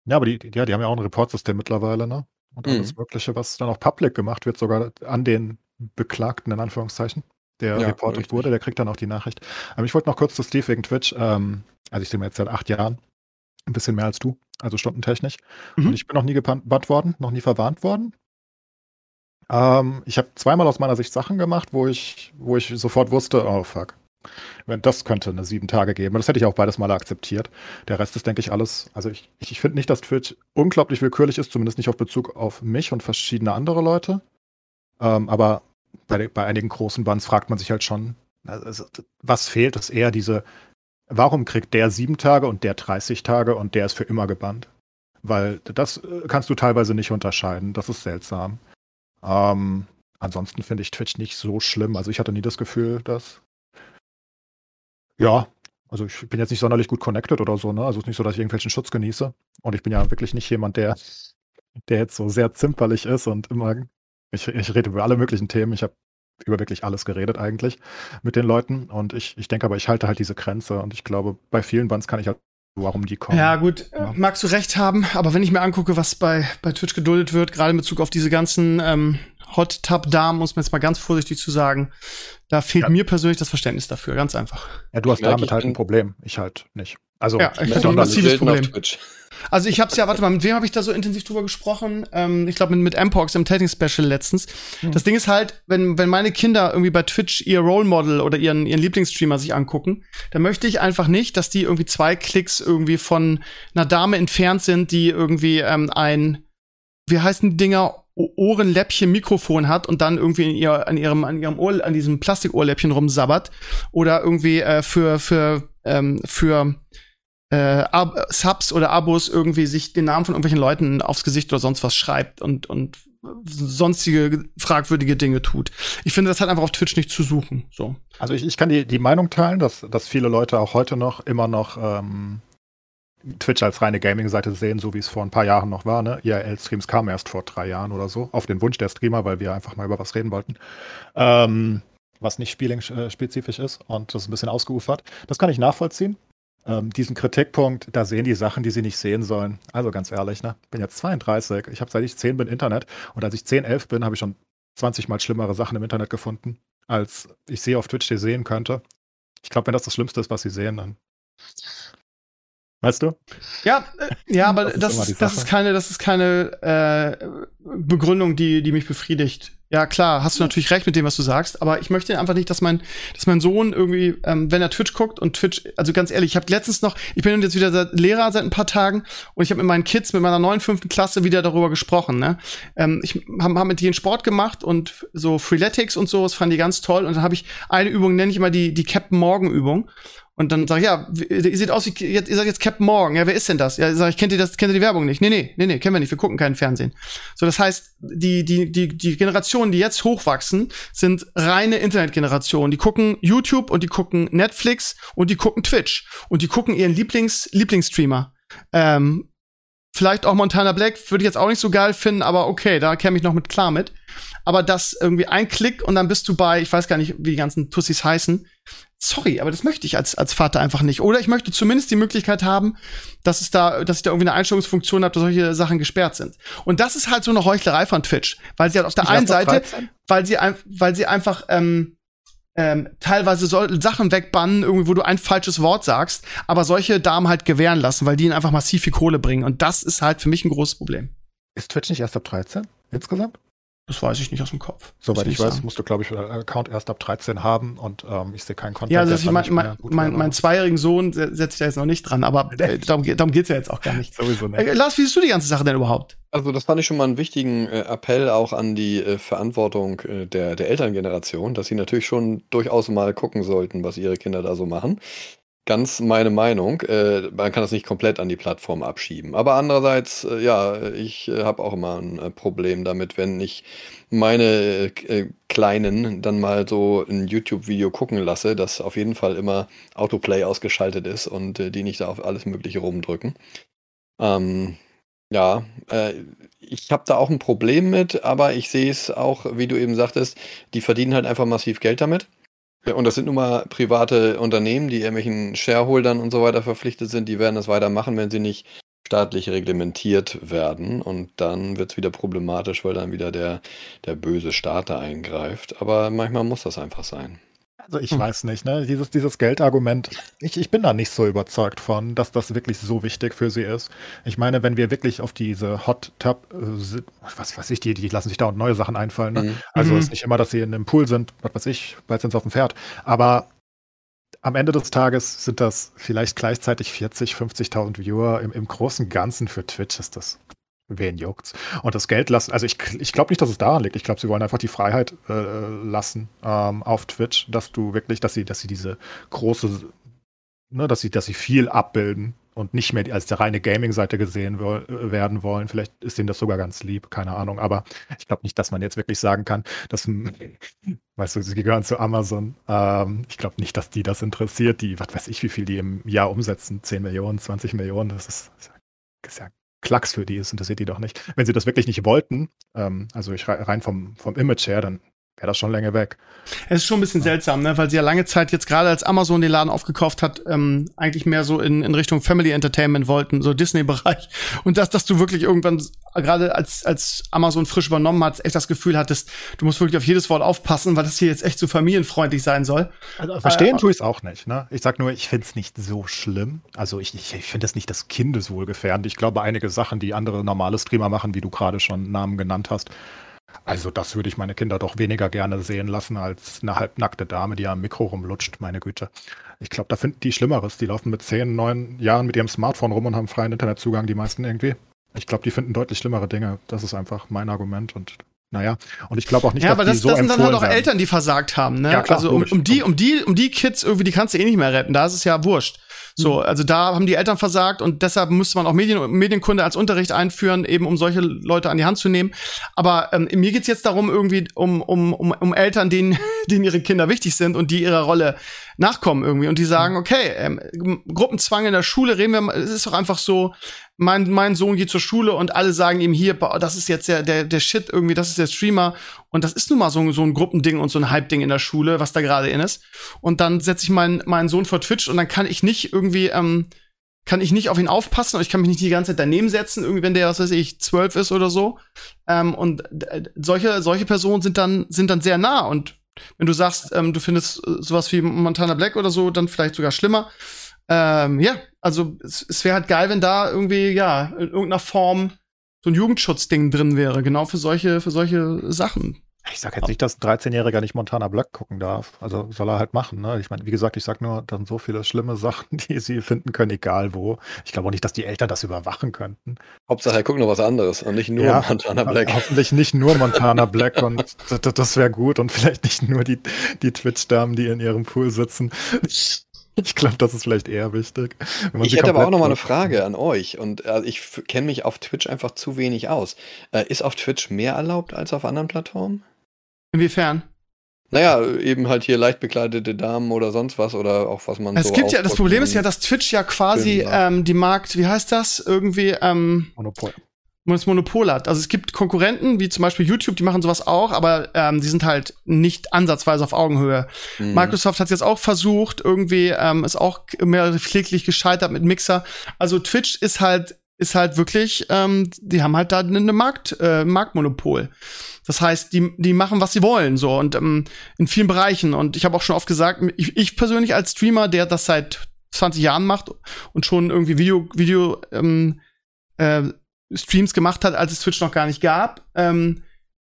Ja, aber die, ja, die haben ja auch ein Reportsystem mittlerweile, ne? Und mhm. alles Mögliche, was dann auch public gemacht wird, sogar an den Beklagten, in Anführungszeichen, der ja, reportet richtig. wurde, der kriegt dann auch die Nachricht. Aber ich wollte noch kurz zu Steve wegen Twitch. Ähm, also ich sehe mir jetzt seit acht Jahren, ein bisschen mehr als du, also stundentechnisch. Mhm. Und ich bin noch nie gebannt worden, noch nie verwarnt worden. Ähm, ich habe zweimal aus meiner Sicht Sachen gemacht, wo ich, wo ich sofort wusste, oh fuck. Das könnte eine sieben Tage geben. Das hätte ich auch beides Mal akzeptiert. Der Rest ist, denke ich, alles. Also ich, ich finde nicht, dass Twitch unglaublich willkürlich ist, zumindest nicht auf Bezug auf mich und verschiedene andere Leute. Ähm, aber bei, bei einigen großen Bands fragt man sich halt schon, also, was fehlt, ist eher diese, warum kriegt der sieben Tage und der 30 Tage und der ist für immer gebannt? Weil das äh, kannst du teilweise nicht unterscheiden. Das ist seltsam. Ähm, ansonsten finde ich Twitch nicht so schlimm. Also ich hatte nie das Gefühl, dass. Ja, also ich bin jetzt nicht sonderlich gut connected oder so, ne? Also es ist nicht so, dass ich irgendwelchen Schutz genieße. Und ich bin ja wirklich nicht jemand, der, der jetzt so sehr zimperlich ist und immer. Ich, ich rede über alle möglichen Themen. Ich habe über wirklich alles geredet eigentlich mit den Leuten. Und ich, ich denke aber, ich halte halt diese Grenze. Und ich glaube, bei vielen Bands kann ich halt warum die kommen. Ja, gut, ja. magst du recht haben, aber wenn ich mir angucke, was bei, bei Twitch geduldet wird, gerade in Bezug auf diese ganzen ähm, Hot Tub Damen, muss man jetzt mal ganz vorsichtig zu sagen, da fehlt ja. mir persönlich das Verständnis dafür, ganz einfach. Ja, du hast damit halt ein Problem, ich halt nicht. Also, ja, ich hatte ein massives Problem. Also ich habe es ja, warte mal, mit wem habe ich da so intensiv drüber gesprochen? Ähm, ich glaube mit, mit Mpox im Tating Special letztens. Mhm. Das Ding ist halt, wenn, wenn meine Kinder irgendwie bei Twitch ihr Role Model oder ihren, ihren Lieblingsstreamer sich angucken, dann möchte ich einfach nicht, dass die irgendwie zwei Klicks irgendwie von einer Dame entfernt sind, die irgendwie ähm, ein, wie heißen die Dinger, Ohrenläppchen Mikrofon hat und dann irgendwie in ihr, an ihrem, an ihrem Ohr, an diesem Plastikohrläppchen rumsabbert oder irgendwie äh, für, für, ähm, für äh, Subs oder Abos irgendwie sich den Namen von irgendwelchen Leuten aufs Gesicht oder sonst was schreibt und, und sonstige fragwürdige Dinge tut. Ich finde, das hat einfach auf Twitch nicht zu suchen. So. Also ich, ich kann die, die Meinung teilen, dass, dass viele Leute auch heute noch immer noch ähm, Twitch als reine Gaming-Seite sehen, so wie es vor ein paar Jahren noch war. Ne? IRL-Streams kamen erst vor drei Jahren oder so, auf den Wunsch der Streamer, weil wir einfach mal über was reden wollten. Ähm, was nicht Spieling-spezifisch ist und das ein bisschen ausgeufert. Das kann ich nachvollziehen ähm, diesen Kritikpunkt, da sehen die Sachen, die sie nicht sehen sollen. Also ganz ehrlich, ne? bin jetzt 32, ich habe seit ich 10 bin Internet und als ich 10, 11 bin, habe ich schon 20 mal schlimmere Sachen im Internet gefunden, als ich sehe auf Twitch, sehen könnte. Ich glaube, wenn das das Schlimmste ist, was sie sehen, dann Weißt du? Ja, äh, ja, aber das, das, ist, das ist keine, das ist keine äh, Begründung, die, die mich befriedigt. Ja, klar, hast du natürlich recht mit dem, was du sagst, aber ich möchte einfach nicht, dass mein, dass mein Sohn irgendwie, ähm, wenn er Twitch guckt und Twitch, also ganz ehrlich, ich habe letztens noch, ich bin jetzt wieder Lehrer seit ein paar Tagen und ich habe mit meinen Kids, mit meiner neuen fünften Klasse wieder darüber gesprochen. Ne? Ähm, ich habe hab mit denen Sport gemacht und so Freeletics und so, das fanden die ganz toll. Und dann habe ich eine Übung, nenne ich immer die, die Captain Morgan Übung. Und dann sag ich, ja, ihr seht aus wie, ihr seid jetzt Captain Morgan. Ja, wer ist denn das? Ja, sag ich, kennt ihr das, kennt ihr die Werbung nicht? Nee, nee, nee, nee, kennen wir nicht. Wir gucken keinen Fernsehen. So, das heißt, die, die, die, die Generationen, die jetzt hochwachsen, sind reine Internetgenerationen. Die gucken YouTube und die gucken Netflix und die gucken Twitch. Und die gucken ihren Lieblings, Lieblingsstreamer. Ähm, vielleicht auch Montana Black würde ich jetzt auch nicht so geil finden, aber okay, da käme ich noch mit klar mit. Aber das irgendwie ein Klick und dann bist du bei, ich weiß gar nicht, wie die ganzen Tussis heißen, sorry, aber das möchte ich als, als Vater einfach nicht. Oder ich möchte zumindest die Möglichkeit haben, dass es da, dass ich da irgendwie eine Einstellungsfunktion habe, dass solche Sachen gesperrt sind. Und das ist halt so eine Heuchlerei von Twitch, weil sie halt auf der ich einen Seite, weil sie, weil sie einfach ähm, ähm, teilweise so Sachen wegbannen, irgendwie, wo du ein falsches Wort sagst, aber solche Damen halt gewähren lassen, weil die ihnen einfach massiv viel Kohle bringen. Und das ist halt für mich ein großes Problem. Ist Twitch nicht erst ab 13 insgesamt? Das weiß ich nicht aus dem Kopf. Soweit ich, ich weiß, musst du, glaube ich, einen Account erst ab 13 haben und ähm, ich sehe keinen Content. Ja, also ich mein, mein, mein, mein zweijährigen Sohn setzt sich da jetzt noch nicht dran, aber <laughs> äh, darum, darum geht es ja jetzt auch gar nicht. Sowieso nicht. Äh, Lars, wie siehst du die ganze Sache denn überhaupt? Also das fand ich schon mal einen wichtigen äh, Appell auch an die äh, Verantwortung äh, der, der Elterngeneration, dass sie natürlich schon durchaus mal gucken sollten, was ihre Kinder da so machen ganz meine Meinung. Äh, man kann das nicht komplett an die Plattform abschieben. Aber andererseits, äh, ja, ich äh, habe auch immer ein äh, Problem damit, wenn ich meine äh, Kleinen dann mal so ein YouTube-Video gucken lasse, dass auf jeden Fall immer Autoplay ausgeschaltet ist und äh, die nicht da auf alles Mögliche rumdrücken. Ähm, ja, ich habe da auch ein Problem mit, aber ich sehe es auch, wie du eben sagtest, die verdienen halt einfach massiv Geld damit. Und das sind nun mal private Unternehmen, die irgendwelchen Shareholdern und so weiter verpflichtet sind. Die werden das weitermachen, wenn sie nicht staatlich reglementiert werden. Und dann wird es wieder problematisch, weil dann wieder der, der böse Staat da eingreift. Aber manchmal muss das einfach sein. Also ich weiß nicht, ne? Dieses, dieses Geldargument, ich, ich bin da nicht so überzeugt von, dass das wirklich so wichtig für sie ist. Ich meine, wenn wir wirklich auf diese Hot Tub, äh, was weiß ich, die, die lassen sich da und neue Sachen einfallen. Ne? Mhm. Also mhm. ist nicht immer, dass sie in einem Pool sind, was weiß ich, bald sind sie auf dem Pferd. Aber am Ende des Tages sind das vielleicht gleichzeitig 40, 50.000 Viewer. Im, Im großen Ganzen für Twitch ist das wen juckt's? Und das Geld lassen, also ich, ich glaube nicht, dass es daran liegt. Ich glaube, sie wollen einfach die Freiheit äh, lassen ähm, auf Twitch, dass du wirklich, dass sie, dass sie diese große, ne, dass sie, dass sie viel abbilden und nicht mehr als der reine Gaming-Seite gesehen werden wollen. Vielleicht ist ihnen das sogar ganz lieb, keine Ahnung. Aber ich glaube nicht, dass man jetzt wirklich sagen kann, dass, <laughs> weißt du, sie gehören zu Amazon. Ähm, ich glaube nicht, dass die das interessiert. Die, was weiß ich, wie viel die im Jahr umsetzen. 10 Millionen, 20 Millionen, das ist, das ist ja Klacks für die ist, interessiert die doch nicht. Wenn sie das wirklich nicht wollten, ähm, also ich rein vom, vom Image her, dann wäre das schon länger weg. Es ist schon ein bisschen ja. seltsam, ne? weil sie ja lange Zeit jetzt gerade als Amazon den Laden aufgekauft hat, ähm, eigentlich mehr so in, in Richtung Family Entertainment wollten, so Disney-Bereich. <laughs> Und dass, dass du wirklich irgendwann, gerade als, als Amazon frisch übernommen hat, echt das Gefühl hattest, du musst wirklich auf jedes Wort aufpassen, weil das hier jetzt echt so familienfreundlich sein soll. Also verstehen äh, tue ich es auch nicht. Ne? Ich sag nur, ich finde es nicht so schlimm. Also ich, ich, ich finde es nicht das Kindeswohlgefährdend. Ich glaube, einige Sachen, die andere normale Streamer machen, wie du gerade schon Namen genannt hast, also das würde ich meine Kinder doch weniger gerne sehen lassen als eine halbnackte Dame, die am Mikro rumlutscht, meine Güte. Ich glaube, da finden die Schlimmeres. Die laufen mit zehn, neun Jahren mit ihrem Smartphone rum und haben freien Internetzugang, die meisten irgendwie. Ich glaube, die finden deutlich schlimmere Dinge. Das ist einfach mein Argument und naja, und ich glaube auch nicht, ja, dass aber das, die so das sind dann halt auch werden. Eltern, die versagt haben, ne? Ja, klar, also um, um, die, um die, um die Kids irgendwie, die kannst du eh nicht mehr retten. Da ist es ja wurscht. So, mhm. also da haben die Eltern versagt und deshalb müsste man auch Medien, Medienkunde als Unterricht einführen, eben um solche Leute an die Hand zu nehmen. Aber ähm, mir geht's jetzt darum, irgendwie um, um, um, um Eltern, denen, <laughs> denen ihre Kinder wichtig sind und die ihrer Rolle nachkommen irgendwie und die sagen, mhm. okay, ähm, Gruppenzwang in der Schule, reden wir mal, es ist doch einfach so, mein, mein Sohn geht zur Schule und alle sagen ihm hier, das ist jetzt der, der, der Shit irgendwie, das ist der Streamer. Und das ist nun mal so, so ein Gruppending und so ein Hype-Ding in der Schule, was da gerade in ist. Und dann setze ich meinen, meinen Sohn vor Twitch und dann kann ich nicht irgendwie, ähm, kann ich nicht auf ihn aufpassen und ich kann mich nicht die ganze Zeit daneben setzen, irgendwie, wenn der, was weiß ich, zwölf ist oder so. Ähm, und äh, solche, solche Personen sind dann, sind dann sehr nah. Und wenn du sagst, ähm, du findest äh, sowas wie Montana Black oder so, dann vielleicht sogar schlimmer. Ähm, ja, also es, es wäre halt geil, wenn da irgendwie, ja, in irgendeiner Form so ein Jugendschutzding drin wäre, genau für solche, für solche Sachen. Ich sag jetzt nicht, dass ein 13-Jähriger nicht Montana Black gucken darf. Also soll er halt machen. Ne? Ich meine, wie gesagt, ich sag nur, dann so viele schlimme Sachen, <laughs> die sie finden können, egal wo. Ich glaube auch nicht, dass die Eltern das überwachen könnten. Hauptsache, er guckt noch was anderes und nicht nur ja, Montana Black. <laughs> Hoffentlich nicht nur Montana Black und das, das wäre gut und vielleicht nicht nur die, die Twitch-Damen, die in ihrem Pool sitzen. Ich glaube, das ist vielleicht eher wichtig. ich hätte aber auch noch mal eine Frage an euch und äh, ich kenne mich auf Twitch einfach zu wenig aus. Äh, ist auf Twitch mehr erlaubt als auf anderen Plattformen? Inwiefern? Naja, eben halt hier leicht bekleidete Damen oder sonst was oder auch was man es so. Es gibt ja, das Problem ist ja, dass Twitch ja quasi ähm, die Markt, wie heißt das? Irgendwie, ähm, Monopol das Monopol hat. Also es gibt Konkurrenten, wie zum Beispiel YouTube, die machen sowas auch, aber ähm, die sind halt nicht ansatzweise auf Augenhöhe. Mhm. Microsoft hat jetzt auch versucht, irgendwie ähm, ist auch mehr pfleglich gescheitert mit Mixer. Also Twitch ist halt ist halt wirklich, ähm, die haben halt da eine Markt, äh, Marktmonopol. Das heißt, die, die machen, was sie wollen, so und ähm, in vielen Bereichen. Und ich habe auch schon oft gesagt, ich, ich persönlich als Streamer, der das seit 20 Jahren macht und schon irgendwie Video, Video ähm, äh, Streams gemacht hat, als es Twitch noch gar nicht gab. Ähm,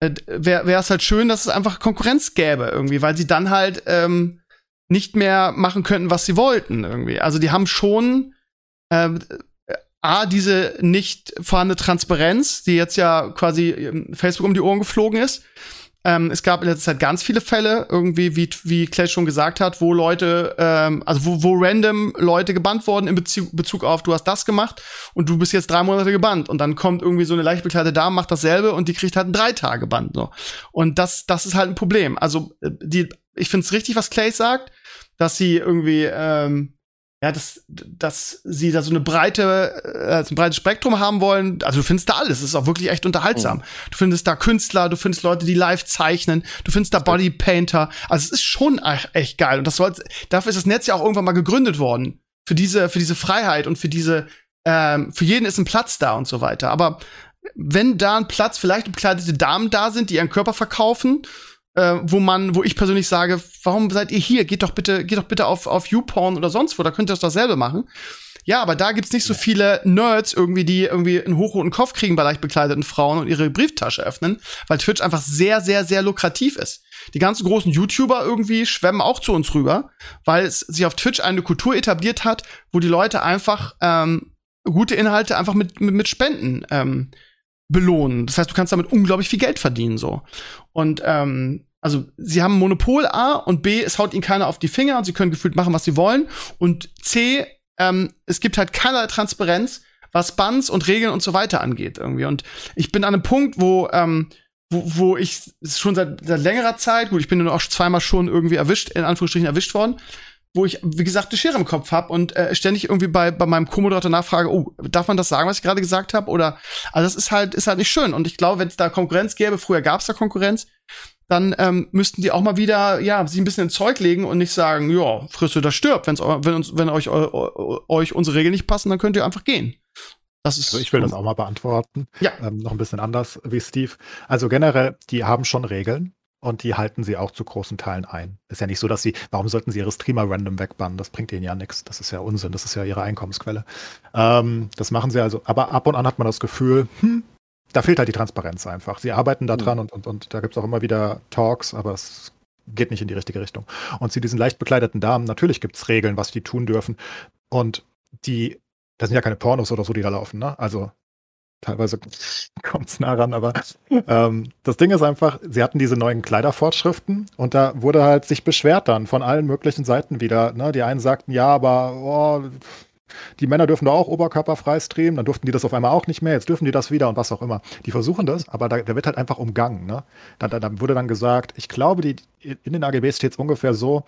äh, wäre es halt schön, dass es einfach Konkurrenz gäbe irgendwie, weil sie dann halt ähm, nicht mehr machen könnten, was sie wollten irgendwie. Also die haben schon ähm, A, diese nicht vorhandene Transparenz, die jetzt ja quasi ähm, Facebook um die Ohren geflogen ist. Ähm, es gab in letzter Zeit ganz viele Fälle, irgendwie, wie, wie Clash schon gesagt hat, wo Leute, ähm, also wo, wo random Leute gebannt wurden in Bezug, Bezug auf, du hast das gemacht und du bist jetzt drei Monate gebannt. Und dann kommt irgendwie so eine leicht bekleidete Dame, macht dasselbe und die kriegt halt ein drei Tage Band. So. Und das, das ist halt ein Problem. Also, äh, die, ich finde es richtig, was Clay sagt, dass sie irgendwie, ähm, ja, dass, dass sie da so eine breite, äh, so ein breites Spektrum haben wollen. Also du findest da alles. Es ist auch wirklich echt unterhaltsam. Mhm. Du findest da Künstler, du findest Leute, die live zeichnen, du findest da Bodypainter. Also es ist schon echt geil. Und das soll, dafür ist das Netz ja auch irgendwann mal gegründet worden. Für diese, für diese Freiheit und für diese, ähm, für jeden ist ein Platz da und so weiter. Aber wenn da ein Platz, vielleicht bekleidete Damen da sind, die ihren Körper verkaufen, äh, wo man, wo ich persönlich sage, warum seid ihr hier? Geht doch bitte, geht doch bitte auf, auf YouPorn oder sonst wo, da könnt ihr das dasselbe machen. Ja, aber da gibt's nicht so viele Nerds irgendwie, die irgendwie einen hochroten Kopf kriegen bei leicht bekleideten Frauen und ihre Brieftasche öffnen, weil Twitch einfach sehr, sehr, sehr lukrativ ist. Die ganzen großen YouTuber irgendwie schwemmen auch zu uns rüber, weil es sich auf Twitch eine Kultur etabliert hat, wo die Leute einfach ähm, gute Inhalte einfach mit, mit, mit Spenden ähm, belohnen. Das heißt, du kannst damit unglaublich viel Geld verdienen so. Und ähm, also sie haben Monopol A und B, es haut ihnen keiner auf die Finger und sie können gefühlt machen, was sie wollen. Und C, ähm, es gibt halt keinerlei Transparenz, was Bans und Regeln und so weiter angeht irgendwie. Und ich bin an einem Punkt, wo ähm, wo, wo ich schon seit, seit längerer Zeit, gut, ich bin auch zweimal schon irgendwie erwischt, in Anführungsstrichen erwischt worden, wo ich, wie gesagt, eine Schere im Kopf habe und äh, ständig irgendwie bei, bei meinem Co-Moderator nachfrage, oh, darf man das sagen, was ich gerade gesagt habe? Oder also das ist halt, ist halt nicht schön. Und ich glaube, wenn es da Konkurrenz gäbe, früher gab es da Konkurrenz, dann ähm, müssten die auch mal wieder, ja, sich ein bisschen ins Zeug legen und nicht sagen, ja, frisst oder stirbt. Wenn's, wenn uns, wenn euch, euch unsere Regeln nicht passen, dann könnt ihr einfach gehen. Das ist also ich will das auch mal beantworten. Ja. Ähm, noch ein bisschen anders wie Steve. Also generell, die haben schon Regeln und die halten sie auch zu großen Teilen ein. Ist ja nicht so, dass sie, warum sollten sie ihre Streamer random wegbannen? Das bringt ihnen ja nichts. Das ist ja Unsinn. Das ist ja ihre Einkommensquelle. Ähm, das machen sie also. Aber ab und an hat man das Gefühl, hm, da fehlt halt die Transparenz einfach. Sie arbeiten da dran mhm. und, und, und da gibt es auch immer wieder Talks, aber es geht nicht in die richtige Richtung. Und zu diesen leicht bekleideten Damen, natürlich gibt es Regeln, was die tun dürfen. Und die, das sind ja keine Pornos oder so, die da laufen, ne? Also teilweise <laughs> kommt es nah ran, aber ähm, das Ding ist einfach, sie hatten diese neuen Kleiderfortschriften und da wurde halt sich beschwert dann von allen möglichen Seiten wieder. Ne? Die einen sagten, ja, aber oh, die Männer dürfen doch auch oberkörperfrei streamen, dann durften die das auf einmal auch nicht mehr, jetzt dürfen die das wieder und was auch immer. Die versuchen das, aber da, da wird halt einfach umgangen. Ne? Da, da, da wurde dann gesagt, ich glaube, die, in den AGBs steht es ungefähr so,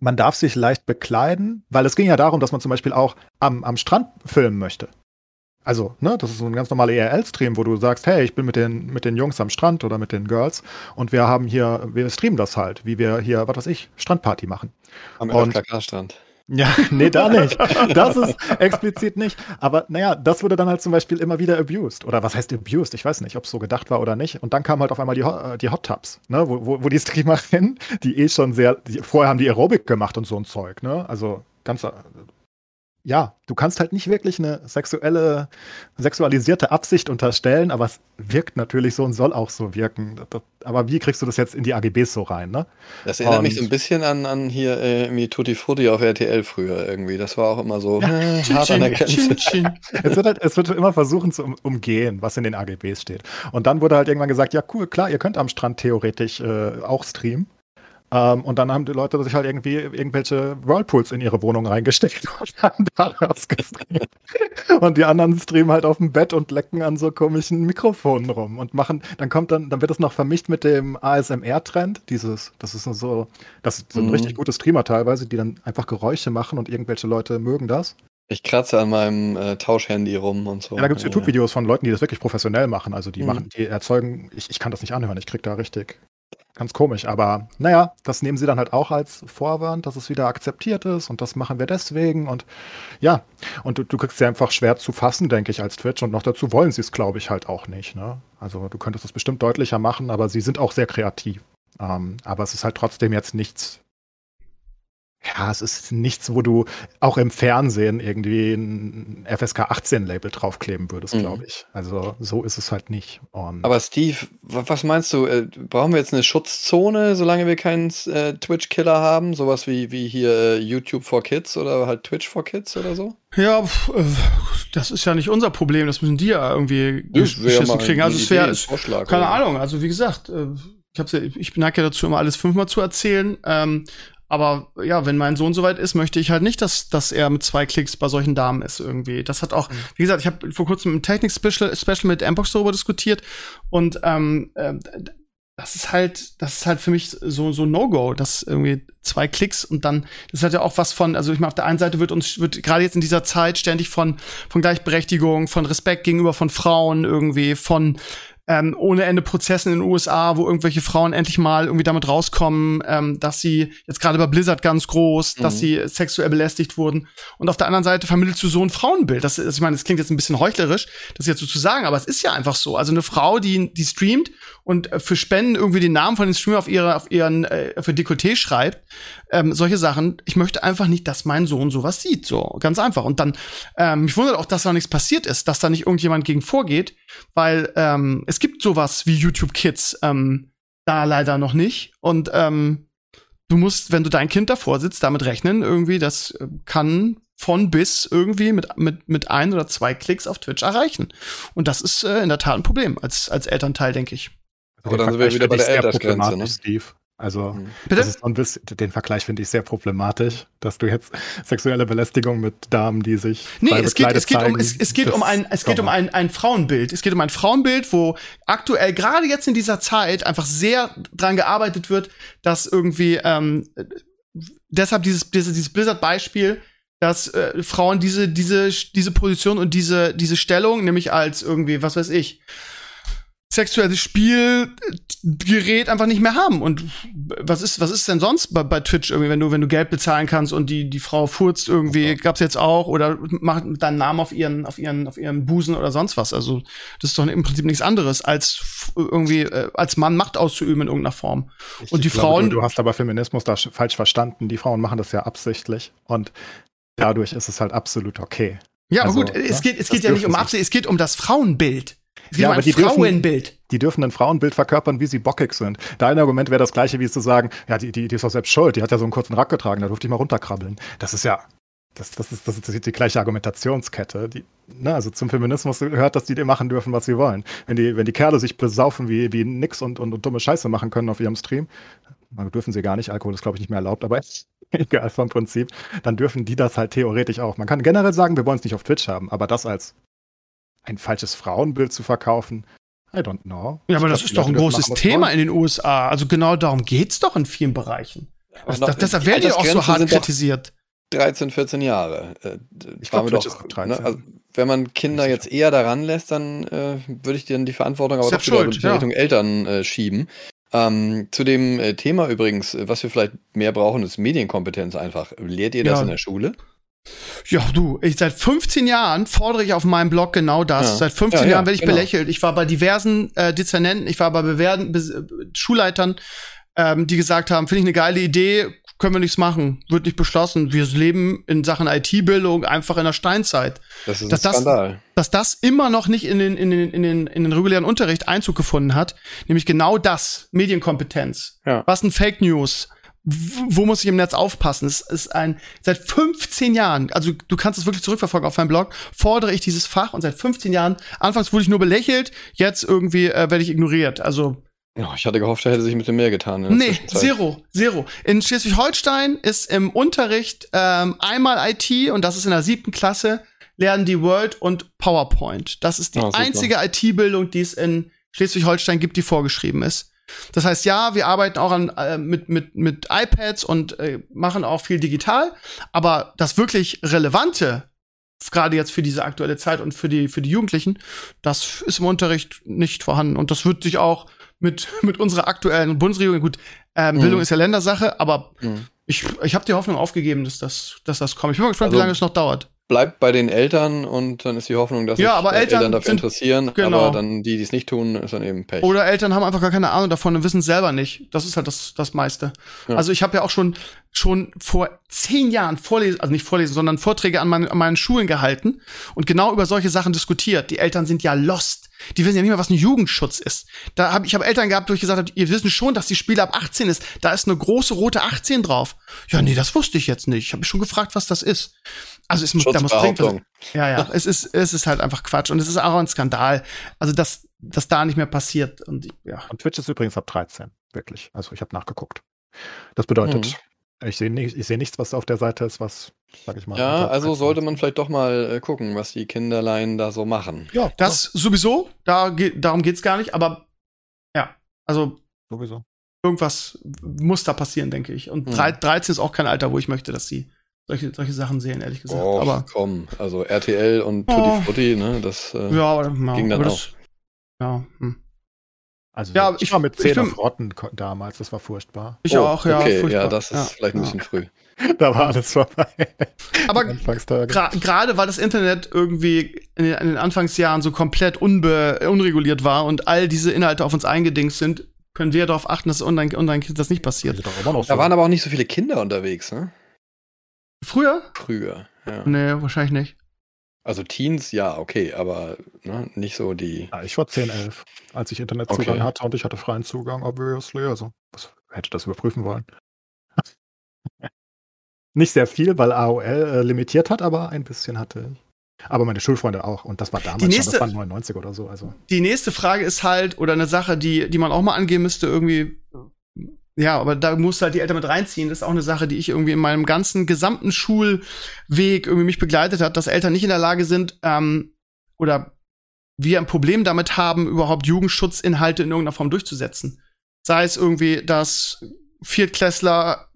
man darf sich leicht bekleiden, weil es ging ja darum, dass man zum Beispiel auch am, am Strand filmen möchte. Also, ne, das ist so ein ganz normaler ERL-Stream, wo du sagst, hey, ich bin mit den, mit den Jungs am Strand oder mit den Girls und wir haben hier, wir streamen das halt, wie wir hier, was weiß ich, Strandparty machen. Am FKK-Strand. Ja, <laughs> nee, da nicht. Das ist explizit nicht. Aber naja, das wurde dann halt zum Beispiel immer wieder abused. Oder was heißt abused? Ich weiß nicht, ob es so gedacht war oder nicht. Und dann kamen halt auf einmal die, äh, die Hot Tubs, ne? wo, wo, wo die Streamerinnen, die eh schon sehr, die, vorher haben die Aerobic gemacht und so ein Zeug, ne? Also ganz ja, du kannst halt nicht wirklich eine sexuelle, sexualisierte Absicht unterstellen, aber es wirkt natürlich so und soll auch so wirken. Das, aber wie kriegst du das jetzt in die AGBs so rein, ne? Das erinnert und, mich so ein bisschen an, an hier äh, irgendwie Tutti Frutti auf RTL früher irgendwie. Das war auch immer so ja, äh, <laughs> hart an der Grenze. <laughs> es, wird halt, es wird immer versuchen zu umgehen, was in den AGBs steht. Und dann wurde halt irgendwann gesagt, ja cool, klar, ihr könnt am Strand theoretisch äh, auch streamen. Ähm, und dann haben die Leute sich halt irgendwie irgendwelche Whirlpools in ihre Wohnung reingesteckt <laughs> und haben daraus gestreamt. und die anderen streamen halt auf dem Bett und lecken an so komischen Mikrofonen rum und machen, dann kommt dann, dann wird es noch vermischt mit dem ASMR-Trend. Dieses, das ist so, das sind mhm. richtig gute Streamer teilweise, die dann einfach Geräusche machen und irgendwelche Leute mögen das. Ich kratze an meinem äh, Tauschhandy rum und so. Ja, da gibt es YouTube-Videos von Leuten, die das wirklich professionell machen. Also die mhm. machen, die erzeugen, ich, ich kann das nicht anhören, ich krieg da richtig Ganz komisch, aber naja, das nehmen sie dann halt auch als Vorwand, dass es wieder akzeptiert ist und das machen wir deswegen und ja, und du, du kriegst sie einfach schwer zu fassen, denke ich, als Twitch und noch dazu wollen sie es, glaube ich, halt auch nicht. Ne? Also du könntest es bestimmt deutlicher machen, aber sie sind auch sehr kreativ. Ähm, aber es ist halt trotzdem jetzt nichts Ja, es ist nichts, wo du auch im Fernsehen irgendwie ein FSK 18 Label draufkleben würdest, mhm. glaube ich. Also so ist es halt nicht. Und Aber Steve, was meinst du? Äh, brauchen wir jetzt eine Schutzzone, solange wir keinen äh, Twitch-Killer haben? Sowas wie, wie hier äh, YouTube for Kids oder halt Twitch for Kids oder so? Ja, äh, das ist ja nicht unser Problem. Das müssen die ja irgendwie geschissen kriegen. Also es wäre, keine Ahnung. Also wie gesagt, äh, ich, hab's ja, ich neige ja dazu, immer alles fünfmal zu erzählen. Ähm, aber ja, wenn mein Sohn soweit ist, möchte ich halt nicht, dass, dass er mit zwei Klicks bei solchen Damen ist irgendwie. Das hat auch, mhm. wie gesagt, ich habe vor kurzem ein Technik-Special Special mit Mbox darüber diskutiert und ähm, äh, das ist halt, das ist halt für mich so so No-Go, dass irgendwie zwei Klicks und dann, das hat ja auch was von, also ich meine, auf der einen Seite wird uns, wird gerade jetzt in dieser Zeit ständig von, von Gleichberechtigung, von Respekt gegenüber von Frauen irgendwie, von ähm, ohne Ende Prozessen in den USA, wo irgendwelche Frauen endlich mal irgendwie damit rauskommen, ähm, dass sie jetzt gerade bei Blizzard ganz groß, mhm. dass sie sexuell belästigt wurden. Und auf der anderen Seite vermittelst du so ein Frauenbild. Das, ist, ich meine, das klingt jetzt ein bisschen heuchlerisch, das jetzt so zu sagen, aber es ist ja einfach so. Also eine Frau, die, die streamt und äh, für Spenden irgendwie den Namen von den Streamer auf ihre, auf ihren, äh, für Dekolleté schreibt, ähm, solche Sachen. Ich möchte einfach nicht, dass mein Sohn sowas sieht. So, ganz einfach. Und dann, ähm, mich wundert auch, dass da nichts passiert ist, dass da nicht irgendjemand gegen vorgeht, weil ähm, es gibt sowas wie YouTube Kids ähm, da leider noch nicht. Und ähm, du musst, wenn du dein Kind davor sitzt, damit rechnen, irgendwie, das äh, kann von bis irgendwie mit, mit, mit ein oder zwei Klicks auf Twitch erreichen. Und das ist äh, in der Tat ein Problem als, als Elternteil, denke ich. Aber dann sind wir wieder bei der Altersgrenze, ne? Steve. Also mhm. das ist so ein bisschen, den Vergleich finde ich sehr problematisch, dass du jetzt <laughs> sexuelle Belästigung mit Damen, die sich Nee, es geht, es geht zeigen, um es, es geht um ein es geht um ein, ein Frauenbild. Es geht um ein Frauenbild, wo aktuell gerade jetzt in dieser Zeit einfach sehr dran gearbeitet wird, dass irgendwie ähm, deshalb dieses dieses, dieses Blizzard Beispiel dass äh, Frauen diese diese diese Position und diese diese Stellung nämlich als irgendwie was weiß ich sexuelles Spielgerät einfach nicht mehr haben. Und was ist, was ist denn sonst bei, bei Twitch irgendwie, wenn du, wenn du Geld bezahlen kannst und die, die Frau furzt irgendwie, okay. gab's jetzt auch, oder macht deinen Namen auf ihren, auf ihren, auf ihren Busen oder sonst was. Also, das ist doch im Prinzip nichts anderes, als irgendwie, äh, als Mann Macht auszuüben in irgendeiner Form. Ich und die glaube, Frauen. Du, du hast aber Feminismus da falsch verstanden. Die Frauen machen das ja absichtlich. Und dadurch ist es halt absolut okay. Ja, also, aber gut, es ne? geht, es geht ja nicht um Absicht, es geht um das Frauenbild. Es ja, ein die Frauenbild. Dürfen, die dürfen ein Frauenbild verkörpern, wie sie bockig sind. Dein Argument wäre das gleiche, wie zu sagen, ja, die, die, die ist doch selbst schuld, die hat ja so einen kurzen Rack getragen, da durfte ich mal runterkrabbeln. Das ist ja, das, das, ist, das ist die gleiche Argumentationskette. Die, ne, also zum Feminismus gehört, dass die machen dürfen, was sie wollen. Wenn die, wenn die Kerle sich besaufen wie, wie nix und, und, und dumme Scheiße machen können auf ihrem Stream, dürfen sie gar nicht, Alkohol ist, glaube ich, nicht mehr erlaubt, aber <laughs> egal vom Prinzip, dann dürfen die das halt theoretisch auch. Man kann generell sagen, wir wollen es nicht auf Twitch haben, aber das als ein falsches Frauenbild zu verkaufen. I don't know. Ja, aber das ist doch ein großes Thema in den USA. Also genau darum geht's doch in vielen Bereichen. Das, das, deshalb werden die auch so hart kritisiert. 13, 14 Jahre. Äh, ich glaube, doch, ne, also, wenn man Kinder jetzt eher daran lässt, dann äh, würde ich dir die Verantwortung aber doch schuld, wieder ja. Richtung Eltern äh, schieben. Ähm, zu dem äh, Thema übrigens, was wir vielleicht mehr brauchen, ist Medienkompetenz einfach. Lehrt ihr das ja. in der Schule? Ja, du, ich, seit 15 Jahren fordere ich auf meinem Blog genau das. Ja. Seit 15 ja, ja, Jahren werde ich genau. belächelt. Ich war bei diversen äh, Dezernenten, ich war bei bewährten Be Schulleitern, ähm, die gesagt haben, finde ich eine geile Idee, können wir nichts machen, wird nicht beschlossen. Wir leben in Sachen IT-Bildung einfach in der Steinzeit. Das ist dass ein Skandal. Das, dass das immer noch nicht in den, in, den, in, den, in den regulären Unterricht Einzug gefunden hat, nämlich genau das, Medienkompetenz. Ja. Was sind Fake News? Wo muss ich im Netz aufpassen? Es ist ein, seit 15 Jahren, also du kannst es wirklich zurückverfolgen auf meinem Blog, fordere ich dieses Fach und seit 15 Jahren, anfangs wurde ich nur belächelt, jetzt irgendwie äh, werde ich ignoriert. Also ja, ich hatte gehofft, er hätte sich ein bisschen mehr getan. Nee, zero, zero. In Schleswig-Holstein ist im Unterricht ähm, einmal IT und das ist in der siebten Klasse, lernen die Word und PowerPoint. Das ist die oh, einzige IT-Bildung, die es in Schleswig-Holstein gibt, die vorgeschrieben ist. Das heißt, ja, wir arbeiten auch an, äh, mit, mit, mit iPads und äh, machen auch viel digital, aber das wirklich Relevante, gerade jetzt für diese aktuelle Zeit und für die, für die Jugendlichen, das ist im Unterricht nicht vorhanden. Und das wird sich auch mit, <laughs> mit unserer aktuellen Bundesregierung, gut, ähm, mhm. Bildung ist ja Ländersache, aber mhm. ich, ich habe die Hoffnung aufgegeben, dass das, dass das kommt. Ich bin mal gespannt, also, wie lange es noch dauert. Bleibt bei den Eltern und dann ist die Hoffnung, dass ja, aber sich Eltern, Eltern dafür sind, interessieren, genau. aber dann die, die es nicht tun, ist dann eben Pech. Oder Eltern haben einfach gar keine Ahnung davon und wissen es selber nicht. Das ist halt das, das meiste. Ja. Also ich habe ja auch schon, schon vor zehn Jahren Vorlesen, also nicht Vorlesen, sondern Vorträge an, mein, an meinen Schulen gehalten und genau über solche Sachen diskutiert. Die Eltern sind ja lost. Die wissen ja nicht mehr, was ein Jugendschutz ist. Da hab, ich habe Eltern gehabt, wo ich gesagt habe, ihr wissen schon, dass die Spiele ab 18 ist. Da ist eine große rote 18 drauf. Ja, nee, das wusste ich jetzt nicht. Ich habe mich schon gefragt, was das ist. Also es muss, da muss dringend was, Ja, ja, es ist, es ist halt einfach Quatsch und es ist auch ein Skandal. Also dass, dass da nicht mehr passiert und ja. Und Twitch ist übrigens ab 13, wirklich. Also ich habe nachgeguckt. Das bedeutet, hm. ich sehe nicht, ich sehe nichts, was auf der Seite ist, was, sag ich mal. Ja, also sollte man vielleicht doch mal äh, gucken, was die Kinderlein da so machen. Ja, das ja. sowieso. Da geht, darum geht's gar nicht. Aber ja, also sowieso. Irgendwas muss da passieren, denke ich. Und hm. 13 ist auch kein Alter, wo ich möchte, dass sie solche, solche Sachen sehen, ehrlich gesagt. Oh, aber komm, also RTL und Tutti oh, Frutti, ne, das äh, ja, aber, ging dann das, auch. Ja, hm. Also ja, ich war mit 10 auf Rotten damals, das war furchtbar. Ich oh, auch, ja. Okay, furchtbar. ja, das ist ja. vielleicht ein bisschen früh. <laughs> da war alles vorbei. <laughs> Aber gerade weil das Internet irgendwie in den, in den, Anfangsjahren so komplett unreguliert war und all diese Inhalte auf uns eingedingst sind, können wir darauf achten, dass online, online das nicht passiert. Da so. waren aber auch nicht so viele Kinder unterwegs, ne? Früher? Früher, ja. Nee, wahrscheinlich nicht. Also Teens, ja, okay, aber ne, nicht so die. Ja, ich war 10, 11, als ich Internetzugang okay. hatte und ich hatte freien Zugang, obviously. Also, was, hätte das überprüfen wollen. <laughs> nicht sehr viel, weil AOL äh, limitiert hat, aber ein bisschen hatte ich. Aber meine Schulfreunde auch. Und das war damals nächste, schon, das waren 99 oder so. Also. Die nächste Frage ist halt, oder eine Sache, die, die man auch mal angehen müsste, irgendwie, ja, aber da musst du halt die Eltern mit reinziehen. Das ist auch eine Sache, die ich irgendwie in meinem ganzen gesamten Schulweg irgendwie mich begleitet hat, dass Eltern nicht in der Lage sind, ähm, oder wir ein Problem damit haben, überhaupt Jugendschutzinhalte in irgendeiner Form durchzusetzen. Sei es irgendwie, dass Viertklässler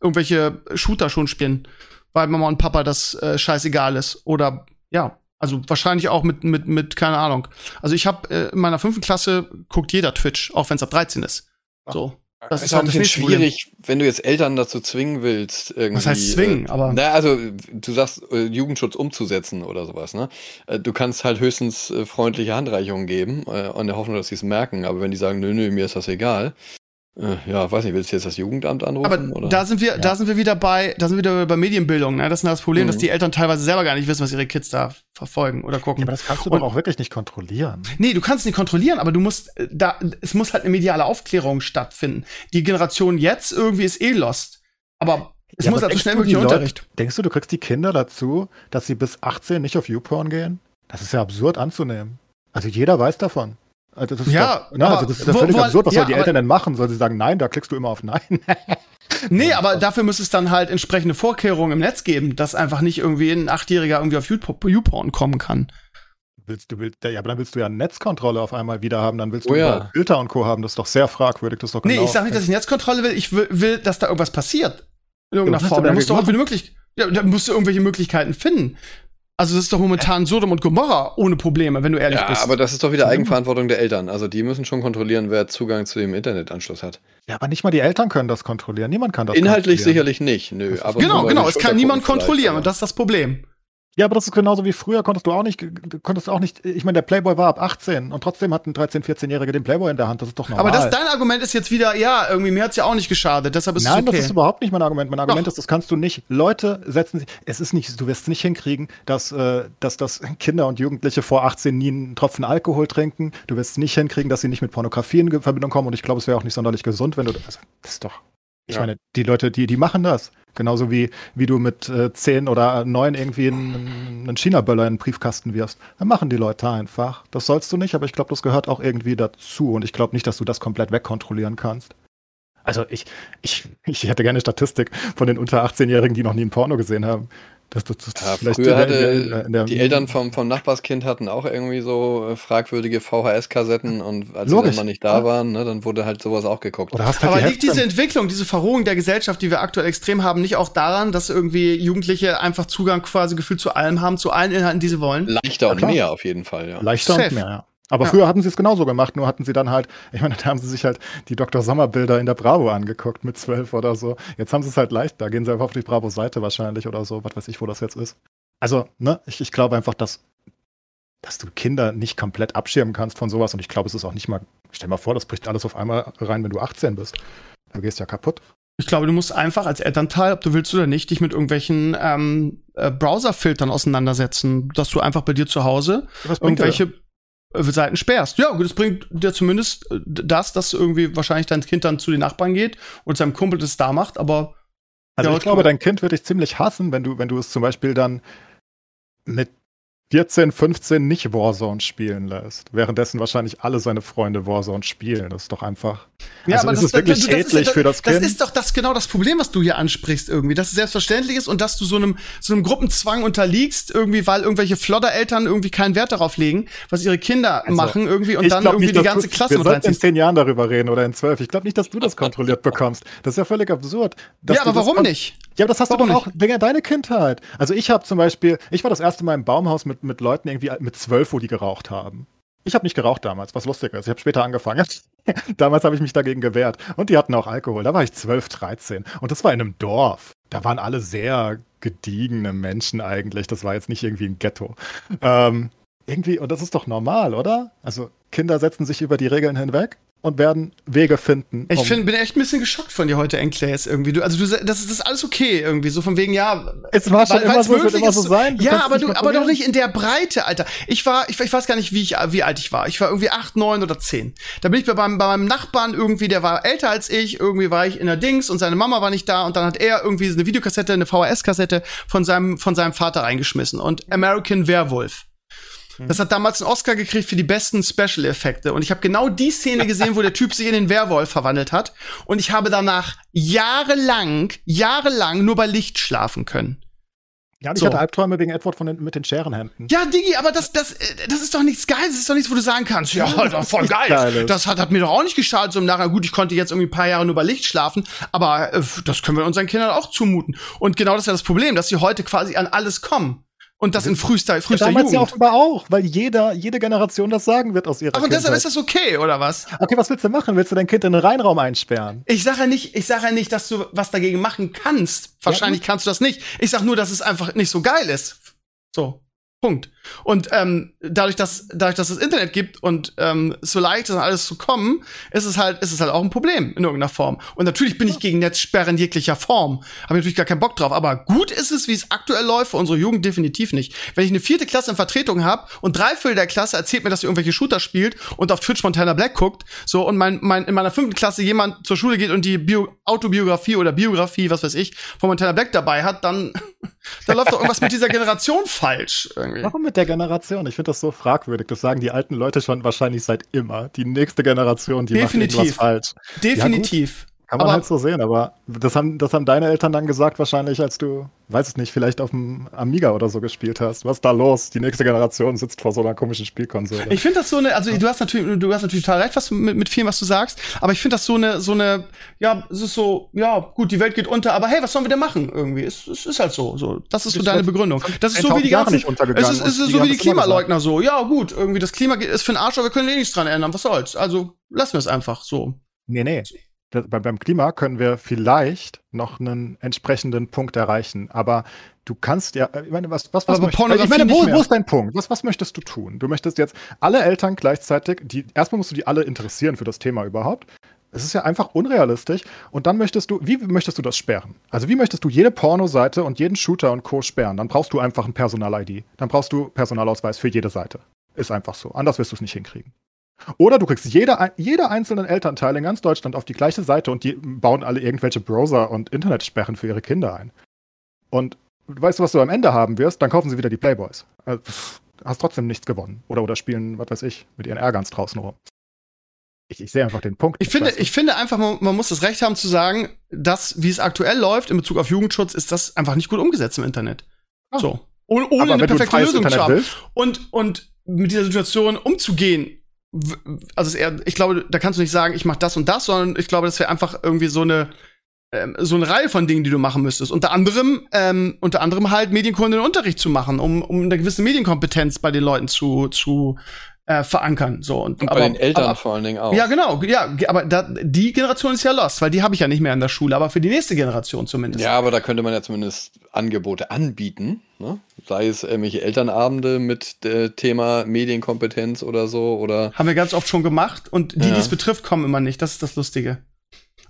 irgendwelche Shooter schon spielen, weil Mama und Papa das äh, scheißegal ist. Oder ja, also wahrscheinlich auch mit, mit, mit, keine Ahnung. Also ich habe äh, in meiner fünften Klasse guckt jeder Twitch, auch wenn es ab 13 ist. So. Das ist, ist halt ein bisschen schwierig, Problem. wenn du jetzt Eltern dazu zwingen willst, irgendwie. Was heißt zwingen, äh, aber. Na, also, du sagst, äh, Jugendschutz umzusetzen oder sowas, ne? Äh, du kannst halt höchstens freundliche Handreichungen geben, äh, in der Hoffnung, dass sie es merken, aber wenn die sagen, nö, nö, mir ist das egal, ja, weiß nicht, willst du jetzt das Jugendamt anrufen? Aber oder? da sind wir, ja. da sind wir wieder bei, da sind wir wieder bei Medienbildung. Ne? Das ist das Problem, mhm. dass die Eltern teilweise selber gar nicht wissen, was ihre Kids da verfolgen oder gucken. Ja, aber das kannst du Und, doch auch wirklich nicht kontrollieren. Nee, du kannst es nicht kontrollieren, aber du musst, äh, da, es muss halt eine mediale Aufklärung stattfinden. Die Generation jetzt irgendwie ist eh lost. Aber es ja, muss halt so schnell möglich Unterricht. Denkst du, du kriegst die Kinder dazu, dass sie bis 18 nicht auf YouPorn gehen? Das ist ja absurd anzunehmen. Also jeder weiß davon. Also das ist ja, doch, ne, also das ist ja völlig wo, absurd. Was ja, sollen die Eltern denn machen? Sollen sie sagen, nein, da klickst du immer auf Nein? <laughs> nee, aber dafür müsste es dann halt entsprechende Vorkehrungen im Netz geben, dass einfach nicht irgendwie ein Achtjähriger irgendwie auf YouPorn kommen kann. Willst du, willst, ja, aber dann willst du ja Netzkontrolle auf einmal wieder haben, dann willst du oh, ja. Filter und Co. haben. Das ist doch sehr fragwürdig. Das ist doch genau nee, ich sag nicht, dass ich Netzkontrolle will. Ich will, will dass da irgendwas passiert. In irgendeiner Form. Da musst du auch wieder möglich, ja, da musst du irgendwelche Möglichkeiten finden. Also das ist doch momentan Sodom und Gomorra ohne Probleme, wenn du ehrlich ja, bist. aber das ist doch wieder Eigenverantwortung der Eltern. Also die müssen schon kontrollieren, wer Zugang zu dem Internetanschluss hat. Ja, aber nicht mal die Eltern können das kontrollieren. Niemand kann das Inhaltlich sicherlich nicht, nö. Aber genau, genau, es kann niemand kontrollieren und das ist das Problem. Ja, aber das ist genauso wie früher, konntest du auch nicht, konntest auch nicht, ich meine, der Playboy war ab 18 und trotzdem hat ein 13-, 14-Jähriger den Playboy in der Hand, das ist doch normal. Aber das, dein Argument ist jetzt wieder, ja, irgendwie, mir hat's ja auch nicht geschadet, deshalb ist Nein, es okay. das ist überhaupt nicht mein Argument. Mein Argument doch. ist, das kannst du nicht, Leute setzen sich, es ist nicht, du wirst es nicht hinkriegen, dass, äh, dass, dass Kinder und Jugendliche vor 18 nie einen Tropfen Alkohol trinken, du wirst es nicht hinkriegen, dass sie nicht mit Pornografie in Verbindung kommen und ich glaube, es wäre auch nicht sonderlich gesund, wenn du, also, das ist doch, ich ja. meine, die Leute, die, die machen das. Genauso wie, wie du mit äh, 10 oder 9 irgendwie einen, einen China-Böller in den Briefkasten wirst. Dann machen die Leute einfach. Das sollst du nicht, aber ich glaube, das gehört auch irgendwie dazu. Und ich glaube nicht, dass du das komplett wegkontrollieren kannst. Also ich, ich, <laughs> ich hätte gerne Statistik von den unter 18-Jährigen, die noch nie ein Porno gesehen haben. Das, das, das ja, früher hatte, der, die Eltern vom, vom Nachbarskind hatten auch irgendwie so äh, fragwürdige VHS-Kassetten und als Logisch. sie dann mal nicht da ja. waren, ne, dann wurde halt sowas auch geguckt. Halt Aber liegt diese Entwicklung, diese Verrohung der Gesellschaft, die wir aktuell extrem haben, nicht auch daran, dass irgendwie Jugendliche einfach Zugang quasi gefühlt zu allem haben, zu allen Inhalten, die sie wollen? Leichter und mehr auf jeden Fall, ja. Leichter Safe. und mehr, ja. Aber ja. früher hatten sie es genauso gemacht, nur hatten sie dann halt, ich meine, <laughs> da haben sie sich halt die Dr. Sommer-Bilder in der Bravo angeguckt mit zwölf oder so. Jetzt haben sie es halt leicht, da gehen sie einfach auf die Bravo-Seite wahrscheinlich oder so, was weiß ich, wo das jetzt ist. Also, ne, ich, ich glaube einfach, dass, dass du Kinder nicht komplett abschirmen kannst von sowas. Und ich glaube, es ist auch nicht mal, stell mal vor, das bricht alles auf einmal rein, wenn du 18 bist. Du gehst ja kaputt. Ich glaube, du musst einfach als Elternteil, ob du willst oder nicht, dich mit irgendwelchen ähm, äh, Browserfiltern auseinandersetzen, dass du einfach bei dir zu Hause irgendwelche äh, Seiten sperrst. Ja, gut, das bringt dir zumindest äh, das, dass irgendwie wahrscheinlich dein Kind dann zu den Nachbarn geht und seinem Kumpel das da macht, aber. Also ja, ich glaube, dein Kind wird dich ziemlich hassen, wenn du, wenn du es zum Beispiel dann mit 14, 15 nicht Warzone spielen lässt. Währenddessen wahrscheinlich alle seine Freunde Warzone spielen. Das ist doch einfach. Ja, also aber das ist wirklich das, schädlich ist, für das Kind. Das ist doch das genau das Problem, was du hier ansprichst irgendwie, dass es selbstverständlich ist und dass du so einem so einem Gruppenzwang unterliegst irgendwie, weil irgendwelche Floddereltern irgendwie keinen Wert darauf legen, was ihre Kinder also, machen irgendwie und dann irgendwie nicht, die ganze du, Klasse wir sollten in zehn Jahren darüber reden oder in zwölf. Ich glaube nicht, dass du das <laughs> kontrolliert bekommst. Das ist ja völlig absurd. Ja, aber warum nicht? Ja, aber das hast warum du doch auch wegen deiner Kindheit. Also ich habe zum Beispiel, ich war das erste Mal im Baumhaus mit mit Leuten irgendwie mit zwölf, wo die geraucht haben. Ich habe nicht geraucht damals, was lustig ist. Ich habe später angefangen. <laughs> damals habe ich mich dagegen gewehrt. Und die hatten auch Alkohol. Da war ich 12, 13. Und das war in einem Dorf. Da waren alle sehr gediegene Menschen eigentlich. Das war jetzt nicht irgendwie ein Ghetto. Ähm, irgendwie, und das ist doch normal, oder? Also Kinder setzen sich über die Regeln hinweg und werden Wege finden. Um ich find, bin echt ein bisschen geschockt von dir heute, Enclays, irgendwie. Du, also du, das, das ist alles okay irgendwie, so von wegen, ja. Es war schon weil, immer so, es wird immer so sein. Du ja, aber du, aber doch nicht in der Breite, Alter. Ich war, ich, ich weiß gar nicht, wie ich, wie alt ich war. Ich war irgendwie acht, neun oder zehn. Da bin ich bei meinem, bei meinem Nachbarn irgendwie, der war älter als ich, irgendwie war ich in der Dings und seine Mama war nicht da und dann hat er irgendwie eine Videokassette, eine VHS-Kassette von seinem, von seinem Vater reingeschmissen und American Werewolf. Mhm. Das hat damals einen Oscar gekriegt für die besten Special-Effekte. Und ich habe genau die Szene gesehen, wo der Typ sich in den Werwolf verwandelt hat. Und ich habe danach jahrelang, jahrelang nur bei Licht schlafen können. Ja, ich so. hatte Albträume wegen Edward von den, mit den Scherenhänden. Ja, Digi, aber das, das, das ist doch nichts Geiles. Das ist doch nichts, wo du sagen kannst, ja, das ist voll geil. Geiles. Das hat, hat mir doch auch nicht geschadet. So im Nachhinein, gut, ich konnte jetzt irgendwie ein paar Jahre nur bei Licht schlafen, aber äh, das können wir unseren Kindern auch zumuten. Und genau das ist ja das Problem, dass sie heute quasi an alles kommen. Und das in frühester, frühester ja, damals Jugend. ja offenbar auch, weil jeder, jede Generation das sagen wird aus ihrer Ach, und deshalb ist das okay, oder was? Okay, was willst du machen? Willst du dein Kind in den Reinraum einsperren? Ich sage ja nicht, ich sage ja nicht, dass du was dagegen machen kannst. Wahrscheinlich ja, kannst du das nicht. Ich sag nur, dass es einfach nicht so geil ist. So. Punkt. Und ähm, dadurch, dass dadurch, dass es Internet gibt und ähm, so leicht ist, an alles zu kommen, ist es halt ist es halt auch ein Problem in irgendeiner Form. Und natürlich bin ich gegen Netzsperren jeglicher Form. Habe natürlich gar keinen Bock drauf. Aber gut ist es, wie es aktuell läuft für unsere Jugend definitiv nicht. Wenn ich eine vierte Klasse in Vertretung habe und drei Viertel der Klasse erzählt mir, dass sie irgendwelche Shooter spielt und auf Twitch Montana Black guckt, so und mein, mein in meiner fünften Klasse jemand zur Schule geht und die Bio Autobiografie oder Biografie, was weiß ich, von Montana Black dabei hat, dann <laughs> da läuft doch irgendwas mit dieser Generation falsch. Irgendwie. Warum mit der Generation? Ich finde das so fragwürdig. Das sagen die alten Leute schon wahrscheinlich seit immer. Die nächste Generation, die Definitiv. macht irgendwas falsch. Definitiv. Ja, kann man aber halt so sehen, aber das haben, das haben deine Eltern dann gesagt, wahrscheinlich, als du, weiß es nicht, vielleicht auf dem Amiga oder so gespielt hast. Was ist da los? Die nächste Generation sitzt vor so einer komischen Spielkonsole. Ich finde das so eine, also du hast natürlich, du hast natürlich total recht, was mit, mit vielem, was du sagst, aber ich finde das so eine, so eine, ja, es ist so, ja, gut, die Welt geht unter, aber hey, was sollen wir denn machen irgendwie? Es, es ist halt so, so. Das ist so deine Begründung. Das ist so wie die ganzen, es ist, es ist so wie die Klimaleugner so. Ja, gut, irgendwie das Klima ist für den Arsch, aber wir können eh nichts dran ändern. Was soll's? Also lassen wir es einfach so. Nee, nee beim Klima können wir vielleicht noch einen entsprechenden Punkt erreichen. Aber du kannst ja, ich meine, was, was, was aber möchtest, ich meine, wo, wo ist dein Punkt? Was, was möchtest du tun? Du möchtest jetzt alle Eltern gleichzeitig, die, erstmal musst du die alle interessieren für das Thema überhaupt. Es ist ja einfach unrealistisch. Und dann möchtest du, wie möchtest du das sperren? Also wie möchtest du jede Pornoseite und jeden Shooter und Co. sperren? Dann brauchst du einfach ein Personal-ID. Dann brauchst du Personalausweis für jede Seite. Ist einfach so. Anders wirst du es nicht hinkriegen. Oder du kriegst jede, jede einzelnen Elternteil in ganz Deutschland auf die gleiche Seite und die bauen alle irgendwelche Browser und Internetsperren für ihre Kinder ein. Und weißt du, was du am Ende haben wirst? Dann kaufen sie wieder die Playboys. Also, hast trotzdem nichts gewonnen. Oder, oder spielen, was weiß ich, mit ihren Ärgerns draußen rum. Ich, ich sehe einfach den Punkt. Ich finde, ich finde einfach, man, man, muss das Recht haben zu sagen, dass, wie es aktuell läuft in Bezug auf Jugendschutz, ist das einfach nicht gut umgesetzt im Internet. Ah. So. Ohne, ohne eine perfekte Lösung zu haben. Und, und mit dieser Situation umzugehen, also eher, ich glaube, da kannst du nicht sagen, ich mache das und das, sondern ich glaube, das wäre einfach irgendwie so eine ähm, so eine Reihe von Dingen, die du machen müsstest. Unter anderem, ähm, unter anderem halt Medienkunde Unterricht zu machen, um, um eine gewisse Medienkompetenz bei den Leuten zu, zu äh, verankern. So und, und bei aber, den Eltern aber, vor allen Dingen auch. Ja, genau, ja, aber da, die Generation ist ja lost, weil die habe ich ja nicht mehr in der Schule, aber für die nächste Generation zumindest. Ja, aber da könnte man ja zumindest Angebote anbieten, ne? sei es irgendwelche Elternabende mit äh, Thema Medienkompetenz oder so oder. Haben wir ganz oft schon gemacht und die, ja. die es betrifft, kommen immer nicht. Das ist das Lustige.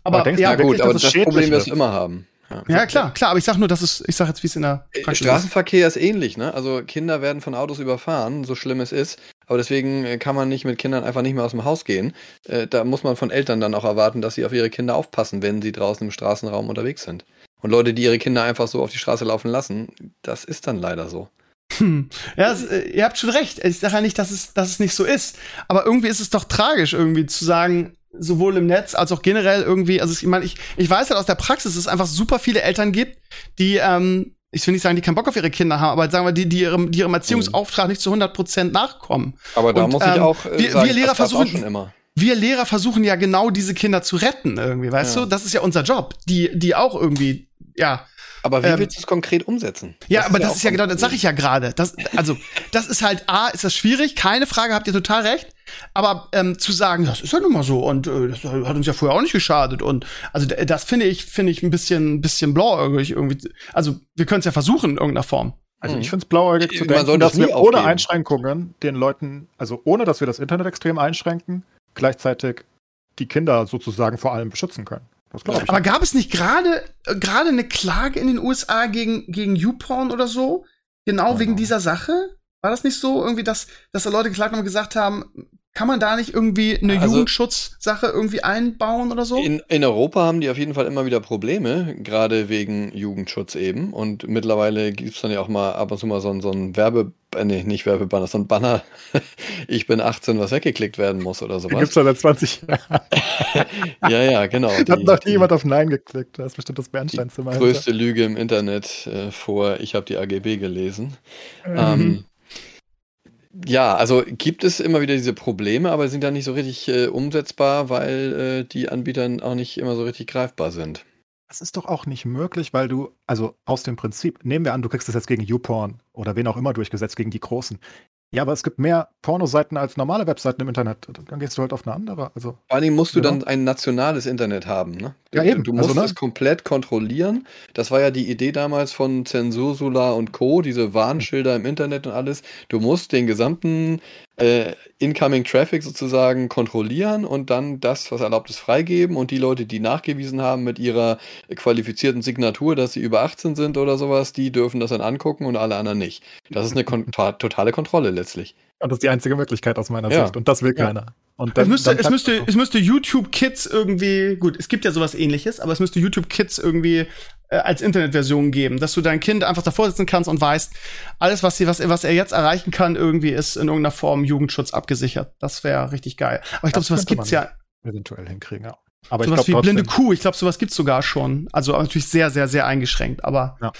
Aber, aber ja, gut, aber das, das Problem wirst du immer haben. Ja, ja, klar, klar, aber ich sag nur, dass es, ich sag jetzt, wie es in der äh, Praxis Straßenverkehr ist. ist ähnlich, ne? Also Kinder werden von Autos überfahren, so schlimm es ist. Aber deswegen äh, kann man nicht mit Kindern einfach nicht mehr aus dem Haus gehen. Äh, da muss man von Eltern dann auch erwarten, dass sie auf ihre Kinder aufpassen, wenn sie draußen im Straßenraum unterwegs sind. Und Leute, die ihre Kinder einfach so auf die Straße laufen lassen, das ist dann leider so. Hm. Ja, es, äh, ihr habt schon recht. Ich sage ja nicht, dass es, dass es nicht so ist. Aber irgendwie ist es doch tragisch, irgendwie zu sagen, sowohl im Netz als auch generell irgendwie, also ich meine, ich, ich weiß halt aus der Praxis, dass es einfach super viele Eltern gibt, die, ähm, ich will nicht sagen, die keinen Bock auf ihre Kinder haben, aber sagen wir, die, die ihrem, die ihrem Erziehungsauftrag nicht zu 100 Prozent nachkommen. Aber da Und, muss ich ähm, auch äh, wir, sagen, wir Lehrer versuchen, wir Lehrer versuchen ja genau diese Kinder zu retten irgendwie, weißt ja. du? Das ist ja unser Job, die, die auch irgendwie, ja, aber wie ähm, willst du es konkret umsetzen? Ja, das aber ist das ja ist ja genau, das sag ich ja gerade. Das, also, das ist halt, A, ist das schwierig, keine Frage, habt ihr total recht. Aber ähm, zu sagen, das ist ja nun mal so und äh, das hat uns ja vorher auch nicht geschadet und also das finde ich, finde ich ein bisschen, bisschen blauäugig irgendwie. Also wir können es ja versuchen in irgendeiner Form. Also ich finde es blauäugig zu denken, dass wir ohne Einschränkungen den Leuten, also ohne dass wir das Internet extrem einschränken, gleichzeitig die Kinder sozusagen vor allem beschützen können. Aber gab es nicht gerade äh, gerade eine Klage in den USA gegen gegen YouPorn oder so? Genau ja. wegen dieser Sache? War das nicht so irgendwie, dass dass da Leute geklagt haben und gesagt haben, kann man da nicht irgendwie eine also, Jugendschutzsache irgendwie einbauen oder so? In, in Europa haben die auf jeden Fall immer wieder Probleme, gerade wegen Jugendschutz eben. Und mittlerweile gibt es dann ja auch mal ab und zu mal so, so ein Werbe, nee, nicht Werbebanner, so ein Banner, <laughs> ich bin 18, was weggeklickt werden muss oder sowas. Gibt es seit 20 Jahren. <laughs> ja, ja, genau. Da hat noch nie jemand auf Nein geklickt. Das ist bestimmt das Bernsteinzimmer. Die größte Lüge im Internet äh, vor, ich habe die AGB gelesen. Mhm. Ähm, ja, also gibt es immer wieder diese Probleme, aber sind dann nicht so richtig äh, umsetzbar, weil äh, die Anbieter auch nicht immer so richtig greifbar sind. Das ist doch auch nicht möglich, weil du, also aus dem Prinzip, nehmen wir an, du kriegst das jetzt gegen YouPorn oder wen auch immer durchgesetzt, gegen die Großen. Ja, aber es gibt mehr Pornoseiten als normale Webseiten im Internet. Dann gehst du halt auf eine andere. Also, Vor allem musst du genau. dann ein nationales Internet haben. Ne? Ja, eben. Du musst also, ne? das komplett kontrollieren. Das war ja die Idee damals von Zensursula und Co., diese Warnschilder im Internet und alles. Du musst den gesamten äh, Incoming Traffic sozusagen kontrollieren und dann das, was erlaubt ist, freigeben und die Leute, die nachgewiesen haben mit ihrer qualifizierten Signatur, dass sie über 18 sind oder sowas, die dürfen das dann angucken und alle anderen nicht. Das ist eine kon totale Kontrolle letztlich. Und das ist die einzige Möglichkeit aus meiner ja. Sicht. Und das will ja. keiner. Und dann, es, müsste, es, müsste, es müsste YouTube Kids irgendwie, gut, es gibt ja sowas ähnliches, aber es müsste YouTube Kids irgendwie äh, als Internetversion geben, dass du dein Kind einfach davor sitzen kannst und weißt, alles, was, sie, was, was er jetzt erreichen kann, irgendwie ist in irgendeiner Form Jugendschutz abgesichert. Das wäre richtig geil. Aber ich glaube, sowas gibt's ja. Eventuell hinkriegen, ja. Aber sowas ich glaub, wie blinde Kuh, ich glaube, sowas gibt's sogar schon. Also natürlich sehr, sehr, sehr eingeschränkt, aber. Ja.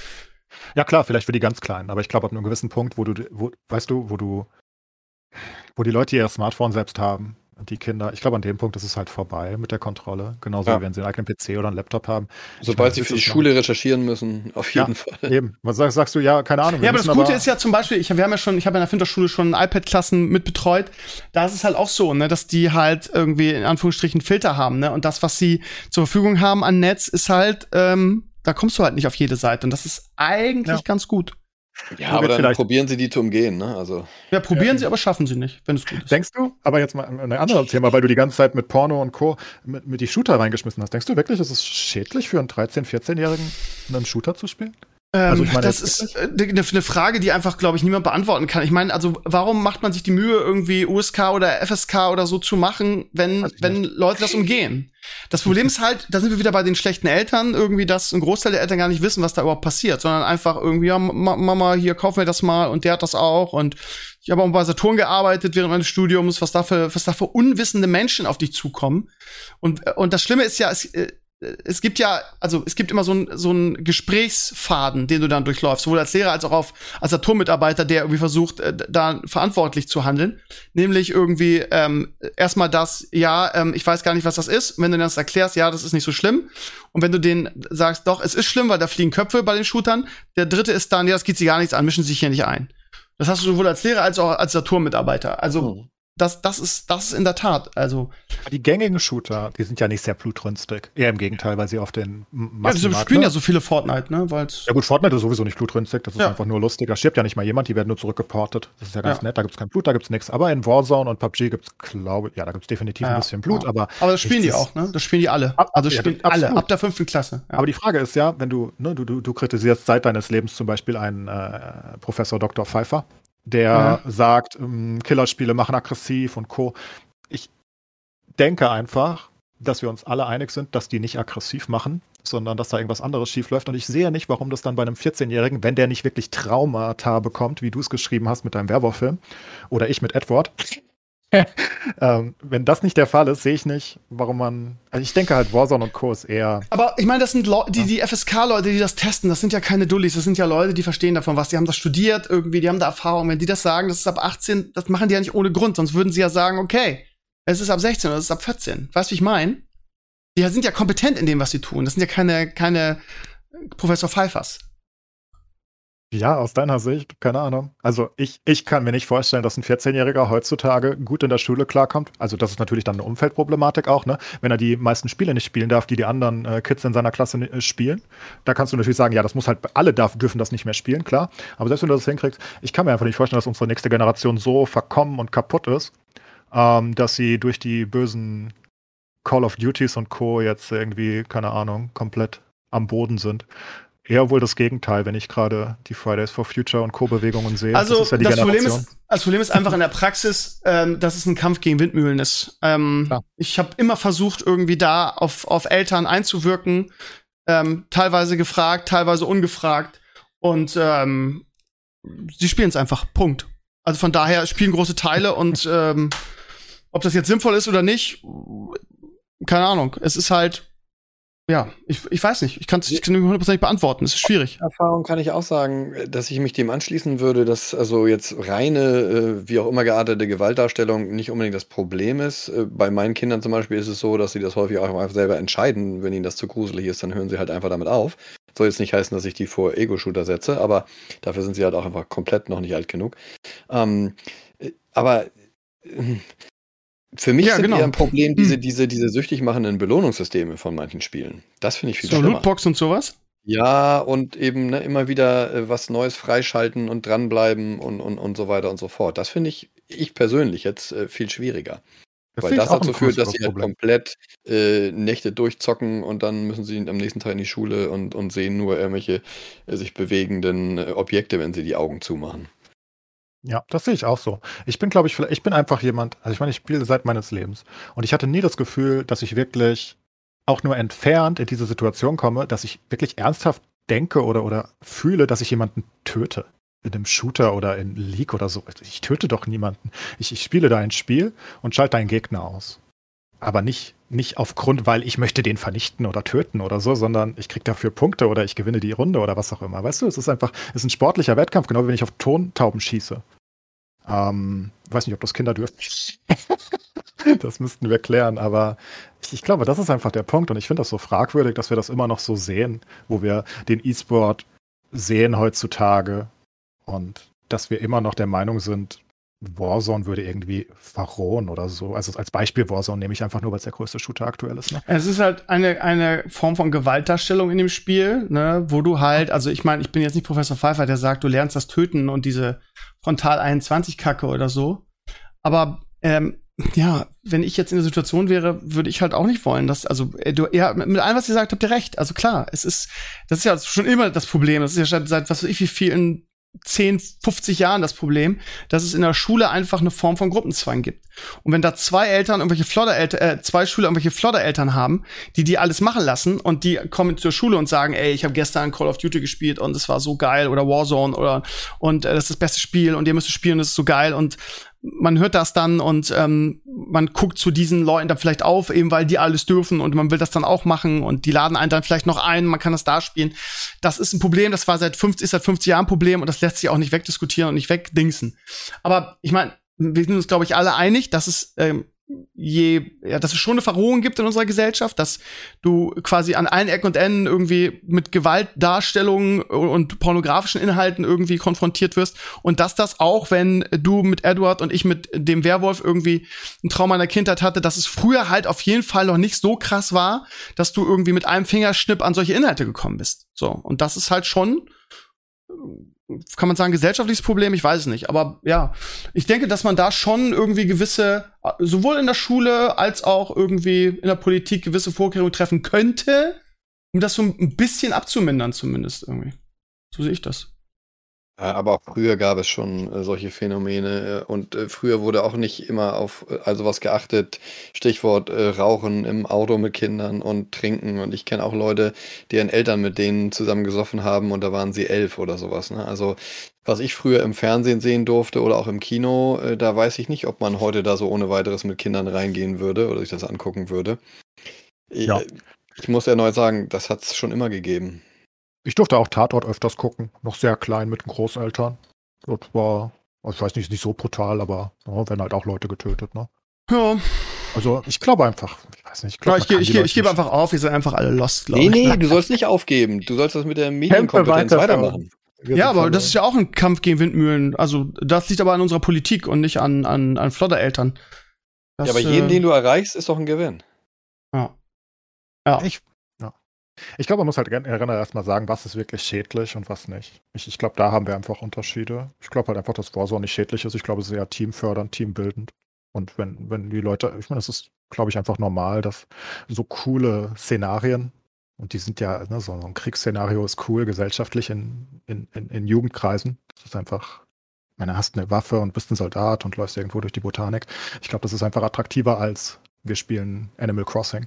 Ja, klar, vielleicht für die ganz Kleinen, aber ich glaube, ab einem gewissen Punkt, wo du, wo, weißt du, wo du, wo die Leute ihr Smartphone selbst haben, die Kinder, ich glaube, an dem Punkt ist es halt vorbei mit der Kontrolle. Genauso ja. wie wenn sie einen eigenen PC oder einen Laptop haben. Sobald meine, sie für die Schule noch. recherchieren müssen, auf jeden ja, Fall. Eben. Was sagst, sagst, du, ja, keine Ahnung. Ja, aber das Gute aber ist ja zum Beispiel, ich, wir haben ja schon, ich habe in der Finterschule schon iPad-Klassen mit betreut. Da ist es halt auch so, ne, dass die halt irgendwie in Anführungsstrichen Filter haben, ne? Und das, was sie zur Verfügung haben an Netz, ist halt, ähm, da kommst du halt nicht auf jede Seite. Und das ist eigentlich ja. ganz gut. Ja, aber dann probieren sie die zu umgehen, ne? Also. Ja, probieren ja. sie, aber schaffen sie nicht, wenn es gut ist. Denkst du, aber jetzt mal ein anderes Thema, weil du die ganze Zeit mit Porno und Co. mit, mit die Shooter reingeschmissen hast. Denkst du wirklich, ist es schädlich für einen 13-, 14-Jährigen, einen Shooter zu spielen? Also ich meine, das ist eine, äh, eine Frage, die einfach, glaube ich, niemand beantworten kann. Ich meine, also warum macht man sich die Mühe, irgendwie USK oder FSK oder so zu machen, wenn, wenn nicht. Leute das umgehen? Das Problem ist halt, da sind wir wieder bei den schlechten Eltern, irgendwie, dass ein Großteil der Eltern gar nicht wissen, was da überhaupt passiert, sondern einfach irgendwie, ja, Mama, hier, kauf mir das mal und der hat das auch und ich habe auch bei Saturn gearbeitet während meines Studiums, was da für, was da für unwissende Menschen auf dich zukommen. Und, und das Schlimme ist ja, es, äh, es gibt ja, also es gibt immer so ein so ein Gesprächsfaden, den du dann durchläufst, sowohl als Lehrer als auch auf, als Atommitarbeiter, der irgendwie versucht, äh, da verantwortlich zu handeln. Nämlich irgendwie ähm, erstmal das, ja, ähm, ich weiß gar nicht, was das ist. wenn du das erklärst, ja, das ist nicht so schlimm. Und wenn du denen sagst, doch, es ist schlimm, weil da fliegen Köpfe bei den Shootern. Der dritte ist dann, ja, das geht sie gar nichts an, mischen sich hier nicht ein. Das hast du sowohl als Lehrer als auch als Atommitarbeiter. Also, mhm. Das, das ist, das ist in der Tat, also. Die gängigen Shooter, die sind ja nicht sehr blutrünstig. Eher im Gegenteil, weil sie auf den Massen Ja, die spielen ne? ja so viele Fortnite, ne? Weil's ja gut, Fortnite ist sowieso nicht blutrünstig, das ist ja. einfach nur lustig. Da stirbt ja nicht mal jemand, die werden nur zurückgeportet. Das ist ja ganz ja. nett, da gibt's kein Blut, da gibt's nichts. Aber in Warzone und PUBG gibt's, glaube ja, da gibt's definitiv ja. ein bisschen Blut, aber. Aber das spielen die auch, ne? Das spielen die alle. Ab, also spielen alle, ab der fünften Klasse. Aber die Frage ist ja, wenn du, ne, du, du, du kritisierst seit deines Lebens zum Beispiel einen äh, Professor Dr. Pfeiffer, der mhm. sagt, ähm, Killerspiele machen aggressiv und Co. Ich denke einfach, dass wir uns alle einig sind, dass die nicht aggressiv machen, sondern dass da irgendwas anderes schiefläuft. Und ich sehe nicht, warum das dann bei einem 14-Jährigen, wenn der nicht wirklich Traumata bekommt, wie du es geschrieben hast mit deinem Werwolf-Film, oder ich mit Edward, <laughs> ähm, wenn das nicht der Fall ist, sehe ich nicht, warum man. Also ich denke halt, Warzone und Co. ist eher. Aber ich meine, das sind Leute, die, die FSK-Leute, die das testen, das sind ja keine Dullis, das sind ja Leute, die verstehen davon was. Die haben das studiert irgendwie, die haben da Erfahrung. Wenn die das sagen, das ist ab 18, das machen die ja nicht ohne Grund, sonst würden sie ja sagen, okay, es ist ab 16 oder es ist ab 14. Weißt du, wie ich meine? Die sind ja kompetent in dem, was sie tun. Das sind ja keine, keine Professor Pfeiffers. Ja, aus deiner Sicht, keine Ahnung. Also ich, ich kann mir nicht vorstellen, dass ein 14-Jähriger heutzutage gut in der Schule klarkommt. Also das ist natürlich dann eine Umfeldproblematik auch, ne? Wenn er die meisten Spiele nicht spielen darf, die die anderen äh, Kids in seiner Klasse äh, spielen. Da kannst du natürlich sagen, ja, das muss halt, alle darf, dürfen das nicht mehr spielen, klar. Aber selbst wenn du das hinkriegst, ich kann mir einfach nicht vorstellen, dass unsere nächste Generation so verkommen und kaputt ist, ähm, dass sie durch die bösen Call of Duties und Co. jetzt irgendwie, keine Ahnung, komplett am Boden sind. Eher wohl das Gegenteil, wenn ich gerade die Fridays for Future und Co-Bewegungen sehe. Also das, ja das Problem, ist, das Problem ist einfach in der Praxis, ähm, dass es ein Kampf gegen Windmühlen ist. Ähm, ich habe immer versucht, irgendwie da auf, auf Eltern einzuwirken, ähm, teilweise gefragt, teilweise ungefragt. Und ähm, sie spielen es einfach. Punkt. Also von daher spielen große Teile und <laughs> ähm, ob das jetzt sinnvoll ist oder nicht, keine Ahnung. Es ist halt ja, ich, ich weiß nicht. Ich kann es nicht hundertprozentig beantworten. Es ist schwierig. Erfahrung kann ich auch sagen, dass ich mich dem anschließen würde, dass also jetzt reine, äh, wie auch immer geartete Gewaltdarstellung nicht unbedingt das Problem ist. Äh, bei meinen Kindern zum Beispiel ist es so, dass sie das häufig auch einfach selber entscheiden. Wenn ihnen das zu gruselig ist, dann hören sie halt einfach damit auf. Soll jetzt nicht heißen, dass ich die vor Ego-Shooter setze, aber dafür sind sie halt auch einfach komplett noch nicht alt genug. Ähm, äh, aber äh, für mich ja, sind genau. eher ein Problem diese, hm. diese, diese süchtig machenden Belohnungssysteme von manchen Spielen. Das finde ich viel so schlimmer. Lootbox und sowas? Ja, und eben ne, immer wieder äh, was Neues freischalten und dranbleiben und, und, und so weiter und so fort. Das finde ich, ich persönlich jetzt äh, viel schwieriger. Das Weil das dazu führt, dass sie halt komplett äh, Nächte durchzocken und dann müssen sie am nächsten Tag in die Schule und, und sehen nur irgendwelche äh, sich bewegenden äh, Objekte, wenn sie die Augen zumachen. Ja, das sehe ich auch so. Ich bin, glaube ich, ich bin einfach jemand, also ich meine, ich spiele seit meines Lebens und ich hatte nie das Gefühl, dass ich wirklich auch nur entfernt in diese Situation komme, dass ich wirklich ernsthaft denke oder, oder fühle, dass ich jemanden töte. In einem Shooter oder in League oder so. Ich töte doch niemanden. Ich, ich spiele da ein Spiel und schalte einen Gegner aus. Aber nicht, nicht aufgrund, weil ich möchte den vernichten oder töten oder so, sondern ich kriege dafür Punkte oder ich gewinne die Runde oder was auch immer. Weißt du, es ist einfach, es ist ein sportlicher Wettkampf, genau wie wenn ich auf Tontauben schieße. Ähm, weiß nicht, ob das Kinder dürfen. <laughs> das müssten wir klären, aber ich, ich, glaube, das ist einfach der Punkt und ich finde das so fragwürdig, dass wir das immer noch so sehen, wo wir den E-Sport sehen heutzutage und dass wir immer noch der Meinung sind, Warzone würde irgendwie verrohen oder so. Also als Beispiel Warzone nehme ich einfach nur, weil es der größte Shooter aktuell ist. Ne? Es ist halt eine, eine Form von Gewaltdarstellung in dem Spiel, ne, wo du halt, also ich meine, ich bin jetzt nicht Professor Pfeiffer, der sagt, du lernst das Töten und diese Frontal 21 Kacke oder so. Aber ähm, ja, wenn ich jetzt in der Situation wäre, würde ich halt auch nicht wollen, dass, also, äh, du, ja, mit allem, was ihr sagt, habt ihr recht. Also klar, es ist, das ist ja schon immer das Problem. Das ist ja seit, seit was weiß ich, wie vielen 10, 50 Jahren das Problem, dass es in der Schule einfach eine Form von Gruppenzwang gibt. Und wenn da zwei Eltern irgendwelche Floddereltern, äh, zwei Schüler irgendwelche Floddereltern haben, die die alles machen lassen und die kommen zur Schule und sagen, ey, ich habe gestern Call of Duty gespielt und es war so geil oder Warzone oder und äh, das ist das beste Spiel und ihr müsst spielen, das ist so geil und man hört das dann und ähm, man guckt zu diesen Leuten dann vielleicht auf, eben weil die alles dürfen und man will das dann auch machen und die laden einen dann vielleicht noch ein, man kann das da spielen. Das ist ein Problem, das war seit 50, ist seit 50 Jahren ein Problem und das lässt sich auch nicht wegdiskutieren und nicht wegdingsen. Aber ich meine, wir sind uns, glaube ich, alle einig, dass es ähm, je, ja, dass es schon eine Verrohung gibt in unserer Gesellschaft, dass du quasi an allen Ecken und Enden irgendwie mit Gewaltdarstellungen und pornografischen Inhalten irgendwie konfrontiert wirst und dass das auch, wenn du mit Edward und ich mit dem Werwolf irgendwie ein Trauma in der Kindheit hatte, dass es früher halt auf jeden Fall noch nicht so krass war, dass du irgendwie mit einem Fingerschnipp an solche Inhalte gekommen bist. So. Und das ist halt schon kann man sagen, gesellschaftliches Problem? Ich weiß es nicht. Aber ja, ich denke, dass man da schon irgendwie gewisse, sowohl in der Schule als auch irgendwie in der Politik gewisse Vorkehrungen treffen könnte, um das so ein bisschen abzumindern, zumindest irgendwie. So sehe ich das. Aber auch früher gab es schon äh, solche Phänomene äh, und äh, früher wurde auch nicht immer auf also was geachtet. Stichwort Rauchen im Auto mit Kindern und Trinken. Und ich kenne auch Leute, deren Eltern mit denen zusammen gesoffen haben und da waren sie elf oder sowas. Ne? Also was ich früher im Fernsehen sehen durfte oder auch im Kino, da weiß ich nicht, ob man heute da so ohne weiteres mit Kindern reingehen würde oder sich das angucken würde. Ja. Ich, ich muss erneut sagen, das hat es schon immer gegeben. Ich durfte auch Tatort öfters gucken, noch sehr klein mit den Großeltern. Dort war, also ich weiß nicht, nicht so brutal, aber ja, werden halt auch Leute getötet, ne? Ja. Also ich glaube einfach, ich weiß nicht. Ich, glaub, ich, ich, ich, ich gebe einfach auf, wir sind einfach alle lost, glaube nee, ich. Nee, nee, <laughs> du sollst nicht aufgeben. Du sollst das mit der Medienkompetenz weiter weitermachen. Ja, aber das ist ja auch ein Kampf gegen Windmühlen. Also das liegt aber an unserer Politik und nicht an, an, an Floddereltern. ja, aber jeden, äh, den du erreichst, ist doch ein Gewinn. Ja. Ja. Ich ich glaube, man muss halt generell erstmal sagen, was ist wirklich schädlich und was nicht. Ich, ich glaube, da haben wir einfach Unterschiede. Ich glaube halt einfach, dass Warzone nicht schädlich ist. Ich glaube, es ist eher teamfördernd, teambildend. Und wenn, wenn die Leute, ich meine, es ist, glaube ich, einfach normal, dass so coole Szenarien, und die sind ja, ne, so, ein Kriegsszenario ist cool, gesellschaftlich in, in, in, in Jugendkreisen. Das ist einfach, ich meine, hast eine Waffe und bist ein Soldat und läufst irgendwo durch die Botanik. Ich glaube, das ist einfach attraktiver als wir spielen Animal Crossing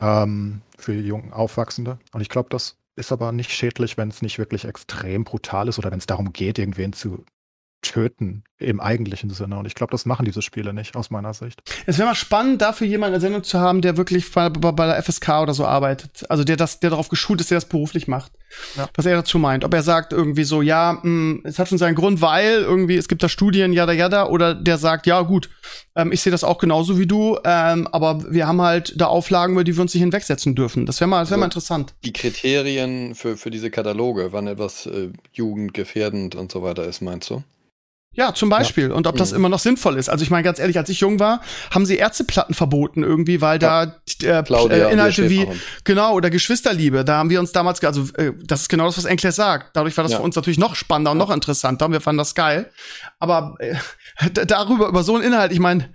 ähm, für jungen Aufwachsende. Und ich glaube, das ist aber nicht schädlich, wenn es nicht wirklich extrem brutal ist oder wenn es darum geht, irgendwen zu töten im eigentlichen Sinne. Und ich glaube, das machen diese Spiele nicht, aus meiner Sicht. Es wäre mal spannend, dafür jemanden in der Sendung zu haben, der wirklich bei, bei, der FSK oder so arbeitet. Also der das, der darauf geschult ist, der das beruflich macht. Ja. Was er dazu meint. Ob er sagt irgendwie so, ja, mh, hm, es hat schon seinen Grund, weil irgendwie, es gibt da Studien, jada jada, oder der sagt, ja gut, ähm, ich sehe das auch genauso wie du, ähm, aber wir haben halt da Auflagen, über die wir uns nicht hinwegsetzen dürfen. Das wäre mal, das wär also mal interessant. Die Kriterien für, für diese Kataloge, wann etwas äh, jugendgefährdend und so weiter ist, meinst du? Ja, zum Beispiel. Ja. Und ob das mhm. immer noch sinnvoll ist. Also ich meine ganz ehrlich, als ich jung war, haben sie Ärzteplatten verboten irgendwie, weil ja. da äh, Claudia, äh, Inhalte wie genau oder Geschwisterliebe, da haben wir uns damals, also äh, das ist genau das, was Enkler sagt. Dadurch war das ja. für uns natürlich noch spannender und noch interessanter. Und wir fanden das geil. Aber äh, <laughs> darüber über so einen Inhalt, ich meine,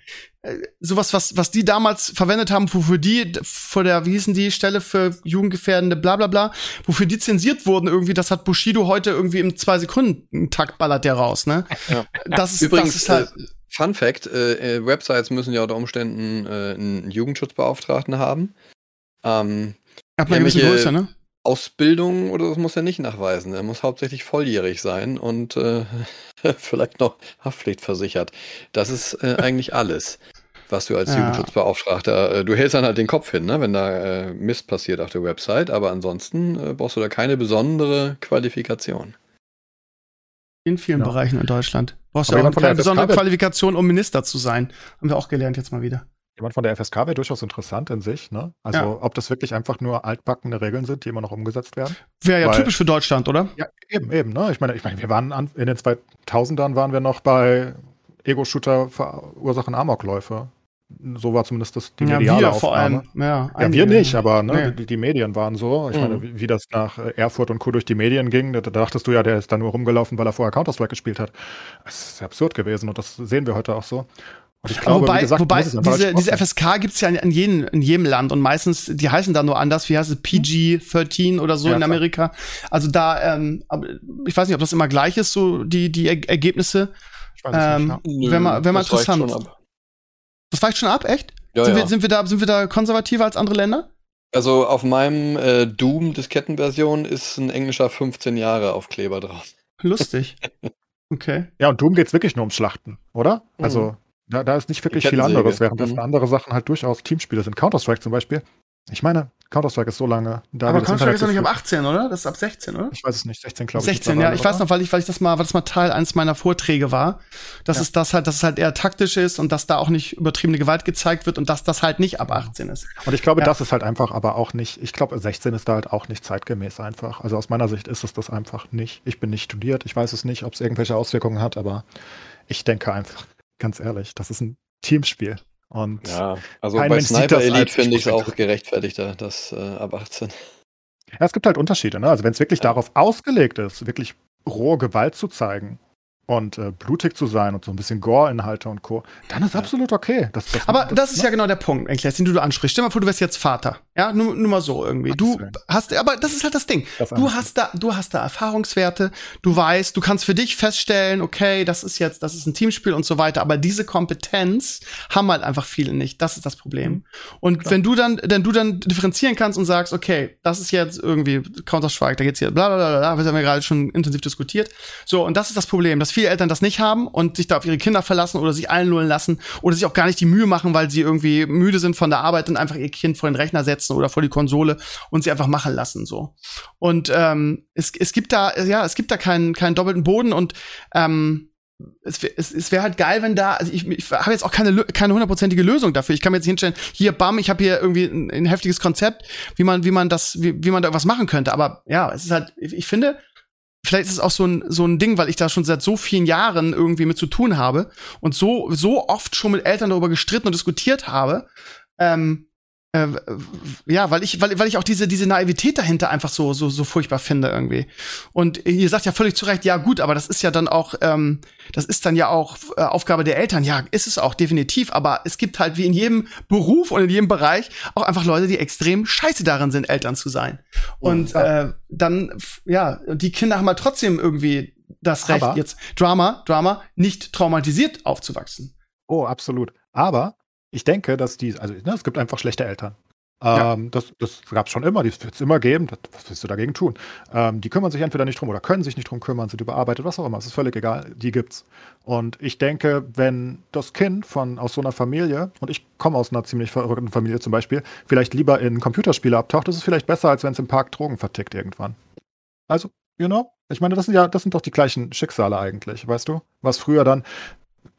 sowas, was, was die damals verwendet haben, wofür die vor der, wie hießen die Stelle für jugendgefährdende, bla bla bla, wofür die zensiert wurden irgendwie, das hat Bushido heute irgendwie im zwei Sekunden Takt ballert der raus, ne? Ja. Das ist, Übrigens, das ist halt. Äh, Fun Fact, äh, äh, Websites müssen ja unter Umständen äh, einen Jugendschutzbeauftragten haben. Ähm, Ab einer gewissen Größe, ne? Ausbildung oder das muss er nicht nachweisen. Er muss hauptsächlich volljährig sein und äh, <laughs> vielleicht noch Haftpflichtversichert. Das ist äh, eigentlich alles, was du als ja. Jugendschutzbeauftragter, äh, du hältst dann halt den Kopf hin, ne, wenn da äh, Mist passiert auf der Website, aber ansonsten äh, brauchst du da keine besondere Qualifikation. In vielen ja. Bereichen in Deutschland. Brauchst du auch keine besondere Qualifikation, um Minister zu sein. Haben wir auch gelernt jetzt mal wieder. Jemand von der FSK wäre durchaus interessant in sich, ne? Also, ja. ob das wirklich einfach nur altbackene Regeln sind, die immer noch umgesetzt werden. Wäre ja Weil, typisch für Deutschland, oder? Ja, eben, eben, ne? Ich meine, ich meine, wir waren an, in den 2000ern waren wir noch bei Ego-Shooter verursachen Amokläufe. So war zumindest das die mediale ja, wir Aufnahme. vor allem. Ja, ja wir nicht, aber ne, nee. die, die, Medien waren so. Ich mhm. meine, wie, wie, das nach Erfurt und Co. durch die Medien ging, da, da, dachtest du ja, der ist da nur rumgelaufen, weil er vorher Counter-Strike gespielt hat. Das ist absurd gewesen und das sehen wir heute auch so. Glaube, wobei, gesagt, wobei diese, diese FSK gibt's ja in, jedem, in jedem Land und meistens, die heißen da nur anders, wie heißt es, PG-13 oder so ja, in Amerika. Also da, ähm, ich weiß nicht, ob das immer gleich ist, so die, die er Ergebnisse. Ich weiß ähm, nicht, ja. Nö, wenn man, wenn man interessant. Weicht schon ab. Das weicht schon ab, echt? Ja, sind, Wir, sind, wir da, sind wir da konservativer als andere Länder? Also auf meinem äh, Doom-Diskettenversion ist ein englischer 15 Jahre Aufkleber drauf. Lustig. <laughs> Okay. Ja, und Doom geht's wirklich nur ums Schlachten, oder? Mhm. Da, da ist nicht wirklich viel anderes, während das mhm. andere Sachen halt durchaus Teamspiele sind. Counter-Strike zum Beispiel Ich meine, Counter-Strike ist so lange. Da aber Counter-Strike ist doch nicht ab 18, oder? Das ist ab 16, oder? Ich weiß es nicht, 16 glaube ich. 16, ja. Ich weiß noch, weil ich, weil ich das mal, weil das mal Teil eines meiner Vorträge war, dass ja. es das halt, dass es halt eher taktisch ist und dass da auch nicht übertriebene Gewalt gezeigt wird und dass das halt nicht ab 18 ist. Und ich glaube, ja. das ist halt einfach aber auch nicht, ich glaube, 16 ist da halt auch nicht zeitgemäß einfach. Also aus meiner Sicht ist es das einfach nicht. Ich bin nicht studiert, ich weiß es nicht, ob es irgendwelche Auswirkungen hat, aber ich denke einfach, ganz ehrlich, das ist ein Teamspiel. Und ja, also bei Mensch Sniper Elite finde ich es auch gerechtfertigter, das äh, ab 18. Ja, es gibt halt Unterschiede. Ne? Also wenn es wirklich ja. darauf ausgelegt ist, wirklich rohe Gewalt zu zeigen, und äh, blutig zu sein und so ein bisschen Gore-Inhalte und Co., dann ist ja. absolut okay. Das, das aber das, das ist ja genau der Punkt, Enkles, den du ansprichst. Stell mal vor, du wärst jetzt Vater. Ja, nur, nur mal so irgendwie. Du hast, aber das ist halt das Ding. Das du hast da, du hast da Erfahrungswerte, du weißt, du kannst für dich feststellen, okay, das ist jetzt, das ist ein Teamspiel und so weiter, aber diese Kompetenz haben halt einfach viele nicht. Das ist das Problem. Mhm. Und Klar. wenn du dann, wenn du dann differenzieren kannst und sagst, okay, das ist jetzt irgendwie Counter-Strike, da geht's hier, bla, bla, bla, bla, das haben wir gerade schon intensiv diskutiert. So, und das ist das Problem, dass viele Eltern das nicht haben und sich da auf ihre Kinder verlassen oder sich einlullen lassen oder sich auch gar nicht die Mühe machen, weil sie irgendwie müde sind von der Arbeit und einfach ihr Kind vor den Rechner setzen oder vor die Konsole und sie einfach machen lassen so. Und ähm, es, es gibt da ja es gibt da keinen keinen doppelten Boden und ähm, es, es, es wäre halt geil, wenn da, also ich, ich habe jetzt auch keine keine hundertprozentige Lösung dafür. Ich kann mir jetzt hinstellen, hier bam, ich habe hier irgendwie ein, ein, heftiges Konzept, wie man wie man das wie, wie man da was machen könnte. Aber ja, es ist halt, ich finde, vielleicht ist es auch so ein, so ein Ding, weil ich da schon seit so vielen Jahren irgendwie mit zu tun habe und so, so oft schon mit Eltern darüber gestritten und diskutiert habe, ähm, äh, ja, weil ich, weil, weil ich auch diese, diese Naivität dahinter einfach so, so, so furchtbar finde irgendwie. Und ihr sagt ja völlig zu Recht, ja gut, aber das ist ja dann auch, ähm, das ist dann ja auch äh, Aufgabe der Eltern. Ja, ist es auch definitiv, aber es gibt halt wie in jedem Beruf und in jedem Bereich auch einfach Leute, die extrem scheiße darin sind, Eltern zu sein. Und ja. äh, dann, ja, die Kinder haben halt trotzdem irgendwie das Recht, aber, jetzt Drama, Drama, nicht traumatisiert aufzuwachsen. Oh, absolut. Aber ich denke, dass die, also ne, es gibt einfach schlechte Eltern. Ja. Ähm, das das gab es schon immer, die wird es immer geben. Das, was willst du dagegen tun? Ähm, die kümmern sich entweder nicht drum oder können sich nicht drum kümmern, sind überarbeitet, was auch immer. Es ist völlig egal. Die gibt's. Und ich denke, wenn das Kind von aus so einer Familie, und ich komme aus einer ziemlich verrückten Familie zum Beispiel, vielleicht lieber in Computerspiele abtaucht, ist es vielleicht besser, als wenn es im Park Drogen vertickt irgendwann. Also, you know? Ich meine, das sind ja, das sind doch die gleichen Schicksale eigentlich, weißt du? Was früher dann,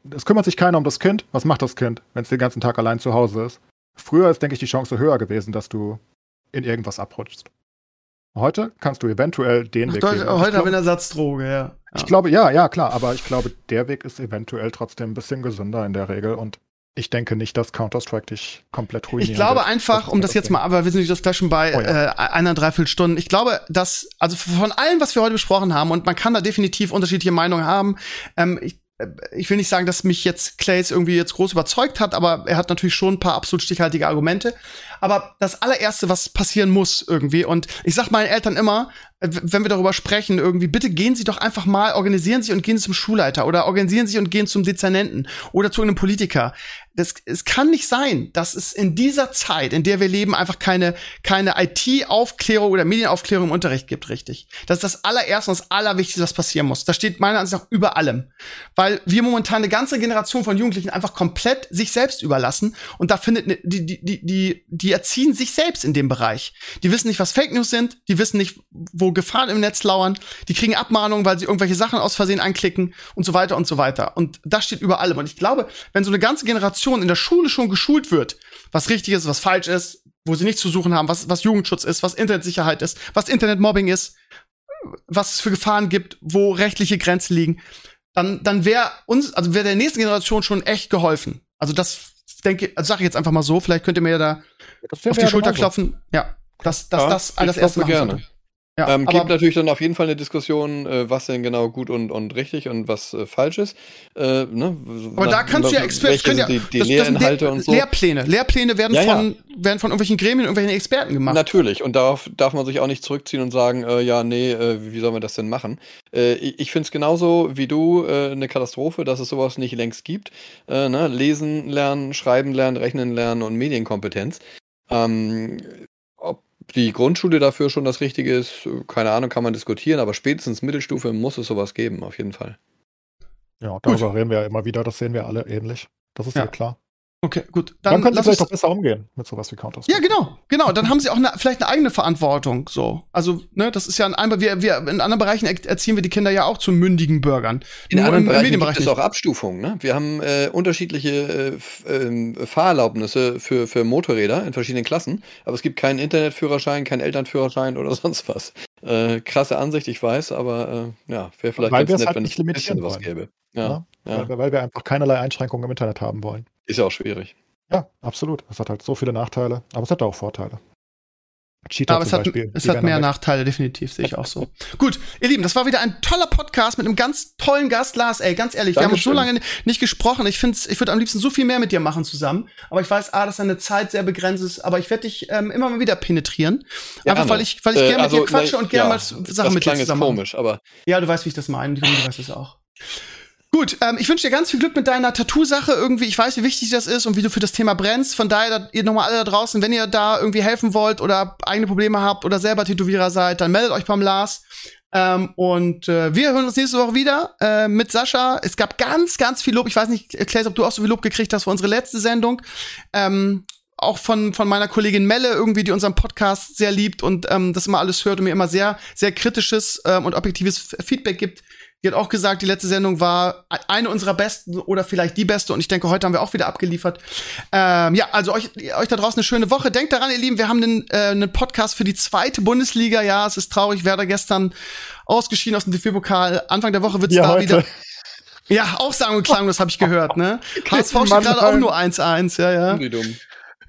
es kümmert sich keiner um das Kind. Was macht das Kind, wenn es den ganzen Tag allein zu Hause ist? Früher ist, denke ich, die Chance höher gewesen, dass du in irgendwas abrutschst. Heute kannst du eventuell den Ach, Weg gehen. Heute habe ich eine Ersatzdroge, ja. ja. Ich glaube, ja, ja, klar, aber ich glaube, der Weg ist eventuell trotzdem ein bisschen gesünder in der Regel und ich denke nicht, dass Counter-Strike dich komplett ruiniert. Ich glaube einfach, um das jetzt mal, aber wir sind nicht das schon bei oh, ja. äh, einer Dreiviertelstunden. Ich glaube, dass, also von allem, was wir heute besprochen haben, und man kann da definitiv unterschiedliche Meinungen haben, ähm, ich ich will nicht sagen, dass mich jetzt Clays irgendwie jetzt groß überzeugt hat, aber er hat natürlich schon ein paar absolut stichhaltige Argumente. Aber das allererste, was passieren muss irgendwie, und ich sag meinen Eltern immer, wenn wir darüber sprechen, irgendwie, bitte gehen Sie doch einfach mal, organisieren Sie und gehen zum Schulleiter oder organisieren Sie und gehen zum Dezernenten oder zu einem Politiker. Das, es kann nicht sein, dass es in dieser Zeit, in der wir leben, einfach keine, keine IT-Aufklärung oder Medienaufklärung im Unterricht gibt, richtig. Das ist das allererste und das allerwichtigste, was passieren muss. Das steht meiner Ansicht nach über allem. Weil wir momentan eine ganze Generation von Jugendlichen einfach komplett sich selbst überlassen und da findet ne, die, die, die, die, die erziehen sich selbst in dem Bereich. Die wissen nicht, was Fake News sind, die wissen nicht, wo Gefahren im Netz lauern, die kriegen Abmahnungen, weil sie irgendwelche Sachen aus Versehen anklicken und so weiter und so weiter. Und das steht über allem. Und ich glaube, wenn so eine ganze Generation in der Schule schon geschult wird, was richtig ist, was falsch ist, wo sie nichts zu suchen haben, was, was Jugendschutz ist, was Internetsicherheit ist, was Internetmobbing ist, was es für Gefahren gibt, wo rechtliche Grenzen liegen, dann, dann wäre uns, also wäre der nächsten Generation schon echt geholfen. Also das denke, also sage ich jetzt einfach mal so, vielleicht könnt ihr mir ja da auf die Schulter klopfen. Ja, das, das, ja, das, all das erste Mal gerne. Ja, ähm, gibt natürlich dann auf jeden Fall eine Diskussion, äh, was denn genau gut und, und richtig und was äh, falsch ist. Äh, ne? Aber da kannst du ja Experten, ja, die, die das, Lehrinhalte das und so. Lehrpläne, Lehrpläne werden ja, von werden von irgendwelchen Gremien, irgendwelchen Experten gemacht. Natürlich und darauf darf man sich auch nicht zurückziehen und sagen, äh, ja, nee, äh, wie sollen wir das denn machen? Äh, ich finde es genauso wie du eine Katastrophe, dass es sowas nicht längst gibt. Ne? Lesen lernen, schreiben lernen, rechnen lernen und Medienkompetenz. Ähm, die Grundschule dafür schon das Richtige ist, keine Ahnung, kann man diskutieren, aber spätestens Mittelstufe muss es sowas geben, auf jeden Fall. Ja, darüber Gut. reden wir ja immer wieder, das sehen wir alle ähnlich. Das ist ja, ja klar. Okay, gut. Dann, dann können sie vielleicht auch besser umgehen mit sowas wie counter Ja, genau, genau. Dann haben sie auch eine, vielleicht eine eigene Verantwortung. So, also ne, das ist ja ein einmal wir, wir in anderen Bereichen erziehen wir die Kinder ja auch zu mündigen Bürgern. In Nur anderen Bereichen gibt es auch Abstufungen. Ne? Wir haben äh, unterschiedliche äh, äh, Fahrerlaubnisse für für Motorräder in verschiedenen Klassen, aber es gibt keinen Internetführerschein, keinen Elternführerschein oder <laughs> sonst was. Äh, krasse Ansicht, ich weiß, aber äh, ja, wäre vielleicht weil ganz nett, halt wenn es ein bisschen was gäbe. Ja, ja. ja. Weil, weil wir einfach keinerlei Einschränkungen im Internet haben wollen. Ist ja auch schwierig. Ja, absolut. Es hat halt so viele Nachteile, aber es hat auch Vorteile. Cheater aber es hat, es hat mehr Nachteile, definitiv, sehe ich auch so. Gut, ihr Lieben, das war wieder ein toller Podcast mit einem ganz tollen Gast, Lars. Ey, ganz ehrlich, Dankeschön. wir haben uns so lange nicht gesprochen. Ich finde, ich würde am liebsten so viel mehr mit dir machen zusammen. Aber ich weiß, A, dass deine Zeit sehr begrenzt ist, aber ich werde dich ähm, immer mal wieder penetrieren. Ja, Einfach weil ich, weil ich äh, gerne also, mit dir quatsche und gerne ja, mal Sachen mit dir zusammen. Das komisch, aber. Ja, du weißt, wie ich das meine. Du weißt es auch. Gut, ähm, ich wünsche dir ganz viel Glück mit deiner Tattoo-Sache irgendwie. Ich weiß, wie wichtig das ist und wie du für das Thema brennst. Von daher, ihr nochmal alle da draußen, wenn ihr da irgendwie helfen wollt oder eigene Probleme habt oder selber Tätowierer seid, dann meldet euch beim Lars. Ähm, und äh, wir hören uns nächste Woche wieder äh, mit Sascha. Es gab ganz, ganz viel Lob. Ich weiß nicht, Claes, ob du auch so viel Lob gekriegt hast für unsere letzte Sendung. Ähm, auch von, von meiner Kollegin Melle irgendwie, die unseren Podcast sehr liebt und ähm, das immer alles hört und mir immer sehr, sehr kritisches ähm, und objektives Feedback gibt. Die hat auch gesagt, die letzte Sendung war eine unserer besten oder vielleicht die beste. Und ich denke, heute haben wir auch wieder abgeliefert. Ähm, ja, also euch, euch da draußen eine schöne Woche. Denkt daran, ihr Lieben, wir haben einen, äh, einen Podcast für die zweite Bundesliga. Ja, es ist traurig. Werder gestern ausgeschieden aus dem DFB-Pokal. Anfang der Woche wird es ja, da heute. wieder. Ja, auch sagen und klang, das habe ich gehört, ne? <laughs> HSV steht gerade auch nur 1-1, ja, ja. Wie dumm.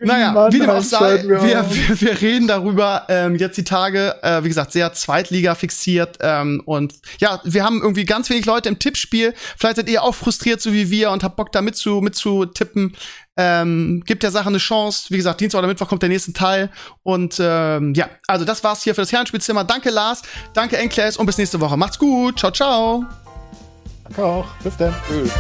Naja, wie dem auch sei, wir, wir, wir reden darüber ähm, jetzt die Tage, äh, wie gesagt, sehr Zweitliga fixiert. Ähm, und ja, wir haben irgendwie ganz wenig Leute im Tippspiel. Vielleicht seid ihr auch frustriert, so wie wir, und habt Bock da mit zu, mit zu tippen. Ähm, gibt der Sache eine Chance. Wie gesagt, Dienstag oder Mittwoch kommt der nächste Teil. Und ähm, ja, also das war's hier für das Herrenspielzimmer. Danke, Lars. Danke, Enkles. Und bis nächste Woche. Macht's gut. Ciao, ciao. Danke auch. Bis dann. Tschüss.